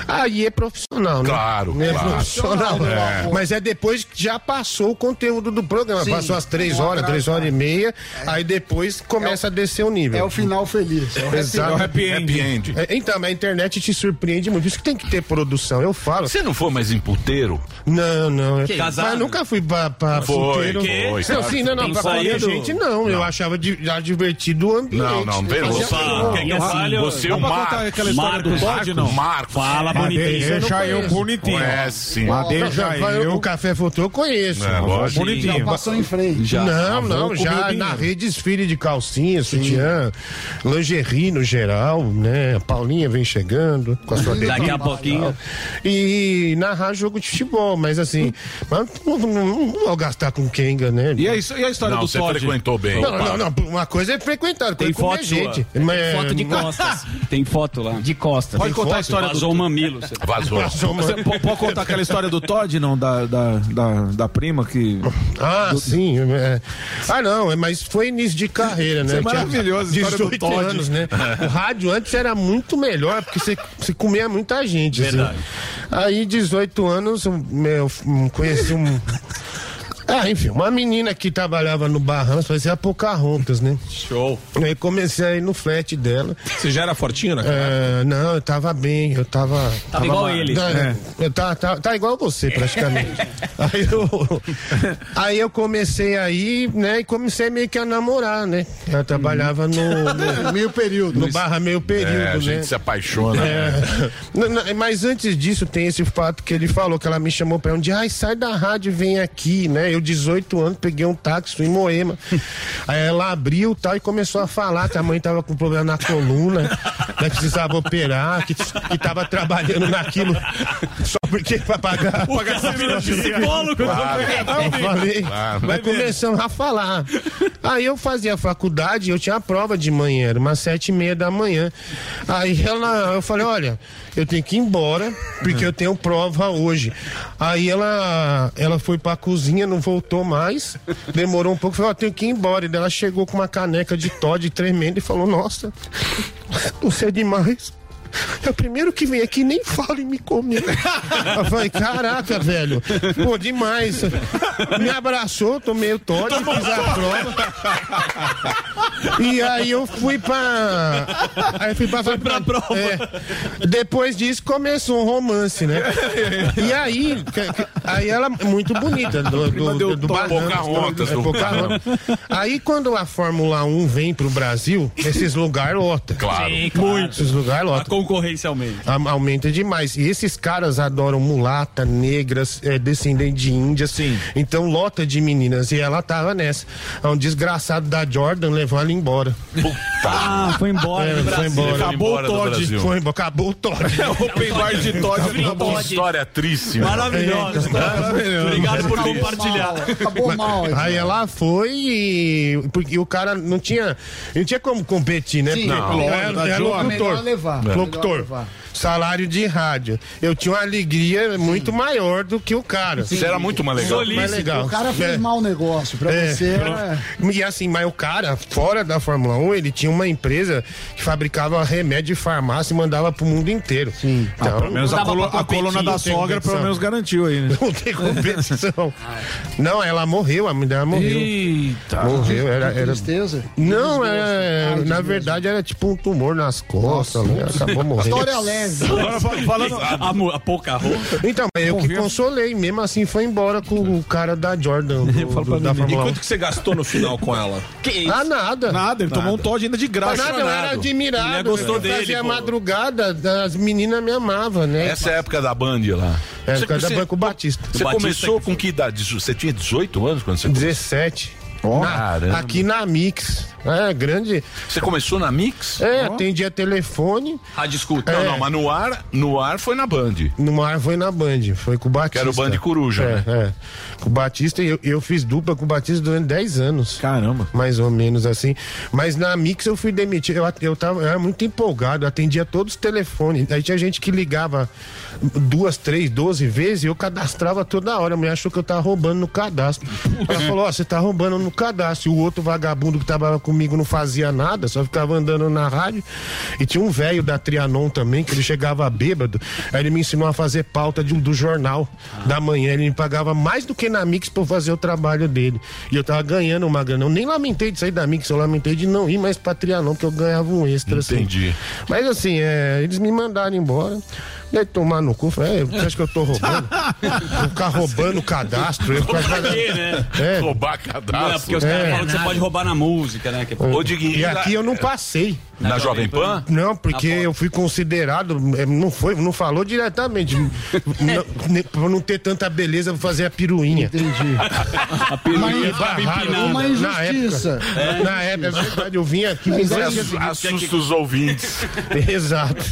Aí é profissional, né? Claro, É claro. profissional. É. Mas é depois que já passou o conteúdo do programa. Sim. Passou as três horas, três horas e meia. Aí depois começa a descer o nível. É o final feliz. É o happy Exato. end. Happy end. É, então, mas a internet te surpreende muito. Por isso que tem que ter produção. Eu falo. Você não foi mais em puteiro? Não, não. Que? Mas Casado? nunca fui pra, pra Foi, puteiro. que? Não, sim, não, não. Pra gente, não. Eu achava já divertido o ambiente. Não, não, pera, Fazia- opa. Não, Assim, você é o Marcos. do Todd, não? Marcos. Fala bonitinho. deixa eu bonitinho. É, sim. Mas deixa Não, eu. O Café Futuro eu conheço. É, lógico. Bonitinho. Já passou em frente. Não, vamos não, com já narrei desfile de calcinha, sutiã, lingerie no geral, né? A Paulinha vem chegando com a sua Daqui a pouquinho. E narrar jogo de futebol, mas assim, mas não, não- não vou gastar com Kenga, né? E a, e a história Não, do você Todd? frequentou bem. Não, não, não, uma coisa é frequentar, Tem foto gente. Mas- Foto de costas. Tem foto lá. De costas. Pode Tem contar a foto? história do- Vazou o mamilo. você- Vazou. Você po- pode contar aquela história do Todd, não? Da, da, da, da prima que. Ah, sim. é. Ah, não, é, mas foi início de carreira, né? Isso é maravilhoso, a história do 18 Todd. anos, né? O rádio antes era muito melhor, porque você, você comia muita gente. assim. Verdade. Aí, 18 anos, eu, um, conheci um. Ah, enfim, uma menina que trabalhava no Bahamas, fazia Pocahontas, né? Show. Aí comecei a ir no flat dela. Você já era fortinho naquela? É, não, eu tava bem, eu tava. Tava igual ma- ele. Tá, É. eu tá, tá, tá igual você, praticamente. aí, eu, aí eu comecei aí, né, e comecei meio que a namorar, né? Eu trabalhava no, no, Meio período. no barra meio período, É, a né? gente se apaixona. É. Não, mas antes disso tem esse fato que ele falou, que ela me chamou pra um dia, ai, sai da rádio e vem aqui, né? Eu, 18 anos, peguei um táxi, em Moema. Aí ela abriu tal e começou a falar que a mãe tava com problema na coluna, né? Precisava operar, que, que tava trabalhando naquilo só porque pra pagar. Pagar essa mina de psicólogo. Claro. Eu falei, Claro. vai começando a falar. Aí eu fazia faculdade, eu tinha a prova de manhã, era umas sete e meia da manhã. Aí ela, eu falei, olha, eu tenho que ir embora, porque eu tenho prova hoje. Aí ela, ela foi pra cozinha, não voltou mais, demorou um pouco, falou, ó, tenho que ir embora. E daí ela chegou com uma caneca de Todd tremenda e falou, nossa, você é demais. É o primeiro que vem aqui nem fala em me comer. Eu falei, caraca, velho. Pô, demais. Me abraçou, tomei o Todd, fiz a prova. E aí eu fui pra. Aí eu fui pra, foi pra prova. Depois disso começou um romance, né? E aí, aí ela é muito bonita, do, do, do, do é, do- Pocahontas. Aí quando a Fórmula 1 vem pro Brasil, esses lugares lotam. Claro. Sim, claro. Muitos lugares lotam. Concorrência aumenta. Am- Aumenta demais. E esses caras adoram mulata, negras, é, descendente de índias. Sim. Então lota de meninas. E ela tava nessa. Um desgraçado da Jordan levou ela embora. Ah, foi embora. É, do foi embora. Acabou Acabou o Todd. Foi embora. Acabou o Todd. Open bar de Todd. Que história triste. mano. Maravilhosa. Obrigado por compartilhar. Acabou mal. Aí ela foi e. Porque o cara não tinha. Não tinha como competir, né? Sim, Porque não. era, era da Jordan. locutor. Levar. Locutor. Salário de rádio. Eu tinha uma alegria muito maior do que o cara. Você era muito mais legal. Mais legal. O cara fez É. mau negócio. Pra É. você é... E assim, mas o cara, fora da Fórmula 1, ele tinha uma empresa que fabricava remédio de farmácia e mandava pro mundo inteiro. Sim. Então, Pelo menos a, colo- a coluna da sogra, pelo menos garantiu aí, né? não tem competição. não, ela morreu, a mulher morreu. Eita. Morreu, era. era... Tristeza. Não, Desgosto. é, Ai, na verdade era tipo um tumor nas costas, né? acabou morrendo. História leve. Agora fa- falando. A, a pouca roupa. Então, eu que consolei, mesmo assim foi embora com o cara da Jordan, do, do, da E Fórmula 1. quanto que você gastou no final com ela? Que Ah, nada. Nada, ele tomou um Todd ainda de graça. Nada, eu era admirado. Mulher gostou eu dele, fazia pô. madrugada, as meninas me amavam, né? Essa é a época da Band lá. É, Você- por causa da você- Banco Batista. Você Batista começou que com que idade? Você tinha 18 anos quando você começou? 17. Ó. Na- Caramba. aqui na Mix. É, grande. Você começou na Mix? É, Ó. atendia telefone. Rádio escuta. É. Não, não, mas no ar, no ar foi na Band. No ar foi na Band, foi com o Batista. Que era o Band Coruja, é, né? É. Com o Batista, eu, eu fiz dupla com o Batista durante 10 anos. Caramba. Mais ou menos assim. Mas na Mix eu fui demitido. Eu, eu, tava, eu era muito empolgado, atendia todos os telefones. Aí tinha gente que ligava duas, três, doze vezes e eu cadastrava toda hora. A mulher achou que eu tava roubando no cadastro. Ela falou: Ó, você tá roubando no cadastro. E o outro vagabundo que trabalhava comigo não fazia nada, só ficava andando na rádio. E tinha um velho da Trianon também, que ele chegava bêbado. Aí ele me ensinou a fazer pauta de, do jornal da manhã. Ele me pagava mais do que na Mix eu fazer o trabalho dele. E eu tava ganhando uma grana. Eu nem lamentei de sair da Mix, eu lamentei de não ir mais pra Trianon, porque eu ganhava um extra. assim. Entendi. Mas assim, é, eles me mandaram embora. Daí tomar no cu, falei, é, você acha que eu tô roubando? Vou ficar roubando o cadastro. Eu, Pra quê, né? É. Roubar cadastro. Não, é porque os caras É. falam que você pode roubar na música, né? Que é- Ô, Diguinho, E e aqui eu não passei. Na Jovem Pan? Não, porque eu fui considerado, é, não foi, não falou diretamente. não, não ter tanta beleza, vou fazer a piruinha. Entendi. A piruinha barraram, Uma na injustiça. época. Na época, é verdade, eu vim aqui Mas assu- assusta os ouvintes. Exato.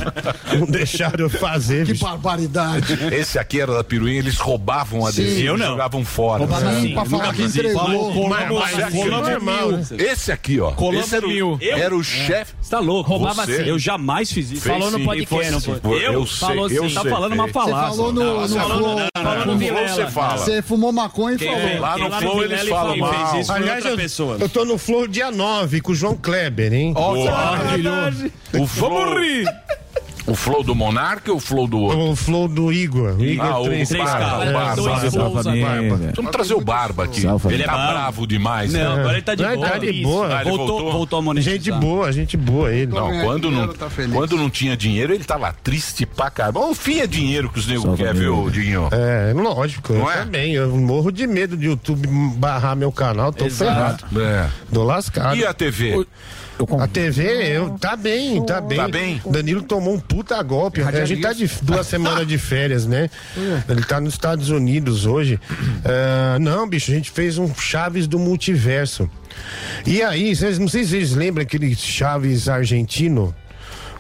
Não deixaram eu fazer. Que bicho. barbaridade. Esse aqui era da piruinha, eles roubavam adesivo eu e não. jogavam fora. Roubava Sim, sim, pra falar que entregou. É Colombo normal, mil. Esse aqui, ó. Colombo esse era, o- mil. Eu? era o É. chefe. Você tá louco? Roubava Você. sim. Eu jamais fiz isso. Falou no podcast, Foi, não foi? Eu, Eu? sei, Falou eu sim. Tá sei. falando uma Você falácia. falou no, Não, no você falou- Flow. não, não, no Flow você fala. Você fumou maconha e Quem falou. lá no no Flow eles Vilela falam falou, mal. fez isso. foi Aliás, outra eu, pessoa. eu tô no Flow dia 9 com o João Kleber, hein? Ó, Boa. maravilhoso. O Flow, o flow do Monarca ou o Flow do outro? O Flow do Igor. O Igor Ah, o três Barba, Barba. Agora. Vamos trazer o Barba aqui. Salve, Ele tá bravo demais. Não, né? agora ele tá de Não, boa. tá de boa. Ah, voltou, voltou a monetizar. Gente boa, gente boa ele. Não, quando não, tá quando não tinha dinheiro, ele tava triste pra caramba. O fim é dinheiro que os negros querem, viu, Diguinho? É, lógico, eu Não é? também. Eu morro de medo de YouTube barrar meu canal, tô ferrado. É. Tô lascado. E a TV? A TV, eu, tá bem, tá bem. Tá bem? Danilo tomou um puta golpe. A gente tá de duas semanas de férias, né? Ele tá nos Estados Unidos hoje. Ah, não, bicho, a gente fez um Chaves do multiverso. E aí, vocês, não sei se vocês lembram aquele Chaves argentino.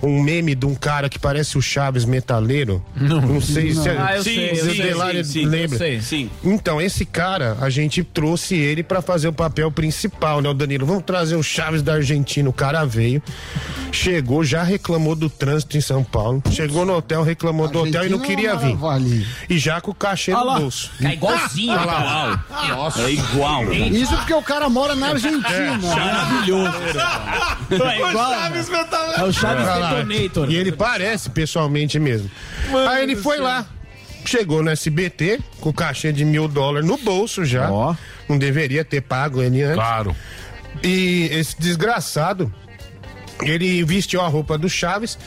Um meme de um cara que parece o Chaves metaleiro. Não, sei se Ah, eu Sim, sei, o sei, Delário sim, sim, lembra. eu sei, sim. Então, esse cara, a gente trouxe ele pra fazer o papel principal, né? O Danilo, vamos trazer o Chaves da Argentina. O cara veio, chegou, já reclamou do trânsito em São Paulo. Chegou no hotel, reclamou do hotel e não queria é vir. E já com o cachê Ah no bolso. É igualzinho, Ah lá. igual. Nossa. É igual. Isso porque o cara mora na Argentina. Maravilhoso. É igual. É o Chaves Olha lá. Detonator. E ele parece pessoalmente mesmo. Aí ele foi lá, chegou no SBT com o cachê de mil dólares no bolso já. Ó. Não deveria ter pago ele antes. Claro. E esse desgraçado, ele vestiu a roupa do Chaves.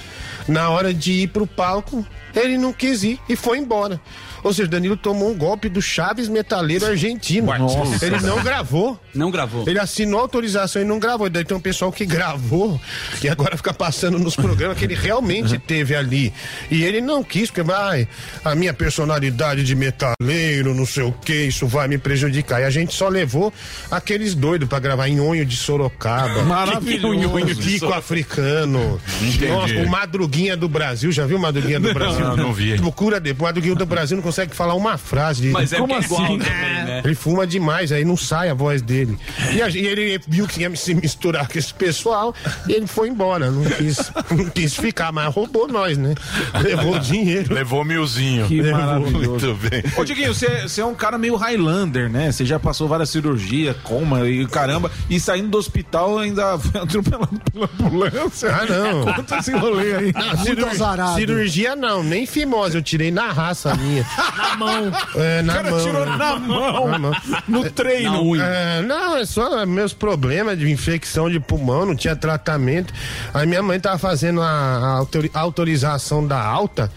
Na hora de ir pro palco, ele não quis ir e foi embora. Ou seja, Danilo tomou um golpe do Chaves Metaleiro argentino. Nossa. Ele não gravou. Não gravou. Ele assinou autorização e não gravou. Daí tem um pessoal que gravou e agora fica passando nos programas que ele realmente teve ali. E ele não quis, porque vai, a minha personalidade de metaleiro, não sei o que, isso vai me prejudicar. E a gente só levou aqueles doidos pra gravar em Onho de Sorocaba. Maravilhoso. Tico africano. Entendi. Nossa, o Madruguinha do Brasil. Já viu o Madruguinha do Brasil? Não, não vi. Procura depois. O Madruguinha do Brasil não consegue falar uma frase. de- Mas é Como que é igual assim? também, né? ele fuma demais, aí não sai a voz dele. E, a- e ele viu que ia se misturar com esse pessoal e ele foi embora. Não quis, não quis ficar, mas roubou nós, né? Levou o dinheiro. Levou milzinho. Que Levou. maravilhoso. Muito bem. Ô, Diguinho, você é um cara meio Highlander, né? Você já passou várias cirurgias, coma e caramba, e saindo do hospital ainda foi atropelado pela ambulância. Ah, não. Conta esse rolê aí. Não, azarado. cirurgia não, nem fimose, eu tirei na raça minha. Na mão. É, na O cara mão. tirou né? na mão, Na mão. no treino. É, não, é só meus problemas de infecção de pulmão, não tinha tratamento. Aí minha mãe tava fazendo a, a autori- autorização da alta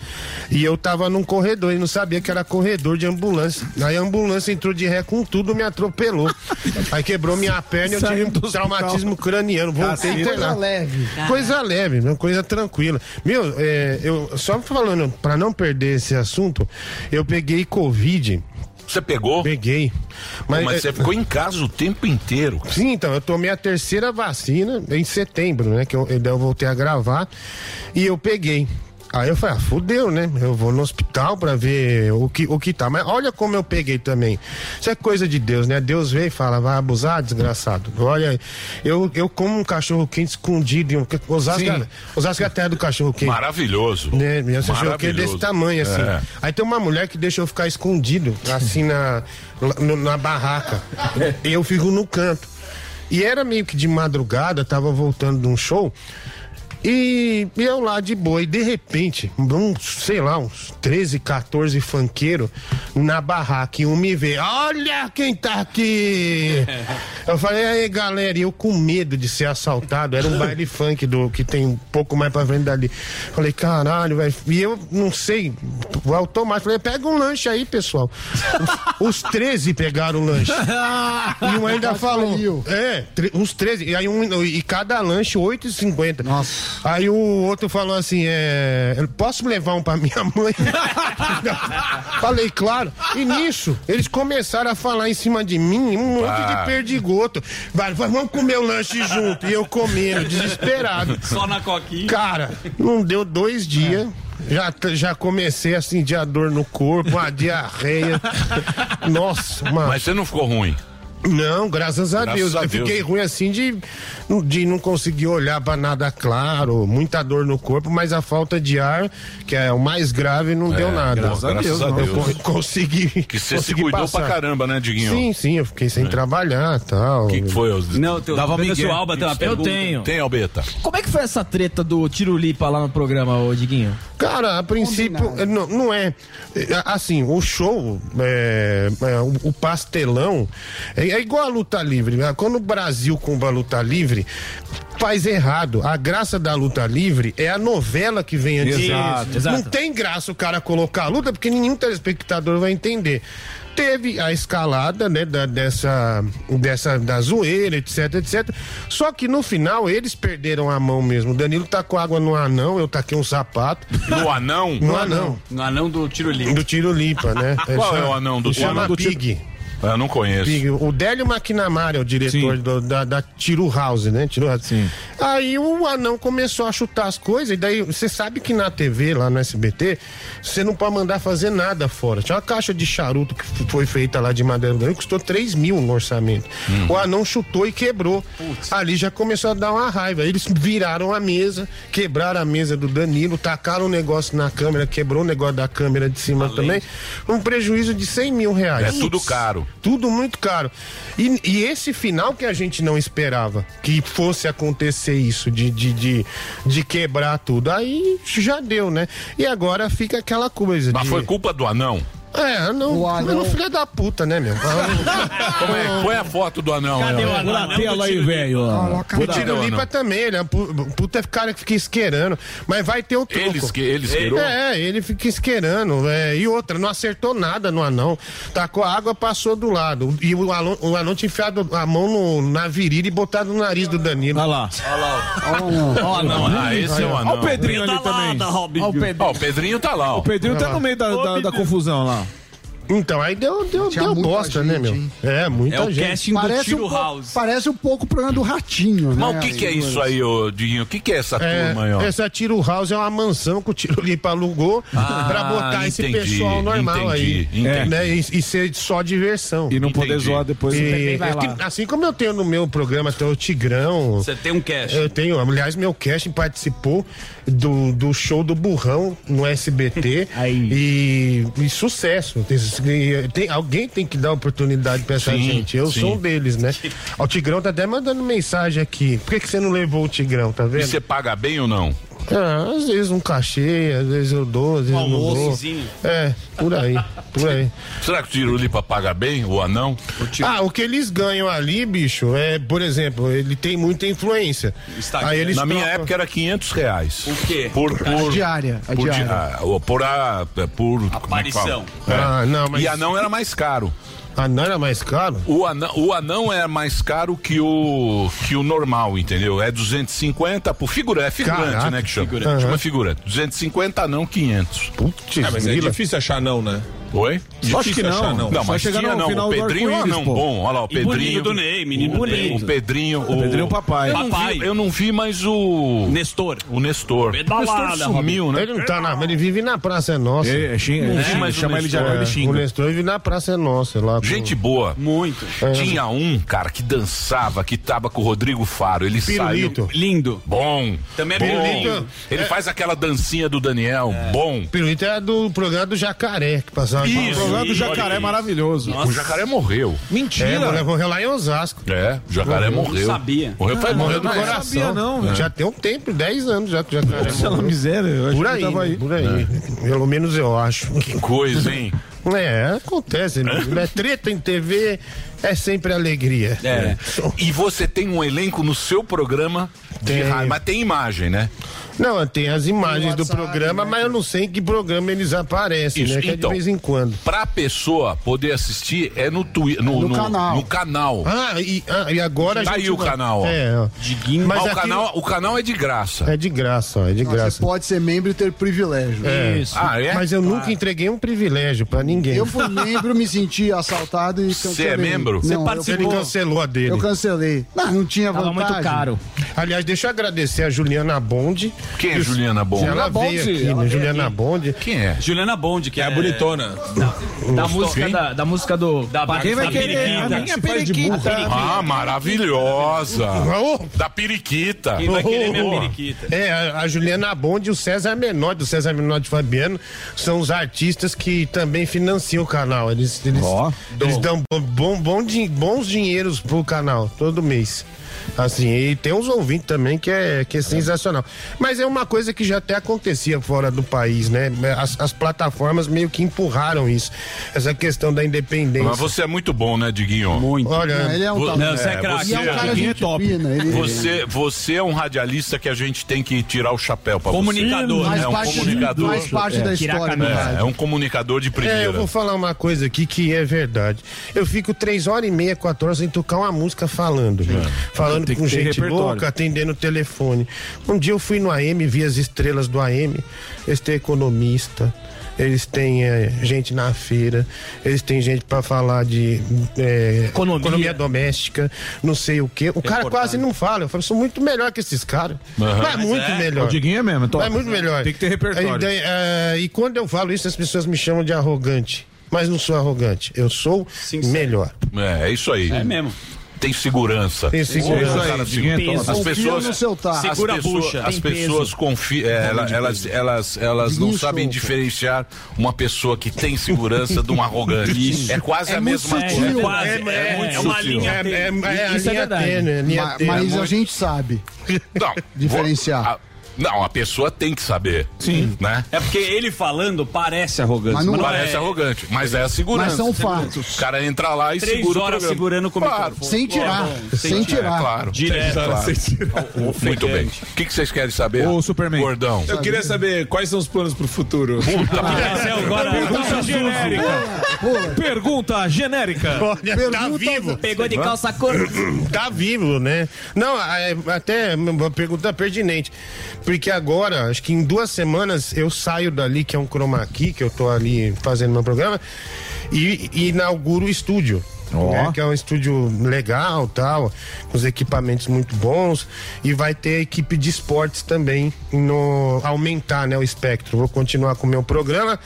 e eu tava num corredor e não sabia que era corredor de ambulância. Aí a ambulância entrou de ré com tudo, me atropelou. Aí quebrou minha perna e eu tive um traumatismo craniano. Voltei. Coisa leve. Coisa leve, coisa tranquila. Meu, é, eu só falando, pra não perder esse assunto, eu peguei Covid Você pegou? Peguei. Mas, Mas, você é- ficou em casa o tempo inteiro. Sim, então, eu tomei a terceira vacina em setembro, né? Que eu, eu voltei a gravar e eu peguei. Aí eu falei, ah, fudeu, né? Eu vou no hospital pra ver o que, o que tá. Mas olha como eu peguei também. Isso é coisa de Deus, né? Deus veio e fala, vai abusar, desgraçado. Olha, eu, eu como um cachorro quente escondido. em um- Osasco, Sim. Osasco é a terra do cachorro quente. Maravilhoso. Né? Meu cachorro quente desse tamanho, assim. É. Aí tem uma mulher que deixa eu ficar escondido, assim, na, na, na barraca. E eu fico no canto. E era meio que de madrugada, tava voltando de um show. E eu lá de boa, e de repente, um, sei lá, uns 13, 14 funkeiros na barraca, e um me vê, olha quem tá aqui! Eu falei, aí galera, e eu com medo de ser assaltado, era um baile funk do, que tem um pouco mais pra frente dali. Falei, caralho, velho, e eu não sei, o automático, falei, pega um lanche aí, pessoal. Os, os 13 pegaram o lanche. E um ainda falou. É, uns 13. E aí um, e cada lanche 8,50. Nossa. Aí o outro falou assim: é. eu Posso levar um pra minha mãe? Falei, claro. E nisso, eles começaram a falar em cima de mim um monte Ah. de perdigoto. Vai, vai, vamos comer o lanche junto. E eu comendo, desesperado. Só na coquinha. Cara, não deu dois dias. Já, já comecei a sentir a dor no corpo, uma diarreia. Nossa, mano. Mas você não ficou ruim. Não, graças a Graças Deus. a eu Deus. fiquei ruim assim de, de não conseguir olhar pra nada claro, muita dor no corpo, mas a falta de ar, que é o mais grave, não É, deu nada. graças a Deus, Eu Deus. co- consegui. Que você se consegui cuidou passar. pra caramba, né, Diguinho? Sim, sim, eu fiquei sem trabalhar e tal. O que, que foi? Não, teu, Dava migué. Alba tem uma Eu tenho. Tem, Albeta. Como é que foi essa treta do Tiro Lipa lá no programa, ô Diguinho? Cara, a princípio, é, não, não é. é, Assim, o show, é, é, o, o pastelão, é, é igual a luta livre. né? Quando o Brasil compra a luta livre, faz errado. A graça da luta livre é a novela que vem antes. Exato, exato. Não tem graça o cara colocar a luta, porque nenhum telespectador vai entender. Teve a escalada, né, da, dessa, dessa, da zoeira, etc, etc. Só que no final eles perderam a mão mesmo. O Danilo tacou água no anão, eu taquei um sapato. No anão? No anão. No anão do tiro limpo. Do tiro limpa, né? Qual é o anão do Ele chama o anão do tiro- Pig. Eu não conheço. Pig. O Délio McNamara é o diretor do- da, da Tiro House, né? Tiro House. Aí o anão começou a chutar as coisas, e daí você sabe que na TV, lá no SBT, você não pode mandar fazer nada fora. Tinha uma caixa de charuto que foi feita lá de madeira grande, custou 3 mil no orçamento. O anão chutou e quebrou. Ali já começou a dar uma raiva. Eles viraram a mesa, quebraram a mesa do Danilo, tacaram o negócio na câmera, quebrou o negócio da câmera de cima também. Um prejuízo de 100 mil reais. É tudo caro. Tudo muito caro. E, e esse final que a gente não esperava que fosse acontecer isso, de, de, de, de quebrar tudo. Aí já deu, né? E agora fica aquela coisa. Mas de... foi culpa do anão? É, não. O anão- Não, filho da puta, né, meu? Como é? Põe a foto do anão. Cadê o anão? Na tela aí, velho. O Tiro Lipa também, ele é um pu- puta cara que fica isqueirando. Mas vai ter o troco. Ele esque- ele isqueirou? É, ele fica isqueirando. é, e outra, não acertou nada no anão. Tacou a água, passou do lado. E o anão, o anão tinha enfiado a mão no- na virilha e botado no nariz do Danilo. Olha lá. Olha Ó, anão. Ah, esse é o anão. Olha o Pedrinho ali também. Ó, o Pedrinho. Ó, o Pedrinho tá lá, ó. O Pedrinho tá no meio da, da, da confusão lá. Então, aí deu, deu, Tinha deu muita bosta, né, gente, meu? hein? É, muita É o gente. casting do Parece Tiro um, po- House. parece um pouco o programa do Ratinho, né? Mas o que, que é isso aí, ô Diguinho? O que, que é essa É, turma aí, ó? essa Tiro House é uma mansão que o Tiro Lipa alugou Ah, pra botar esse entendi, pessoal normal entendi, aí. entendi. Né? E, e ser só diversão. E não poder Entendi. zoar depois. E- vai é lá. que, assim como eu tenho no meu programa, tem o Tigrão. Você tem um cash. Eu tenho, aliás, meu casting participou do, do show do Burrão no SBT. e, e sucesso. Tem, tem- alguém tem que dar oportunidade pra essa Sim, gente. Eu sim. sou um deles, né? O Tigrão tá até mandando mensagem aqui. Por que, que você não levou o Tigrão, tá E vendo? você paga bem ou não? Ah, às vezes um cachê, às vezes eu dou, às vezes eu não dou. almoçozinho. É, por aí, por aí. Será que o Tirulipa paga bem, o anão? Ah, o que eles ganham ali, bicho, é, por exemplo, ele tem muita influência. Instagram. Aí eles Na minha época era 500 reais. O quê? Por, por, A diária, a por, diária. di- ah, ou por a. Por. como é Aparição. É. Ah, não, mas- E anão era mais caro. Ah, não era mais caro? O anão, o anão é mais caro que o que o normal, entendeu? É 250 por figura, é figurante, Caraca, né, que chama. figurante. Chama Aham. figurante. 250 anão, 500. Putz, Ah, mas é difícil achar não, né? Oi? Lógico que não. Não, Só mas chegar tinha no não. final O Pedrinho é um pô. bom. Olha lá, o E Pedrinho. do Ney, menino o, Ney. O Pedrinho. O Pedrinho papai. Eu não, Papai. Vi, eu não vi mais o. Nestor. O Nestor. O Nestor sumiu, né? Ele não tá na, ele vive na Praça é Nossa. É, é, xinga- Não é, chama o ele de Nestor. anão, ele É, xinga. O Nestor vive na Praça é Nossa. Lá Gente boa. Muito. Tinha um, cara, que dançava, que tava com o Rodrigo Faro. Ele Pirulito. saiu. Lindo. Bom. Também é pirulito. Ele É. faz aquela dancinha do Daniel. Bom. Pirulito é do programa do Jacaré, que passava Isso, O programa do. Jacaré é maravilhoso. O jacaré morreu. É, morreu, morreu lá em Osasco. É, o jacaré morreu. Morreu faz morreu muito do tempo. coração. Sabia não, velho. Já tem um tempo, 10 anos já que o jacaré. Nossa, morreu. miséria, eu acho por que aí, tava aí. por aí. Pelo menos eu acho. Que coisa, hein? É, acontece. Né? Treta em TV é sempre alegria. É. E você tem um elenco no seu programa Tem. rádio, mas tem imagem, né? Não, tem as imagens do programa, mas eu não sei em que programa eles aparecem, Isso, né? Que é então. de vez em quando. Pra pessoa poder assistir é no, twi no, No no- canal. no canal. Ah, e, ah, e agora a Tá gente aí o vai- canal, ó. É, ó. Diguinho. Mas Mas o, aquilo- canal, o canal é de graça. É de graça, ó, é de Não, graça. Você pode ser membro e ter privilégio. É. Ah, é? Mas eu nunca entreguei um privilégio pra ninguém. Eu fui membro, me senti assaltado e cancelei. é membro? Você participou? Ele cancelou a dele. Eu cancelei. Não, não tinha Tava vantagem. muito caro. Aliás, deixa eu agradecer a Juliana Bonde. Quem é Juliana Bonde? Ela Juliana veio Bonde, aqui, ela né? veio Juliana aqui. Bonde. Quem é? Juliana Bonde, que é, a bonitona. Da música, Quem? da, da música do. Da Quem vai querer? A minha periquita. Ah, maravilhosa. Da periquita. Quem vai querer minha periquita? É, a, a Juliana Bonde e o César Menor, do César Menor de Fabiano, são os artistas que também financiam o canal. Eles, eles, eles dão bom, bom, din- bons dinheiros pro canal, todo mês. Assim, e tem uns ouvintes também que é, que é sensacional. Mas é uma coisa que já até acontecia fora do país, né? As, as plataformas meio que empurraram isso. Essa questão da independência. Mas você é muito bom, né, Diguinho? Muito. Olha, Não, ele é um é, Não, você é craque. você- E é um cara Diguinho gente fina, ele- Você, você é um radialista que a gente tem que tirar o chapéu pra Comunicador. você. Faz é um parte- comunicador. faz parte da É. história do É, é um comunicador de É, primeira. eu vou falar uma coisa aqui que é verdade. Eu fico três horas e meia, quatro horas sem tocar uma música falando. né? Falando Tem com gente repertório. louca, atendendo o telefone. Um dia eu fui no AM, vi as estrelas do AM. Eles têm economista. Eles têm é, gente na feira, eles têm gente pra falar de é, economia. doméstica, não sei o quê. O cara quase não fala. Eu falo, sou muito melhor que esses caras. Aham. Mas é Mas muito é. melhor. O Diguinho é mesmo, top. É muito melhor. Tem que ter repertório. Aí, daí, é, e quando eu falo isso, as pessoas me chamam de arrogante. Mas não sou arrogante. Eu sou melhor. É, é isso aí. É mesmo. Tem segurança. Tem segurança. Cara Isso aí, é top. As pessoas, as Segura a pessoas, bucha. as pessoas confiam, é, elas, elas, elas não sabem diferenciar uma pessoa que tem segurança de um arrogante. Isso. É quase É a muito mesma sutil. coisa. É quase, é, muito é uma sutil. É, é, é a Isso é linha verdade. tênue, linha Ma- tênue. Mas É a muito- gente sabe. Não, Diferenciar. vou- a- não, a pessoa tem que saber. Sim. Né? É porque ele falando parece arrogante. Mas não Parece arrogante, mas é a segurança. Mas são fatos. O cara entra lá e Três segura o horas programa. segurando com o Claro. Sem tirar. É, Sem tirar. É, claro. Direto. É, claro. Sem tirar. Muito bem. O que, que vocês querem saber? O Superman. Gordão. Eu queria saber quais são os planos pro futuro. agora Pergunta genérica. Pergunta genérica. Olha, tá vivo. Pegou de calça cor. Tá vivo, né? Não, é, até uma pergunta pertinente. Porque agora, acho que em duas semanas, eu saio dali, que é um chroma key, que eu tô ali fazendo meu programa, e, e inauguro o estúdio. né, que é um estúdio legal tal, com os equipamentos muito bons e vai ter equipe de esportes também no aumentar né, o espectro. Vou continuar com o meu programa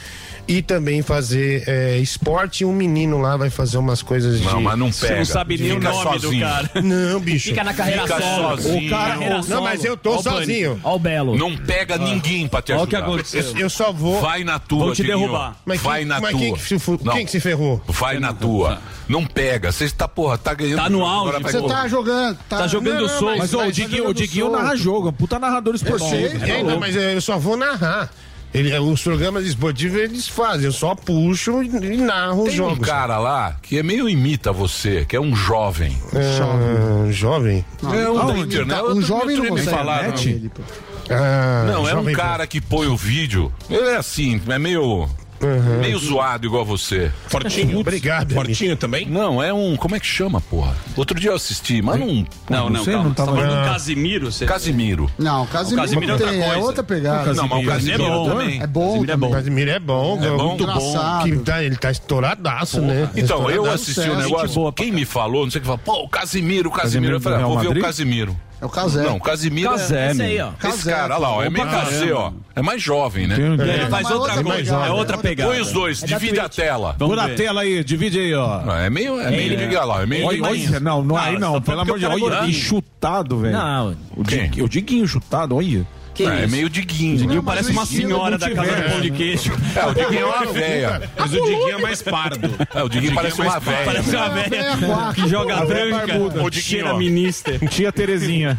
e também fazer é, esporte e um menino lá vai fazer umas coisas de. Não, mas não pega. Você não sabe nem o nome do sozinho. cara. Não, bicho. Fica na carreira Fica solo. sozinho. O cara, Carreira não, mas eu tô Ó o sozinho. Ó o Belo. Não pega ninguém pra te Olha ajudar. o que aconteceu. Eu, eu só vou. Vai na tua, Vão te derrubar. Mas Vai quem- na mas tua. quem que se Não. quem que se ferrou? Vai na tua. Não pega. Você está, porra, tá ganhando. Tá no auge, Você tá jogando. Tá, Tá jogando Não, solto. Mas o Diguinho, tá o Diguinho narra jogo, é puta narrador esportivo. sei. É, não, mas eu só vou narrar. Ele, os programas esportivos eles fazem, eu só puxo e, e narro os Tem jogos. um cara lá que é meio imita você, que é um jovem. É, jovem. É um da Não, internet. um jovem não consegue. falaram. Ele, pô. Ah, Não, é um cara que põe o vídeo. Ele é assim, é meio. Uhum. Meio zoado igual você. Fortinho. Obrigado. Fortinho também? Não, é um. Como é que chama, porra? Outro dia eu assisti, mas não. Não, não, não. Você não tá falando Casimiro? Você... Casimiro. Não, Casimiro, Casimiro tá é outra coisa. Outra pegada. Não, mas o Casimiro é bom também. É bom. Casimiro é bom. Casimiro é bom. É, é bom. Muito bom. Que tá, ele tá estouradaço, porra. né? Então, eu assisti o é, um negócio. Boa, quem me falou, não sei o que, falou, pô, o Casimiro, o Casimiro. Casimiro eu falei, ah, vou ver o Casimiro. É o Casé. Não, Casimiro. Casé, é... aí, ó. Esse cara, olha lá, ó, é meio Casé, ó. É mais jovem, né? É, mas outra coisa. É outra pegada. Põe os dois, é divide a tela. Põe a tela aí, divide aí, ó. É meio, é meio, diga lá, é meio... Olha, não, não aí não, pelo amor de Deus, é olha, chutado, velho. Não. O Diguinho chutado, olha. Que ah, é, é meio Diguinho. O Diguinho não, parece uma senhora da casa do pão de queijo. É, o Diguinho é uma velha. Mas o Diguinho é mais pardo. É, o Diguinho, é parece uma velha. Parece uma velha que joga é branca, cheira ministra. Tia Terezinha.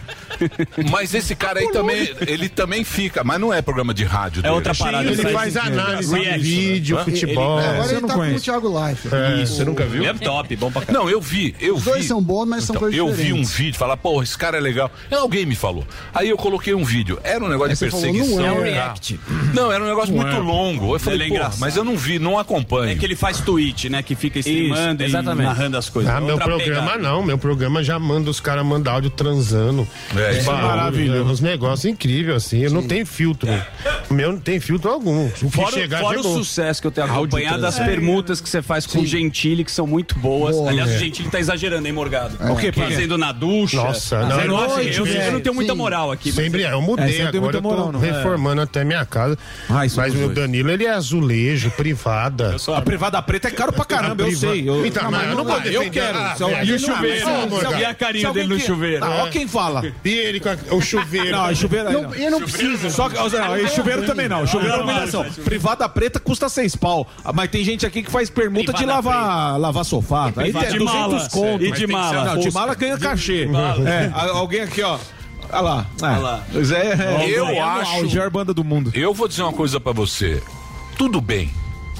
Mas esse cara aí também, ele também fica, mas não é programa de rádio. É outra parada. Ele faz análise de vídeo, futebol. É, agora ele tá com o Thiago Life. Você nunca viu? É top, bom pra caramba. Não, eu vi, eu vi. Os dois são bons, mas são então, coisas diferentes. Eu vi um vídeo, falar, pô, esse cara é legal. Alguém me falou. Aí eu coloquei um vídeo. Era um negócio é de perseguição. Falou, não, é um tá? react. não, era um negócio não muito é. longo. Eu falei, é mas eu não vi, não acompanho. É que ele faz tweet, né? Que fica streamando Isso, exatamente. e narrando as coisas. Ah, é meu programa pegada. não. Meu programa já manda, os caras mandar áudio transando. É, isso é maravilhoso. Uns negócios incríveis, assim. Eu Sim. não tenho filtro. É. O meu não tem filtro algum. O fora, chegar, fora o sucesso que eu tenho acompanhado das permutas que você faz com o Gentili, que são muito boas. Aliás, o Gentili tá exagerando, hein, Morgado? O quê? Fazendo na ducha. Nossa, não, eu não tenho muita moral aqui. Sempre é, eu mudei muita moral, reformando é. até minha casa. Ah, mas é o. Danilo, ele é azulejo, privada. A, a privada preta é caro pra caramba, eu, sei. Eu... Então, não, mas eu não vou defender. Eu quero. Ah, e o chuveiro. E a carinha dele no chuveiro. Ó quem fala. E ele com o chuveiro. Não, chuveiro não. Eu não preciso. Só que chuveiro também não. Chuveiro é humilhação. Privada preta custa seis pau. Mas tem gente aqui que faz permuta de lavar lavar sofá. Aí é 200. E de mala. De mala ganha cachê. É. Alguém aqui, ó. Olha lá. Né? Tá lá. Pois é, é. Eu, é eu acho. A melhor banda do mundo. Eu vou dizer uma coisa para você. Tudo bem.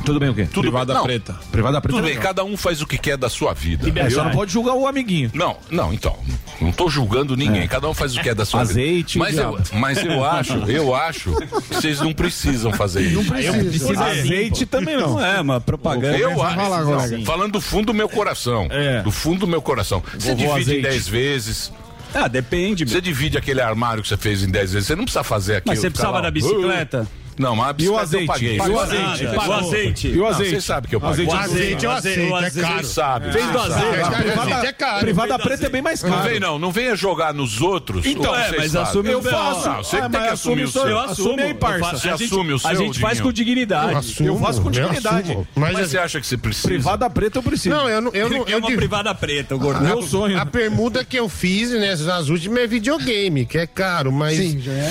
Tudo bem o quê? Tudo Privada bem. preta. Não. Privada preta. Tudo é bem, cada um faz o que quer da sua vida. É, você não pode julgar o amiguinho. Não, não, então. Não tô julgando ninguém. É. Cada um faz o que quer da sua Azeite, vida. Mas eu, mas eu acho, eu acho que vocês não precisam fazer isso. Não precisa. precisa Azeite também não. Então, é, uma propaganda. Eu acho. Fala agora. Falando do fundo do meu coração. É. Do fundo do meu coração. Você divide dez vezes ah, depende. Você divide aquele armário que você fez em 10 vezes, você não precisa fazer aquilo. Mas você precisava lá, da bicicleta? Uh, não, mas a bicicleta eu paguei. E o azeite? E o azeite? E o azeite? Você sabe que eu paguei. O azeite, é o azeite, é caro. sabe. Vem do azeite. é caro. É privada preta é bem mais caro. Não vem não, não venha jogar nos outros. Então, é, mas assume Eu faço. Você tem que assumir o seu. Eu assumo. Você assume o seu, A gente faz com dignidade. Eu faço com dignidade. Mas é- você acha que você precisa? Privada preta eu preciso. Não, eu não... Eu uma privada preta, o gordão. Meu sonho. A permuta que eu fiz né, nas últimas é videogame, que é caro, mas...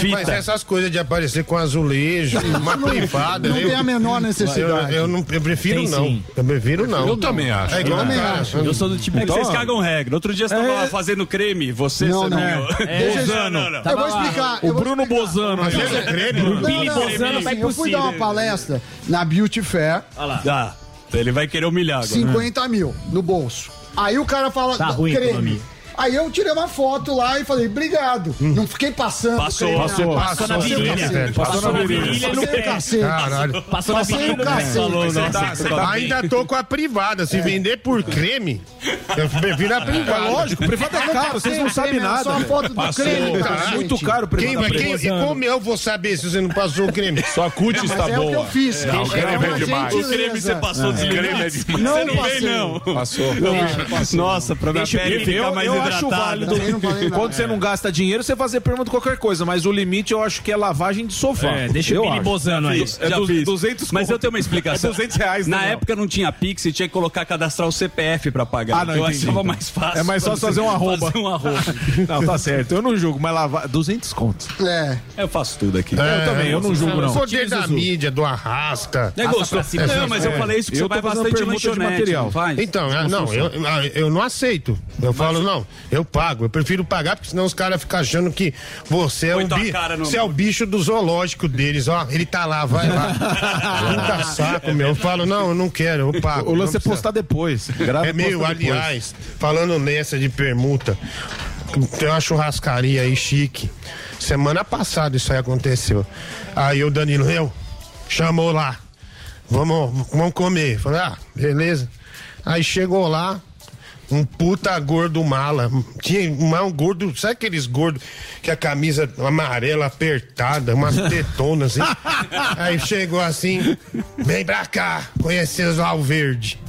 Mas essas coisas de aparecer com azulejo, uma privada. Não, tem né? a menor necessidade. Eu, eu não, eu prefiro tem, não. Eu prefiro não. Eu também é acho. É eu, cara, acho. eu sou do tipo. É que vocês então, cagam regra. Outro dia você estava é. fazendo creme, você, não, não. É. Bozano. Não, não. Eu vou explicar. O Bruno. Bozano. Fazendo né? é creme? Bruno Bozano vai Eu fui dar uma palestra na Beauty Fair. Olha lá. Ele vai querer humilhar agora. 50 mil no bolso. Aí o cara fala. Tá ruim creme. Aí eu tirei uma foto lá e falei, obrigado. Hum. Não fiquei passando. Passou, cara, passou, ah, passou. Passou na virilha. Passou na virilha. Passou no cacete. Caralho. Passou na virilha. Né? Tá- tá ainda tô com a privada. Se é. vender por creme, vira a privada. Lógico, privada é tá caro, vocês não sabem né? nada. Só a foto do creme. Muito caro o privada. E como eu vou saber se você não passou o creme? Sua cutis está boa. É o que eu fiz. O creme é, é demais. O creme você passou desligado. Não, não passou. Passou. Nossa, pra minha pele ficar mais acho válido. Quando você não gasta dinheiro, você fazer pergunta qualquer coisa, mas o limite eu acho que é lavagem de sofá. É, deixa eu o Bozano aí. É Já du- 200 Mas eu tenho uma explicação. É 200 reais, Na né, época não tinha Pix, você tinha que colocar, cadastrar o CPF pra pagar. Ah, não, então, eu achava então. mais fácil. É mais fácil fazer um arroba. Fazer um arroba. Não, tá certo. Eu não julgo, mas lavar 200 contos. É. Eu faço tudo aqui. É, eu também, eu não julgo, não. O poder da mídia, do arrasta. É. Não, mas eu é. falei isso que Eu você tô vai bastante em de material. Então, é, não, eu, eu não aceito. Eu falo, não, eu pago. Eu prefiro pagar, porque senão os caras ficam achando que você é, o, bi- cara no- você é o bicho do zoológico deles. Ó, ele tá lá, vai lá. Puta saco, meu. Eu falo, não, eu não quero, eu pago. O lance é postar depois. Grava é meio, posta depois. aliás, falando nessa de permuta, tem uma churrascaria aí chique. Semana passada isso aí aconteceu. Aí o Danilo, eu, chamou lá. vamos, vamos comer. Falei, ah, beleza. Aí chegou lá, um puta gordo mala. Tinha um gordo, sabe aqueles gordos que a camisa amarela apertada, umas tetonas assim? Aí chegou assim, vem pra cá, conhecer os Valverde.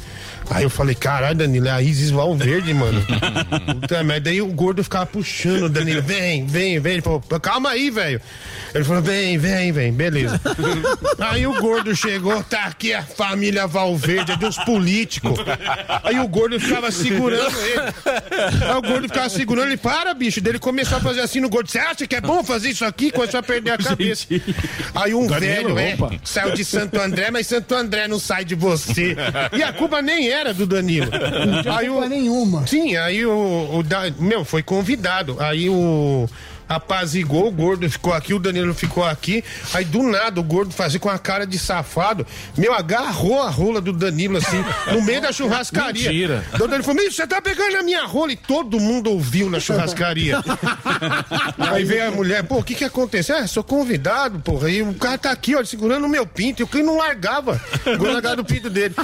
Aí eu falei, caralho, Danilo, é a Isis Valverde, mano. Puta merda. Daí o gordo ficava puxando o Danilo, vem, vem, vem. Ele falou, calma aí, velho. Ele falou, vem, vem, vem, beleza. Aí o gordo chegou, tá aqui a família Valverde, é dos políticos. Aí o gordo ficava segurando ele. Aí o gordo ficava segurando ele, para, bicho. Daí ele começou a fazer assim no gordo. Você acha que é bom fazer isso aqui? Começou a perder a cabeça. Aí um Danilo, velho, é, saiu de Santo André, mas Santo André não sai de você. E a culpa nem era do Danilo. Não tinha Aí culpa o, nenhuma. Sim, aí o, o da- meu, foi convidado. Aí o apazigou, o gordo ficou aqui, o Danilo ficou aqui. Aí do nada o gordo fazia com a cara de safado, meu, agarrou a rola do Danilo assim, no meio da churrascaria. Mentira. Daí O Danilo falou: "Meu, você tá pegando a minha rola e todo mundo ouviu na churrascaria. Aí veio a mulher, pô, o que que aconteceu? Ah, sou convidado, porra. E o cara tá aqui, ó, segurando o meu pinto. E o que não largava. Largava o pinto dele.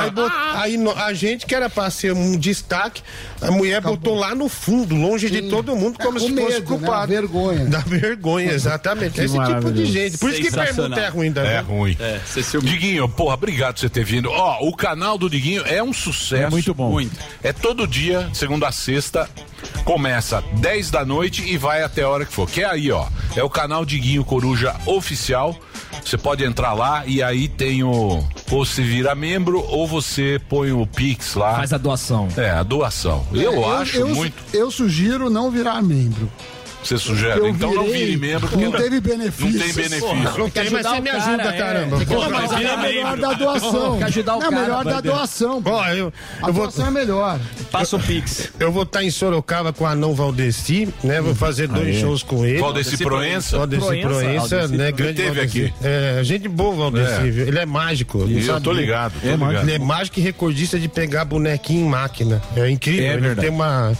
Aí, bot- aí a gente, que era pra ser um destaque, a mulher botou lá no fundo, longe de todo mundo, como É, se fosse medo, né? Culpado. Vergonha. Da vergonha, exatamente. Que Esse tipo de gente. Por isso que pergunta é ruim, Davi. É ruim. Diguinho, porra, obrigado por você ter vindo. Ó, o canal do Diguinho é um sucesso. É muito bom. É todo dia, segunda a sexta. Começa 10 da noite e vai até a hora que for. Que é aí, ó. É o canal Diguinho Coruja Oficial. Você pode entrar lá e aí tem o. Ou se vira membro ou você põe o Pix lá. Faz a doação. É, a doação. Eu, acho eu, muito. Eu sugiro não virar membro. Você sugere. Eu então não virei, vire membro porque não teve benefício. Não tem benefício. Não tem, mas você me ajuda, caramba. Tem que Pô, ajudar mas cara, é melhor membro. da doação. Que ajudar o não, cara, melhor da doação. Ó, eu, A eu vou, doação é melhor. Passa o Pix. Eu vou estar em Sorocaba com o Anão Valdeci, né? Vou fazer dois Aê. shows com ele. Valdeci Proença? Valdeci Proença, né? Grande teve aqui. É, gente boa, o Valdeci, É. viu? Ele é mágico. não Eu tô ligado, é ligado. Ele é mágico e recordista de pegar bonequinho em máquina. É incrível. É ele tem uma,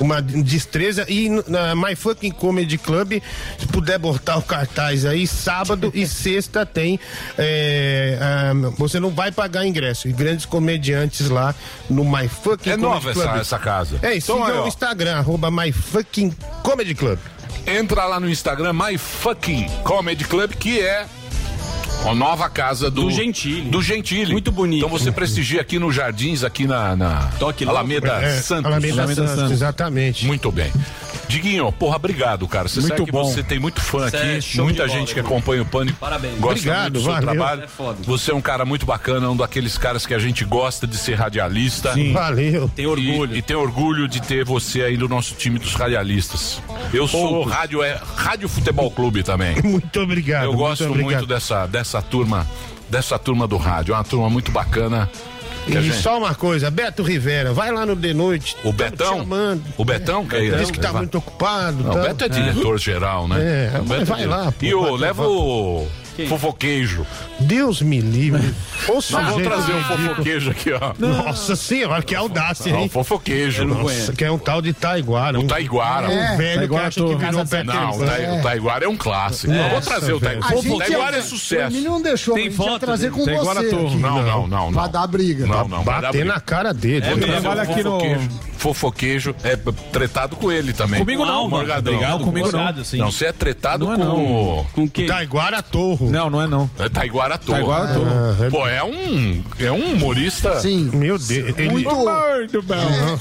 uma destreza. E na My Fucking Comedy Club, se puder botar o cartaz aí, sábado e sexta tem. é, ah, você não vai pagar ingresso. E grandes comediantes lá no My Fucking É Comedy nova Club. essa, essa casa. É, e Então, siga aí, o ó. Instagram, arroba My Fucking Comedy Club. Entra lá no Instagram, My Fucking Comedy Club, que é a nova casa do, Do Gentili. Do Gentili. Muito bonito. Então você prestigia aqui nos Jardins, aqui na, na Toque Alameda É, Santos. Alameda Santos, exatamente. Muito bem. Diguinho, porra, obrigado, cara. Você Muito sabe que bom. você tem muito fã Você aqui, é muita de bola, gente que irmão. acompanha o Pânico. Parabéns. Gosta Obrigado, muito do seu valeu. trabalho. É. Você é um cara muito bacana, um daqueles caras que a gente gosta de ser radialista. Sim. Valeu. Tem orgulho. E, e tem orgulho de ter você aí no nosso time dos radialistas. Eu sou Poucos. rádio, é, rádio Futebol Clube também. Muito obrigado. Eu muito gosto muito, obrigado. dessa, dessa turma, dessa turma do rádio. É uma turma muito bacana. E gente- só uma coisa, Beto Rivera, vai lá no De Noite. O Tamo Betão? chamando. O Betão? que é- Diz que tá vai- muito ocupado. Não, tá? o Beto é diretor geral, né? É, é vai diretor. lá, pô, E o, leva o fofoquejo. Deus me livre. Vamos sujeito trazer o ridículo. fofoquejo aqui, ó. Nossa senhora, que audácia, hein? o fofoquejo. Nossa, que é um tal de Taiguara. O um- Taiguara. Um velho que acha que virou Peter Não, o. Ta- o Taiguara é um clássico. Eu vou trazer o. Taiguara. O Taiguara é O sucesso. Emílio não deixou, Tem a gente ia foto trazer com você. Não, não, não, não. Pra dar briga. Não, não, Bater na cara dele. Vou Ele trazer trabalha o aqui no- fofoquejo. É tretado com ele também. Comigo não, o Morgadão. Obrigado, comigo não. Sim. Não, você é tretado Não é com não. o. Com quem? Taiguara Torro. Não, não é não. É Taiguara Torre. Taiguara Torre. Ah, Pô, é um. É um humorista. Sim. Meu Deus. Ele... Muito. Muito bom.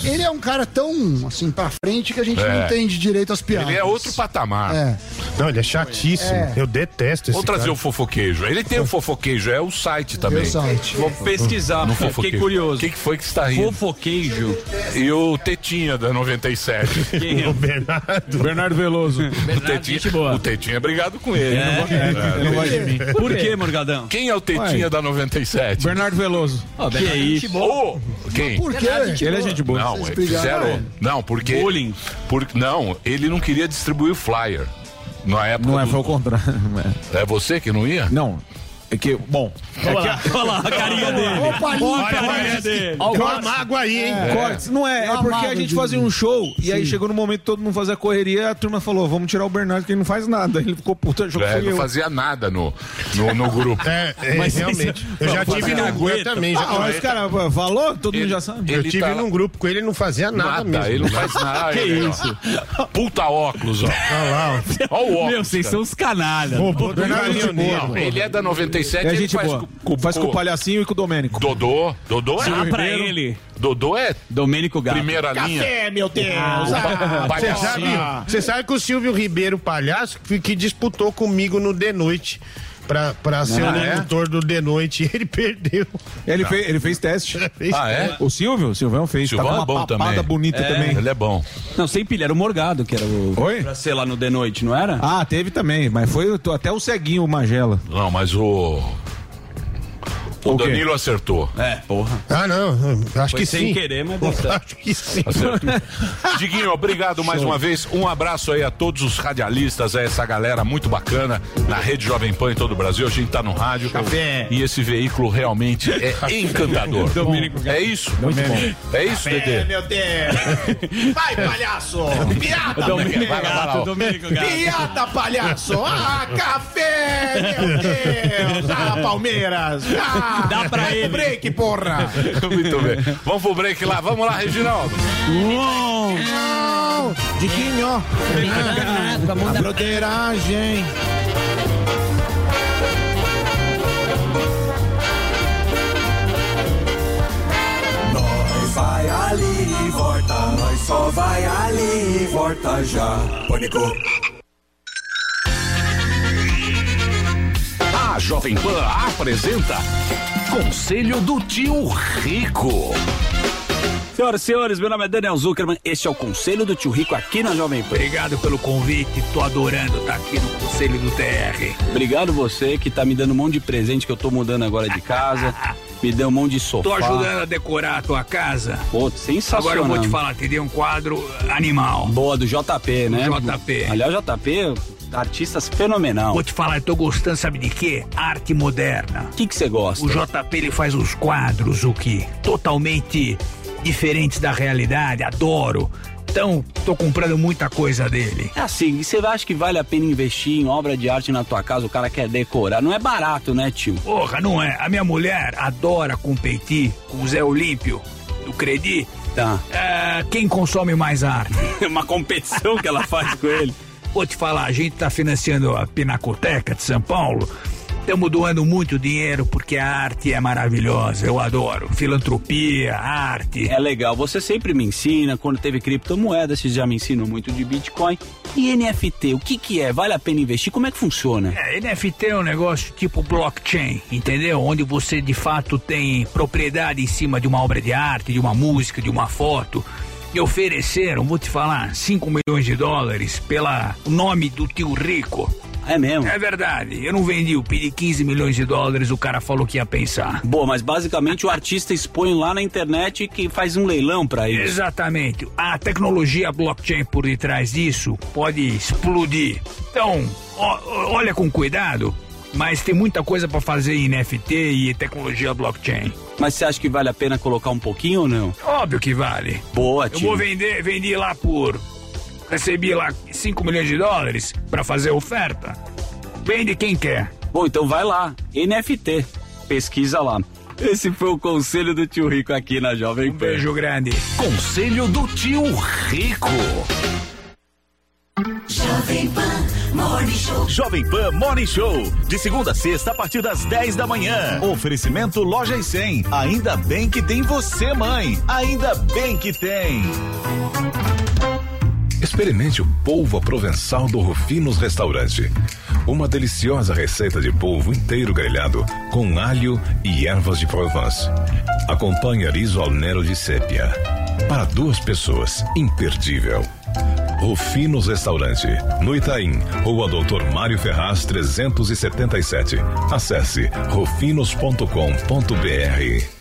É, ele é um cara tão assim pra frente que a gente É. não entende direito as piadas. Ele é outro patamar. É. Não, ele é chatíssimo. É. Eu detesto esse Vou trazer cara. o fofoquejo. Ele tem o fofoquejo, é o site também. Site. Vou pesquisar, No fiquei fofoquejo. curioso. O que, que foi que você tá rindo? Fofoqueijo. E o Tetinha da 97. Quem é? O Bernardo. Bernardo Veloso. o, Tetinha, o Tetinha é brigado com ele. É? Não, é, Ele não gosta de mim. Por que, Morgadão? Quem é o Tetinha Ué. da 97? Bernardo Veloso. que é isso? Ô, quem? Por quê? Ele é gente boa. Não, é, fizeram. é? Não, porque. Bullying. Por, não, ele não queria distribuir o flyer. Na época. Não é, do- foi o contrário. É você que não ia? Não. É que, bom. Olha lá, olha lá a carinha dele. Opa, Olha a carinha dele. Tem uma mágoa aí, hein? É. Cortes, não é, é Tá porque a gente fazia um show e aí chegou no momento que todo mundo fazia correria, a turma falou: vamos tirar o Bernardo, que ele não faz nada. Ele ficou puta, que É, não eu. fazia nada no, no, no grupo. É, é, Mas realmente. isso- Eu já tive num grupo também. Já, Ah, mas, cara, falou? Todo mundo já sabe. Eu Ele tive tá- num grupo com ele, ele não fazia nada, Nada, mesmo. ele não faz nada. Que Ele, ó. isso? Puta óculos, ó. Olha lá, ó. Olha o óculos. Meu, vocês são os canalhas. É ele é da 97 É gente faz boa. com, Faz com o palhacinho e com o Domênico. Dodô. Dodô é. Dá pra Ribeiro. ele. Dodô é Domênico Gato. primeira linha. meu Deus! Ah, Você palhacinho. sabe, você sabe que o Silvio Ribeiro, palhaço, que, que disputou comigo no The Noite pra, pra ser o Ah, é? locutor do The Noite e ele perdeu. Ele, fez, ele fez teste. Ah, é? O Silvio? O Silvão fez. Silvão Tava é bom também. bonita É. também. Ele é bom. Não, sem pilha, era o Morgado que era o. Oi? Pra ser lá no The Noite, não era? Ah, teve também, mas foi até o ceguinho, o Magela. Não, mas o. O O? Danilo acertou. É, porra. Ah, não, acho Foi que sem sim. querer, mas deu certo. Acho que sim. Diguinho, obrigado mais uma vez. Um abraço aí a todos os radialistas, a essa galera muito bacana na Rede Jovem Pan em todo o Brasil. A gente tá no rádio. Café. E esse veículo realmente é encantador. É isso? Muito bom. É isso, Dedê? meu Deus! Vai, palhaço! Piada, Domênico Vai vai Domênico. Piada, palhaço! Ah, café! Meu Deus! Ah, Palmeiras! Ah, Dá pra ele. Break, porra! Muito bem. Vamos pro break lá. Vamos lá, Reginaldo. Não! Diquinho! A broderagem! Nós vai ali e volta, nós só vai ali e volta já. Pânico. Jovem Pan apresenta Conselho do Tio Rico. Senhoras e senhores, meu nome é Daniel Zuckerman. Este é o Conselho do Tio Rico aqui na Jovem Pan. Obrigado pelo convite, tô adorando estar aqui no Conselho do TR. Obrigado você que tá me dando um monte de presente que eu tô mudando agora de casa. Me deu um monte de sofá. Tô ajudando a decorar a tua casa. Pô, sensacional. Agora eu vou te falar, te dei um quadro animal. Boa, do JP, né? JP. Aliás, JP, artistas fenomenal. Vou te falar, eu tô gostando, sabe de quê? Arte moderna. O que que você gosta? O JP ele faz uns quadros, o que? Totalmente diferentes da realidade, adoro. Então, tô comprando muita coisa dele. É assim, e você acha que vale a pena investir em obra de arte na tua casa? O cara quer decorar. Não é barato, né, tio? Porra, não é? A minha mulher adora competir com o Zé Olímpio, do Credi. Tá. É, quem consome mais arte? Uma competição que ela faz com ele. Vou te falar, a gente tá financiando a Pinacoteca de São Paulo. Estamos doando muito dinheiro porque a arte é maravilhosa. Eu adoro. Filantropia, arte. É legal, você sempre me ensina, quando teve criptomoeda, você já me ensinou muito de Bitcoin. E NFT, o que que é? Vale a pena investir? Como é que funciona? É, NFT é um negócio tipo blockchain, entendeu? Onde você de fato tem propriedade em cima de uma obra de arte, de uma música, de uma foto. E ofereceram, vou te falar, 5 milhões de dólares pela o nome do tio Rico. É mesmo? É verdade. Eu não vendi, eu pedi 15 milhões de dólares, o cara falou que ia pensar. Boa, mas basicamente o artista expõe lá na internet que faz um leilão pra isso. Exatamente. A tecnologia blockchain por detrás disso pode explodir. Então, ó- olha com cuidado, mas tem muita coisa pra fazer em NFT e tecnologia blockchain. Mas você acha que vale a pena colocar um pouquinho ou não? Óbvio que vale. Boa, Eu tio. vou vender, vendi lá por. Recebi lá 5 milhões de dólares pra fazer oferta. Vende quem quer. Bom, então vai lá, NFT. Pesquisa lá. Esse foi o conselho do tio Rico aqui na Jovem Pan. Beijo grande. Conselho do Tio Rico. Jovem Pan Morning Show. Jovem Pan Morning Show. De segunda a sexta, a partir das 10 da manhã. Oferecimento Loja e 100. Ainda bem que tem você, mãe. Ainda bem que tem. Experimente o polvo provençal do Rufinos Restaurante. Uma deliciosa receita de polvo inteiro grelhado com alho e ervas de Provence. Acompanhe riso ao nero de sépia. Para duas pessoas, imperdível. Rufinos Restaurante, no Itaim, Rua Doutor Mário Ferraz 377. Acesse rufinos.com.br.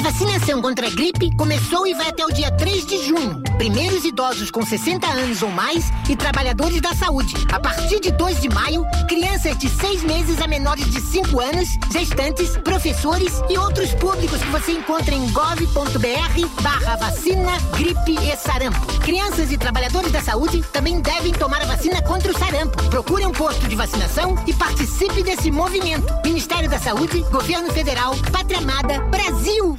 A vacinação contra a gripe começou e vai até o dia 3 de junho. Primeiros idosos com 60 anos ou mais e trabalhadores da saúde. A partir de 2 de maio, crianças de 6 meses a menores de 5 anos, gestantes, professores e outros públicos que você encontra em gov.br barra vacina, gripe e sarampo. Crianças e trabalhadores da saúde também devem tomar a vacina contra o sarampo. Procure um posto de vacinação e participe desse movimento. Ministério da Saúde, Governo Federal, Pátria Amada, Brasil.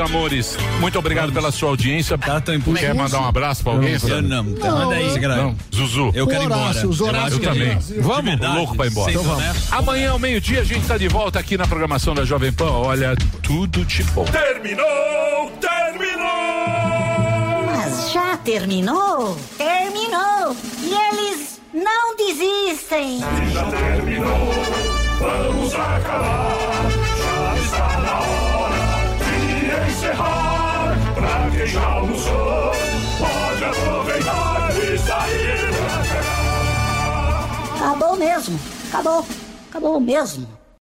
Amores. Muito obrigado pela sua audiência. Quer mandar um abraço pra alguém? Eu Fran? não. Manda aí. Não. Zuzu. Eu quero ir embora. Eu, também. Vamos, verdade, louco pra ir embora. Então vamos. Amanhã, ao meio-dia, a gente tá de volta aqui na programação da Jovem Pan. Olha, tudo de bom. Terminou! Terminou! Mas já terminou? Terminou! E eles não desistem! Já terminou! Vamos acabar! Já está Pra quem já almoçou, pode aproveitar e sair pra cá! Acabou mesmo! Acabou! Acabou mesmo!